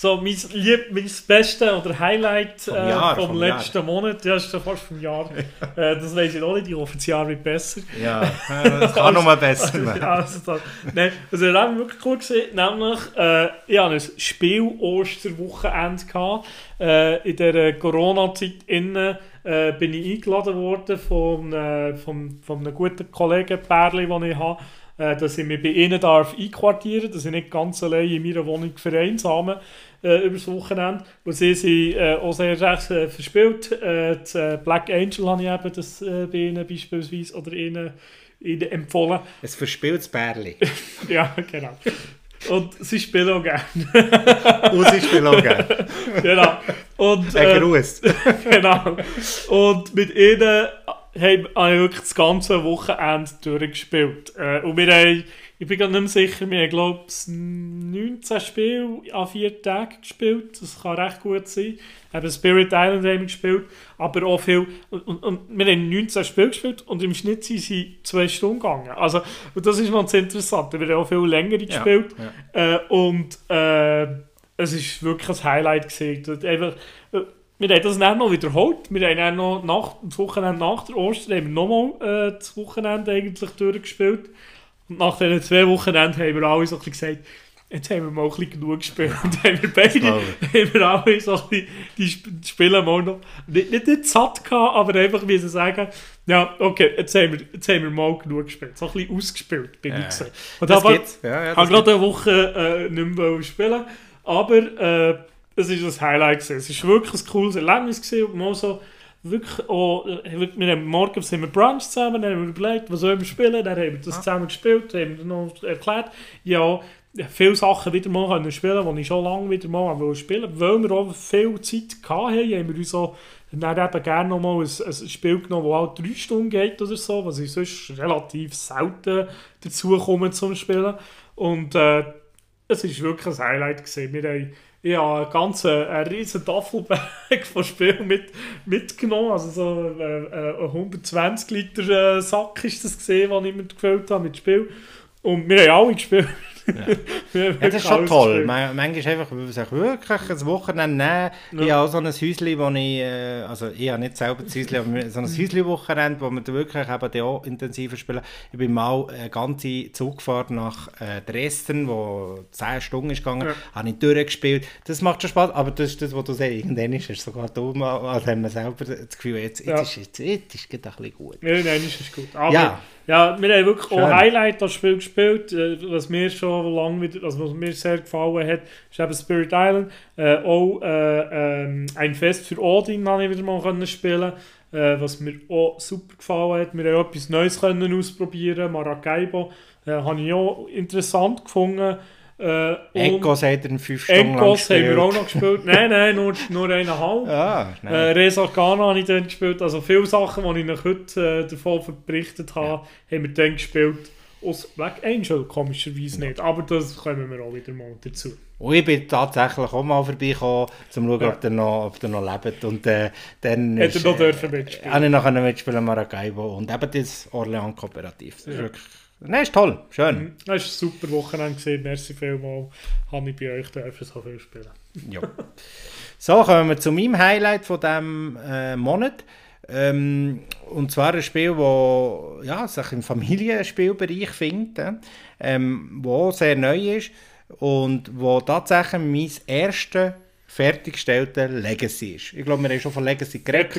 So, mein, lieb, mein Beste oder Highlight vom, äh, vom, vom letzten Jahr. Monat, ja, ist ja fast vom Jahr. <laughs> äh, das weiß ich auch nicht, ich hoffe, das Jahr wird besser. Ja, das kann <laughs> noch mal besser <laughs> werden. also, das, nein, also, das habe wirklich cool gesehen, nämlich, äh, ich hatte ein Spiel-Osterwochenende. Äh, in der Corona-Zeit innen äh, bin ich eingeladen worden von, äh, von, von einem guten Kollegen, Perli, den ich habe äh, dass ich mich bei ihnen darf einquartieren darf, dass ich nicht ganz allein in meiner Wohnung vereinsame äh, über das Wochenende. Und sie sind äh, auch sehr recht äh, verspielt. Äh, das, äh, Black Angel habe ich eben das äh, bei ihnen beispielsweise oder ihnen, ihnen empfohlen. Ein verspieltes Bärli. <laughs> ja, genau. Und sie spielen auch gerne. <laughs> Und sie spielen auch gerne. genau. Und, äh, Ein Gruß. <laughs> genau. Und mit ihnen habe ich wirklich das ganze Wochenende durchgespielt. Äh, und wir haben, ich bin gar nicht mehr sicher, wir haben glaube ich 19 Spiele an vier Tagen gespielt. Das kann recht gut sein. Eben Spirit Island haben wir gespielt, aber auch viel. Und, und, und wir haben 19 Spiele gespielt und im Schnitt sind sie zwei Stunden gegangen. Also, und das ist noch interessant. Wir haben auch viel länger gespielt. Ja, ja. Äh, und äh, es war wirklich ein Highlight gesehen. Einfach, äh, wir haben das dann noch wiederholt. Wir haben dann noch nach, das Wochenende nach der Ostern haben wir nochmal äh, das Wochenende eigentlich durchgespielt. Nach diesen zwei Wochenenden haben wir alle so ein bisschen gesagt, jetzt haben wir mal ein bisschen genug gespielt. Und <laughs> haben wir beide, haben wir alle so ein bisschen die Spiele mal noch, nicht, nicht, nicht satt gehabt, aber einfach wie sie sagen, ja, okay, jetzt haben wir, jetzt haben wir mal genug gespielt. So ein bisschen ausgespielt, bin ja. ich gesagt. Und das aber, Ja, ja, habe gerade eine Woche äh, nicht mehr spielen aber äh, das ist ein Highlight gewesen. Es war wirklich ein cooles Erlebnis gewesen und mal so wirklich auch, äh, wir haben morgens sind wir Brunch zusammen, dann haben wir überlegt, was sollen wir spielen, dann haben wir das zusammen gespielt, haben wir noch erklärt, ja, viele Sachen wieder mal können spielen, die ich schon lange wieder mal spielen wollte, weil wir auch viel Zeit hatten, haben wir uns auch dann eben gerne noch mal ein, ein Spiel genommen, das auch drei Stunden geht oder so, was ich sonst relativ selten dazu komme zum Spielen. Und äh, es war wirklich ein Highlight gewesen. Wir haben ich habe einen ganzen einen riesen Taffelberg von Spielen mit, mitgenommen. Also so äh, ein 120 Liter äh, Sack ist das gesehen, den ich mir gefüllt habe mit Spiel. Und wir haben alle gespielt. Ja. <laughs> ja, das ist schon toll. Man, manchmal einfach sich wirklich ein Wochenende nehmen. Ja. Ich habe auch so ein Häuschen, wo ich, äh, also ich habe nicht selber das Häuschen, aber so ein Häuschen-Wochenende, wo wir wirklich eben auch intensiver spielen. Ich bin mal eine ganze Zugfahrt nach äh, Dresden, wo 10 Stunden ist gegangen, ja. habe ich durchgespielt. Das macht schon Spaß, aber das ist das, was du sagst, irgendwann ist es sogar dumm, also haben wir selber das Gefühl, jetzt, jetzt, ja. ist, jetzt, jetzt ist es ein bisschen gut. Ja, nein, ist es gut. Aber ja. Ja, wir haben wirklich Schön. auch Highlight das Spiel gespielt, äh, was mir schon lange wieder, also was mir sehr gefallen hat, ist eben Spirit Island. Äh, auch äh, ähm, ein Fest für Odin habe ich wieder mal können spielen äh, was mir auch super gefallen hat. Wir haben etwas Neues können ausprobieren, Maracaibo, äh, habe ich auch interessant gefunden. Äh, Enkos hat er fünf Stunden Enkos haben wir auch noch gespielt. nein, nein, nur, nur eineinhalb. <laughs> Ah, äh, Reza Ghana habe ich dann gespielt. Also viele Sachen, die ich noch heute äh, davon berichtet habe, ja. haben wir dann gespielt. Aus Black Angel komischerweise ja. nicht. Aber das kommen wir auch wieder mal dazu. Und ich bin tatsächlich auch mal vorbeigekommen, um zu schauen, ja. ob, der noch, ob der noch lebt. Und äh, dann Hätte er noch dürfen mitspielen. Habe ich noch mitspielen Maracaibo. Und eben das Orléans Kooperativ. Das ist ja. wirklich Nein, ist toll, schön. Mhm. Das war ein super Wochenende, gewesen. merci vielmals. Habe ich bei euch dürfen so viel spielen. ja. So, kommen wir zu meinem Highlight von diesem äh, Monat. Ähm, und zwar ein Spiel, das ja, sich im Familienspielbereich findet, ähm, wo sehr neu ist und wo tatsächlich mein erstes fertiggestellte Legacy ist. Ich glaube, wir haben schon von Legacy geredet.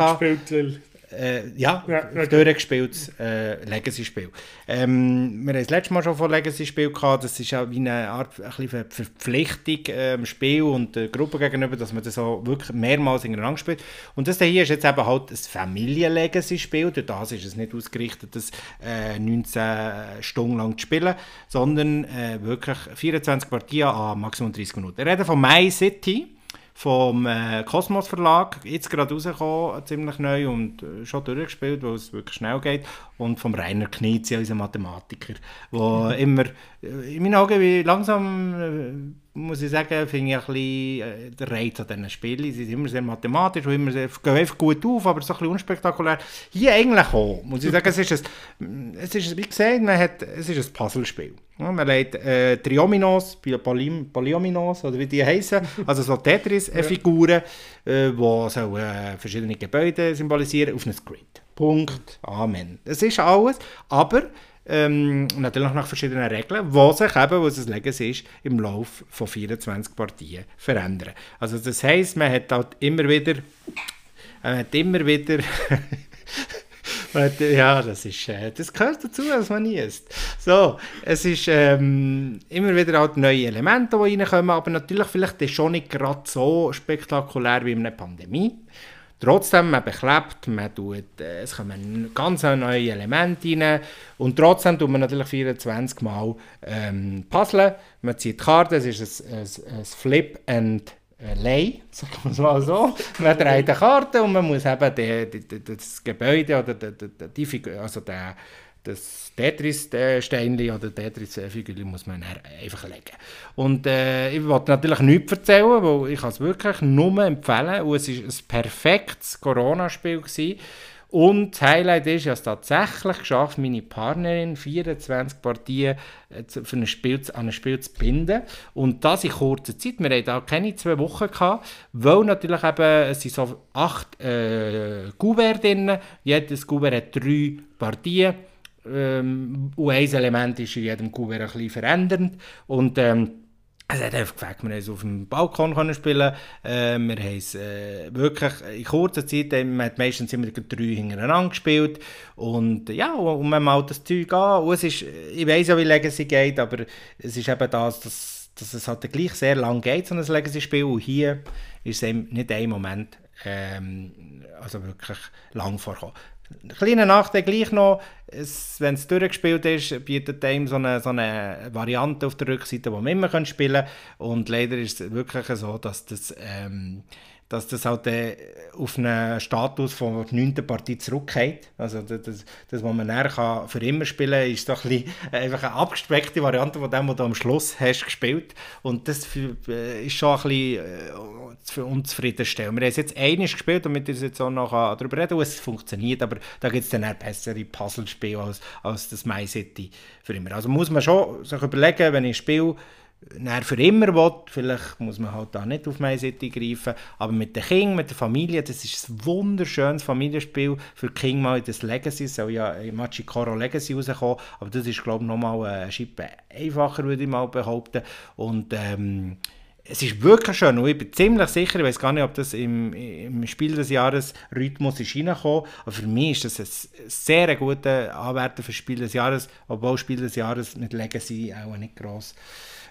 Äh, ja, ja okay. durchgespieltes äh, Legacy-Spiel. Ähm, wir haben das letzte Mal schon von Legacy-Spiel gehabt. Das ist auch wie eine Art ein Verpflichtung ähm, Spiel und der Gruppe gegenüber, dass man das auch wirklich mehrmals in Rang spielt. Und das hier ist jetzt eben halt ein Familien-Legacy-Spiel. Durch das ist es nicht ausgerichtet, das äh, 19 Stunden lang zu spielen, sondern äh, wirklich 24 Partien an maximal 30 Minuten. Wir reden von My City vom äh, Kosmos Verlag, jetzt gerade rausgekommen, ziemlich neu und äh, schon durchgespielt, weil es wirklich schnell geht. Und vom Rainer Knizia, unser Mathematiker, der <laughs> immer, äh, in meinen Augen, wie langsam, äh, muss ich sagen, finde ich ein bisschen äh, der Reiz an diesen Spielen. Sie sind immer sehr mathematisch und immer sehr, gehen einfach gut auf, aber so ein bisschen unspektakulär. Hier eigentlich auch, muss ich sagen, es ist ein, es ist, wie gesagt, man hat, es ist ein Puzzlespiel. Ja, man legt äh, Triominos, Polyominos oder wie die heißen, also so Tetris-Figuren, äh, die so, äh, verschiedene Gebäude symbolisieren, auf einem Grid. Punkt. Amen. Das ist alles, aber ähm, natürlich nach verschiedenen Regeln, die sich eben, was es Legacy ist, im Laufe von 24 Partien verändern. Also das heisst, man hat halt immer wieder, man hat immer wieder <laughs> ja, das ist, äh, das gehört dazu, dass man nie isst. So, es ist ähm, immer wieder halt neue Elemente, die reinkommen, aber natürlich vielleicht schon nicht gerade so spektakulär wie in einer Pandemie. Trotzdem, man beklebt, man tut, äh, es kommen ganz neue Elemente rein und trotzdem tut man natürlich 24 Mal ähm, puzzeln. Man zieht Karten, es ist ein, ein, ein Flip and Lei, <laughs> sagen wir es mal so. Man dreht eine Karte und man muss eben die, die, das Gebäude oder die, die, also der, das Tetris-Steinchen oder Tetris-Figur muss man einfach legen. Und äh, ich wollte natürlich nichts erzählen, weil ich es wirklich nur empfehlen und es war ein perfektes Corona-Spiel. Und das Highlight ist, ich habe es tatsächlich geschafft, meine Partnerin 24 Partien äh, für ein Spiel, an ein Spiel zu binden. Und das in kurzer Zeit. Wir hatten da keine zwei Wochen, gehabt, weil natürlich eben, es sind so acht äh, Kuverts drin. Jedes Kuvert hat drei Partien. Ähm, ein Element ist in jedem Kuvert ein bisschen verändernd. Und ähm, es hat einfach gefällt, wir haben es auf dem Balkon können spielen äh, wir haben es äh, wirklich in kurzer Zeit, äh, man hat meistens immer drei hintereinander gespielt und ja, und man malt das Zeug an und es ist, ich weiß ja, wie Legacy geht, aber es ist eben das, dass, dass es halt gleich sehr lang geht, so ein Legacy-Spiel und hier ist es eben nicht ein Moment ähm, also wirklich lang vorkommen. Kleiner Nachteil gleich noch, wenn es durchgespielt ist, bietet einem so eine, so eine Variante auf der Rückseite, die man immer spielen kann. Und leider ist es wirklich so, dass das ähm, dass das halt äh, auf einen Status von der 9. Partie zurückgeht. Also das, das, das was man näher für immer spielen kann, ist doch ein bisschen, einfach eine abgespeckte Variante von dem, was du am Schluss hast gespielt. Und das äh, ist schon ein bisschen äh, unzufriedenstellend. Wir haben es jetzt einiges gespielt, damit ich jetzt auch noch darüber reden kann, es funktioniert, aber da gibt es dann eher bessere Puzzlespiele als, als das My City für immer. Also muss man schon sich überlegen, wenn ich spiele, für immer will, vielleicht muss man halt da nicht auf meine Seite greifen, aber mit den Kindern, mit der Familie, das ist ein wunderschönes Familienspiel für die Kinder mal in das Legacy, soll ja in Machikoro Legacy rauskommen, aber das ist glaube ich nochmal eine Schippe einfacher, würde ich mal behaupten. Und ähm, es ist wirklich schön und ich bin ziemlich sicher, ich weiß gar nicht, ob das im, im Spiel des Jahres Rhythmus ist reingekommen, aber für mich ist das ein sehr guter Anwärter für Spiel des Jahres, obwohl Spiel des Jahres mit Legacy auch nicht gross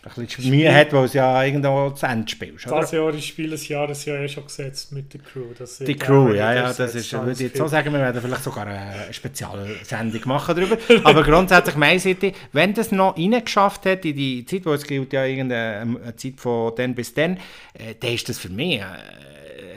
ein bisschen Mühe hat, weil es ja irgendwo zu Ende spielst. Oder? Das Jahr ist Spiel des Jahres ja eh schon gesetzt mit der Crew. die Crew, ja, ja, das ist, würde ich jetzt so sagen, wir werden vielleicht sogar eine Spezialsendung machen darüber. Aber grundsätzlich My City, wenn das noch reingeschafft hat in die Zeit, wo es gilt ja irgendeine Zeit von dann bis dann, äh, dann ist das für mich... Äh,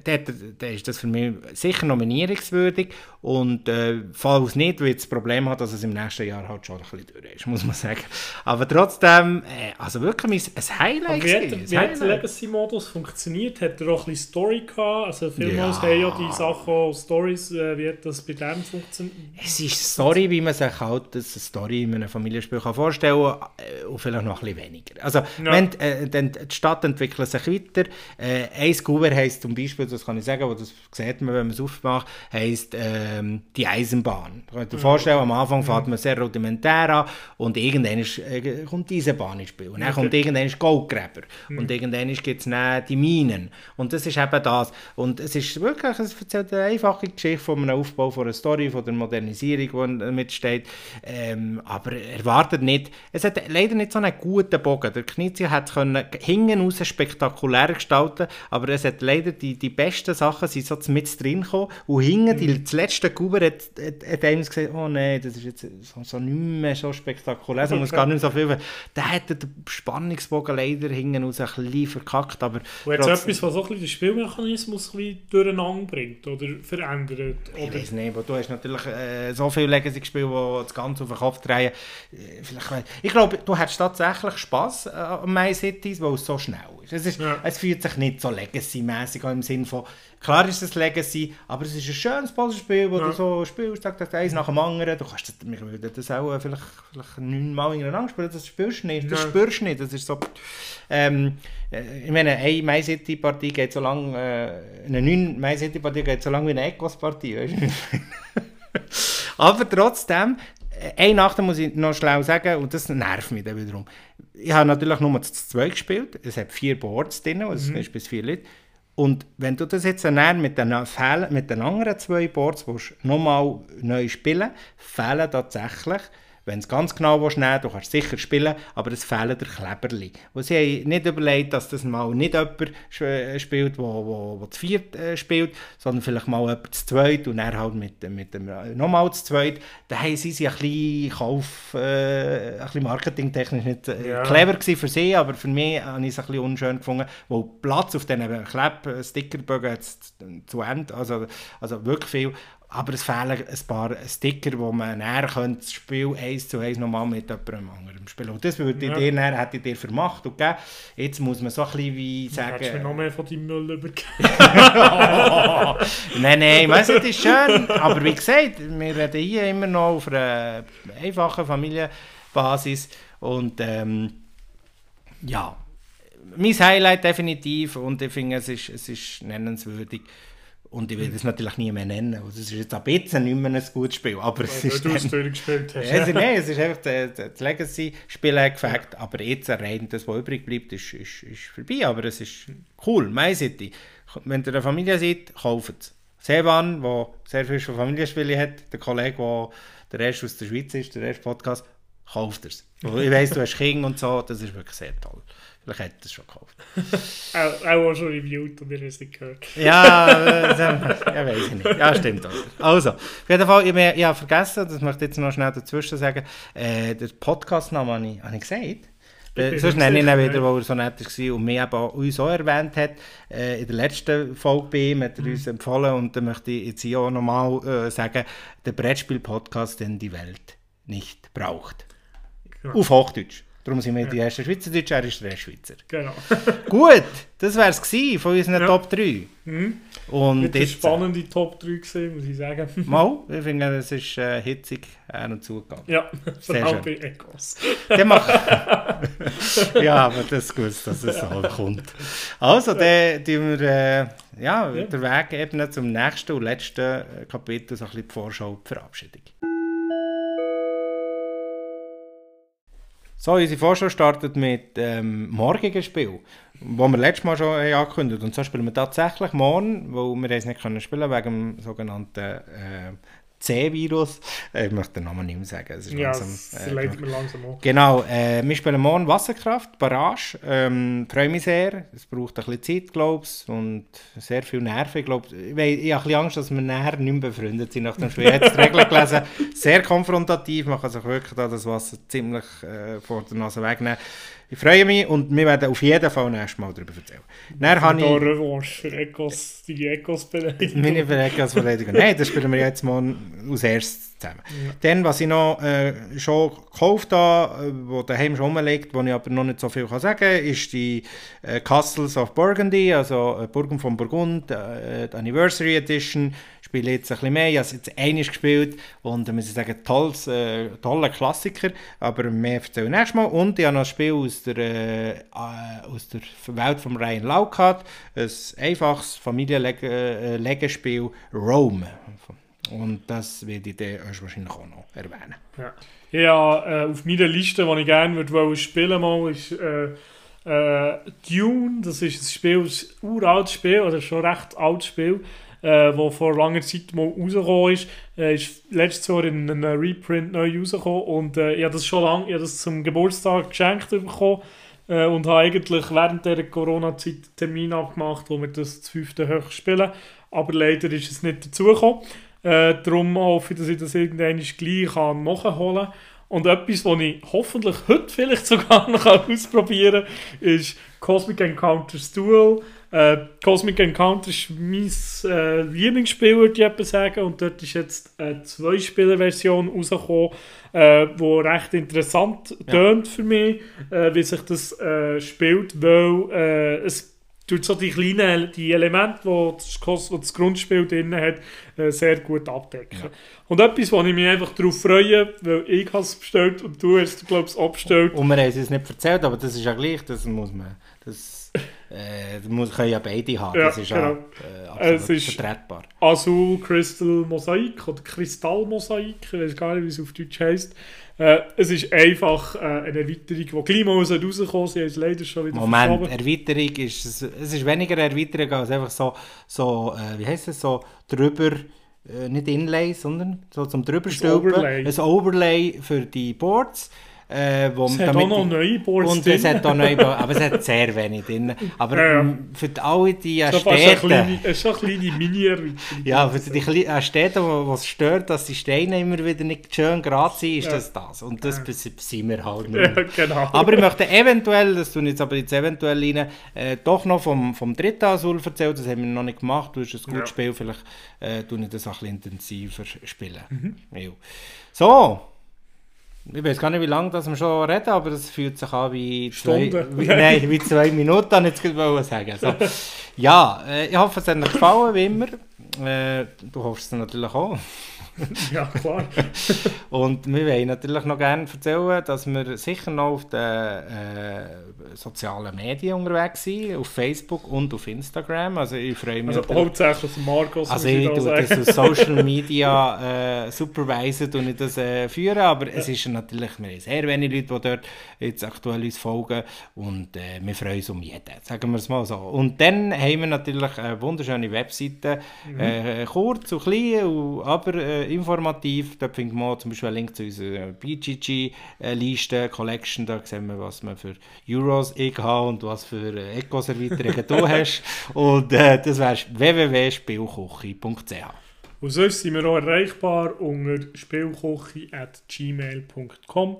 dann ist das für mich sicher nominierungswürdig. Und äh, falls nicht, weil das Problem hat, dass es im nächsten Jahr halt schon ein bisschen durch ist, muss man sagen. Aber trotzdem, äh, also wirklich ein Highlight. Aber wie hat, wie hat der Legacy-Modus funktioniert? Hat er auch ein bisschen Story gehabt? Also vielmals ja. haben ja die Sachen Stories, äh, wie hat das bei dem funktioniert? Es ist Story, wie man sich halt eine Story in einem Familienspiel kann vorstellen kann, äh, und vielleicht noch ein bisschen weniger. Also, ja. wenn, äh, dann, die Stadt entwickelt sich weiter. Äh, ein Scoober heisst zum Beispiel, das kann ich sagen, wo das sieht man, wenn man es aufmacht, heisst ähm, die Eisenbahn. Ich kann dir vorstellen, am Anfang mhm. fährt man sehr rudimentär an und irgendwann ist, äh, kommt die Eisenbahn ins Spiel. Und dann okay. kommt irgendwann Goldgräber. Mhm. Und irgendwann gibt es die Minen. Und das ist eben das. Und es ist wirklich, es erzählt eine einfache Geschichte von einem Aufbau von einer Story, von der Modernisierung, die damit steht. Ähm, aber erwartet nicht, es hat leider nicht so einen guten Bogen. Der Knizia hat es hinten raus spektakulär gestalten, aber es hat leider die, die besten Sachen sind so mit drin gekommen und hinten, die, mhm. das letzte Guber hat, hat, hat einem gesagt, oh nein, das ist jetzt so, so nicht mehr so spektakulär, so, okay. muss gar nicht so viel, der hat den Spannungsbogen leider hinten raus ein bisschen verkackt, aber... Und jetzt etwas, was auch ein bisschen den Spielmechanismus ein bisschen durcheinander bringt oder verändert? Oder? Ich weiß nicht, aber du hast natürlich äh, so viele Legacy gespielt, die das Ganze auf den Kopf drehen. Äh, vielleicht, ich glaube, du hast tatsächlich Spass äh, an My Cities, weil es so schnell ist. Es, ist, ja. es fühlt sich nicht so Legacy-mäßig im Sinn von, klar ist es Legacy, aber es ist ein schönes Puzzlespiel, wo ja. du so spielst, Tag, Tag, eins nach dem anderen. Du kannst das, das auch vielleicht, vielleicht neunmal hintereinander spielen, das spürst du nicht, das ja. spürst du nicht. Das ist so, ähm, äh, ich meine, eine My City Partie geht so lang, äh, eine 9 My City Partie geht so lang wie eine Ecos Partie, weißt du? <laughs> aber trotzdem, äh, eine Nacht muss ich noch schlau sagen, und das nervt mich dann wiederum. Ich habe natürlich nur das 2 gespielt, es hat vier Boards drin, also mhm. es ist bis vier Leute. Und wenn du das jetzt dann mit den, mit den anderen zwei Boards nochmal neu spielen fehlen tatsächlich wenn es ganz genau willst, nehmen du kannst sicher spielen, aber es fehlen der Kleberli. Sie haben nicht überlegt, dass das mal nicht jemand äh, spielt, der wo, wo, wo zu viert äh, spielt, sondern vielleicht mal jemand zu zweit und er halt mit, mit dem äh, nochmal zu zweit. Da haben sie sich ein bisschen Kauf, äh, ein bisschen marketingtechnisch nicht ja. clever gewesen für sie, aber für mich habe ich es ein bisschen unschön gefunden, weil Platz auf diesen Kleb-Stickerbögen zu Ende, also, also wirklich viel aber es fehlen ein paar Sticker, wo man näher könnte das Spiel eins zu eins nochmal mit jemandem anderem spielen. Und das würde ja. dir näher, hätte ich dir vermacht. Okay? Jetzt muss man so ein bisschen wie sagen... Hättest du mir noch mehr von deinem Müll übergeben? <laughs> nein, nein, weißt du, das ist schön. Aber wie gesagt, wir reden hier immer noch auf einer einfachen Familienbasis. Und ähm, ja, mein Highlight definitiv. Und ich finde, es ist, es ist nennenswürdig. Und ich will das natürlich nie mehr nennen. Also es ist jetzt ein bisschen nicht mehr ein gutes Spiel. Aber es ist. Du es durchgespielt hast. Also, nein, es ist einfach das, Legacy-Spiel gefällt. Aber jetzt rein das, was übrig bleibt, ist, ist, ist vorbei. Aber es ist cool. My City. Wenn ihr eine Familie seid, kauft es. Seban, der sehr viele Familienspiele hat, der Kollege, der der erste aus der Schweiz ist, der erste Podcast, kauft es. Ich weiss, du hast Kinder und so, das ist wirklich sehr toll. Vielleicht hätte er es schon gekauft. <laughs> auch, auch schon reviewed und ihr habt es nicht gehört. ja, ja, weiß ich nicht. Ja, stimmt. Auch. Also, auf jeden Fall, ich, ich habe vergessen, das möchte ich jetzt noch schnell dazwischen sagen, äh, der Podcast-Name habe ich, habe ich gesagt. Äh, sonst nenne ich ihn wieder, weil er so nett war und mich eben uns auch erwähnt hat. Äh, in der letzten Folge bei ihm hat er mhm. uns empfohlen und dann möchte ich jetzt hier auch nochmal äh, sagen, der Brettspiel-Podcast, den die Welt nicht braucht. Genau. Auf Hochdeutsch. Darum sind wir ja. die ersten Schweizerdeutschen, er ist der erste Schweizer. Genau. <laughs> Gut, das wäre es von unseren ja. Top 3. Mhm. Und eine spannende Top 3 gesehen, muss ich sagen. <laughs> Mal, ich finde, es ist äh, hitzig her und zugegangen. Ja, vor allem bei Ecos. <laughs> ja, aber das ist gut, dass es so kommt. Also, dann tun wir äh, ja, ja. den Weg eben zum nächsten und letzten Kapitel, so ein bisschen die Vorschau, die Verabschiedung. So, unsere Vorschau startet mit ähm, morgigen Spiel, wo wir letztes Mal schon haben angekündigt haben. Und so spielen wir tatsächlich morgen, weil wir es nicht können spielen wegen dem sogenannten äh, C-Virus. Äh, ich möchte den Namen nicht mehr sagen. Es ist ja, langsam, es äh, leidet mir langsam auch. Genau, äh, wir spielen morgen Wasserkraft, Barrage. Ähm, freue mich sehr. Es braucht ein bisschen Zeit, glaube ich, und sehr viel Nerven. Ich, glaub, ich, ich habe ein bisschen Angst, dass wir nachher nicht mehr befreundet sind nach dem Spiel. Ich habe die Regeln gelesen. Sehr konfrontativ, man kann sich wirklich da das Wasser ziemlich äh, vor der Nase wegnehmen. Ich freue mich und wir werden auf jeden Fall nächstes Mal darüber erzählen. Dann habe ich... Revanche für Ecos, die Ecos-Beleidigung. Meine für Ecos-Beleidigung. Nein, das spielen wir jetzt mal als erstes zusammen. Ja. Dann, was ich noch äh, schon gekauft habe, äh, wo daheim schon rumliegt, wo ich aber noch nicht so viel kann sagen kann, ist die äh, Castles of Burgundy, also äh, Burgen von Burgund, äh, die Anniversary Edition spiele jetzt ein bisschen mehr. Ich habe es jetzt einmal gespielt und muss ich sagen, tolles, äh, toller Klassiker, aber mehr erzähle ich nächstes Mal. Und ich habe noch ein Spiel aus der, äh, aus der Welt von Ryan Laukat, ein einfaches Familienlegespiel Rome. Und das werde ich dann wahrscheinlich auch noch erwähnen. Ja, ja äh, auf meiner Liste, die ich gerne würde spielen mal, ist äh, äh, Dune. Das ist ein Spiel, ein uraltes Spiel, oder schon recht altes Spiel äh, wo vor langer Zeit mal rausgekommen ist. Äh, ist letztes Jahr in einem Reprint neu rausgekommen und äh, ich habe das schon lange, ich das zum Geburtstag geschenkt bekommen äh, und habe eigentlich während der Corona-Zeit Termin abgemacht, wo wir das zu fünften hoch spielen. Aber leider ist es nicht dazugekommen. Äh, darum hoffe ich, dass ich das irgendwann gleich nachholen kann. Und etwas, was ich hoffentlich heute vielleicht <laughs> sogar noch ausprobieren kann, ist Cosmic Encounters Duel. Äh, Cosmic Encounter ist mein äh, Lieblingsspiel, würde ich sagen. Und dort ist jetzt eine Zwei-Spieler-Version rausgekommen, äh, die recht interessant ja. für mich, äh, wie sich das äh, spielt, weil äh, es tut so die kleinen die Elemente, die das, das Grundspiel drin hat, äh, sehr gut abdecken. Ja. Und etwas, wo ich mich einfach darauf freue, weil ich es bestellt und du hast es, abgestellt. Und wir haben es nicht erzählt, aber das ist ja gleich, das muss man... Das äh, muss, können ja beide haben, ja, das ist genau. ja äh, absolut es vertretbar. Azul Crystal Mosaik oder Kristallmosaik, ich weiß gar nicht, wie es auf Deutsch heisst. Äh, es ist einfach äh, eine Erweiterung, die gleich mal rauskommen sie ist leider schon wieder Moment, Erweiterung ist, es ist weniger Erweiterung als einfach so, so äh, wie heisst es, so drüber äh, nicht Inlay, sondern so zum drüberstülpen. Ein Overlay für die Boards. Äh, wo, es hat auch noch neue Boards Und es hat auch neue Boards, aber es hat sehr wenig drin. Aber ja, für alle die so Städte... Es ist eine kleine mini Ja, für die kleinen Städte, wo es stört, dass die Steine immer wieder nicht schön gerade sind, ist ja. das das. Und das ja. sind wir halt nicht. Ja, genau. Aber ich möchte eventuell, das tue ich jetzt aber jetzt eventuell rein, äh, doch noch vom, vom dritten Azul erzählen, das haben wir noch nicht gemacht, du hast ein gutes Spiel, vielleicht äh, tue ich das auch ein bisschen intensiver spielen. Mhm. So, ich weiß gar nicht, wie lange das wir schon reden, aber es fühlt sich an wie zwei, <laughs> wie, nein, wie zwei Minuten, jetzt wollte sagen. So. <laughs> Ja, äh, ich hoffe, es hat euch gefallen, wie immer. Äh, du hoffst es natürlich auch. <laughs> ja, klar. <laughs> und wir wollen natürlich noch gerne erzählen, dass wir sicher noch auf den äh, sozialen Medien unterwegs sind, auf Facebook und auf Instagram. Also ich freue mich. Also hauptsächlich Markus. Also ich tue das auf Social <laughs> Media äh, supervisen und ich das äh, führen, aber ja. es ist natürlich, wir sehr wenige Leute, die dort jetzt aktuell uns folgen und äh, wir freuen uns um jeden, sagen wir es mal so. Und dann haben wir natürlich eine wunderschöne Webseite, mhm. Äh, kurz und klein, aber äh, informativ. Dort findet man zum Beispiel einen Link zu unserer BGG-Liste, Collection. Da sehen wir, was man für Euros ich habe und was für äh, Ecos-Erweiterungen du <laughs> hast. Und äh, das wäre www.spielkochi.ch. Und sonst sind wir auch erreichbar unter spielkochi.gmail.com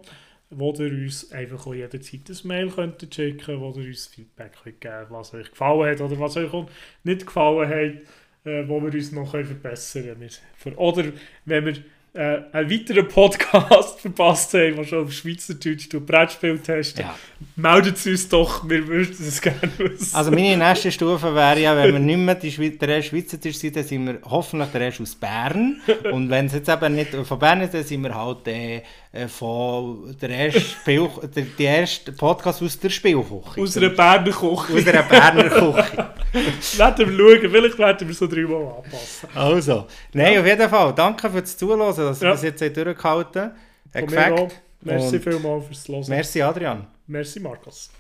wo ihr uns einfach auch jederzeit ein Mail könnt schicken wo ihr uns Feedback könnt geben was euch gefallen hat oder was euch nicht gefallen hat äh, wo wir uns noch verbessern können. Oder wenn wir äh, einen weiteren Podcast <laughs> verpasst haben, der schon auf Schweizerdeutsch Brettspiel testen, ja. meldet es uns doch, wir würden es gerne wissen. Also meine nächste <laughs> Stufe wäre ja, wenn wir nicht mehr die Schwe der Schweizerdeutsch sind, dann sind wir hoffentlich der Rest aus Bern. <laughs> Und wenn es jetzt eben nicht von Bern ist, dann sind wir halt äh, von der erste, Spiel, der, der erste Podcast aus der Spielküche. Aus einer Berner Küche. Aus einer Berner Küche. werden wir schauen, vielleicht werden wir so dreimal anpassen. Also, nein, ja. auf jeden Fall, danke fürs Zuhören, also dass ja. du bis jetzt hast durchgehalten hast. Merci vielmals fürs Losen. Merci Adrian. Merci Markus.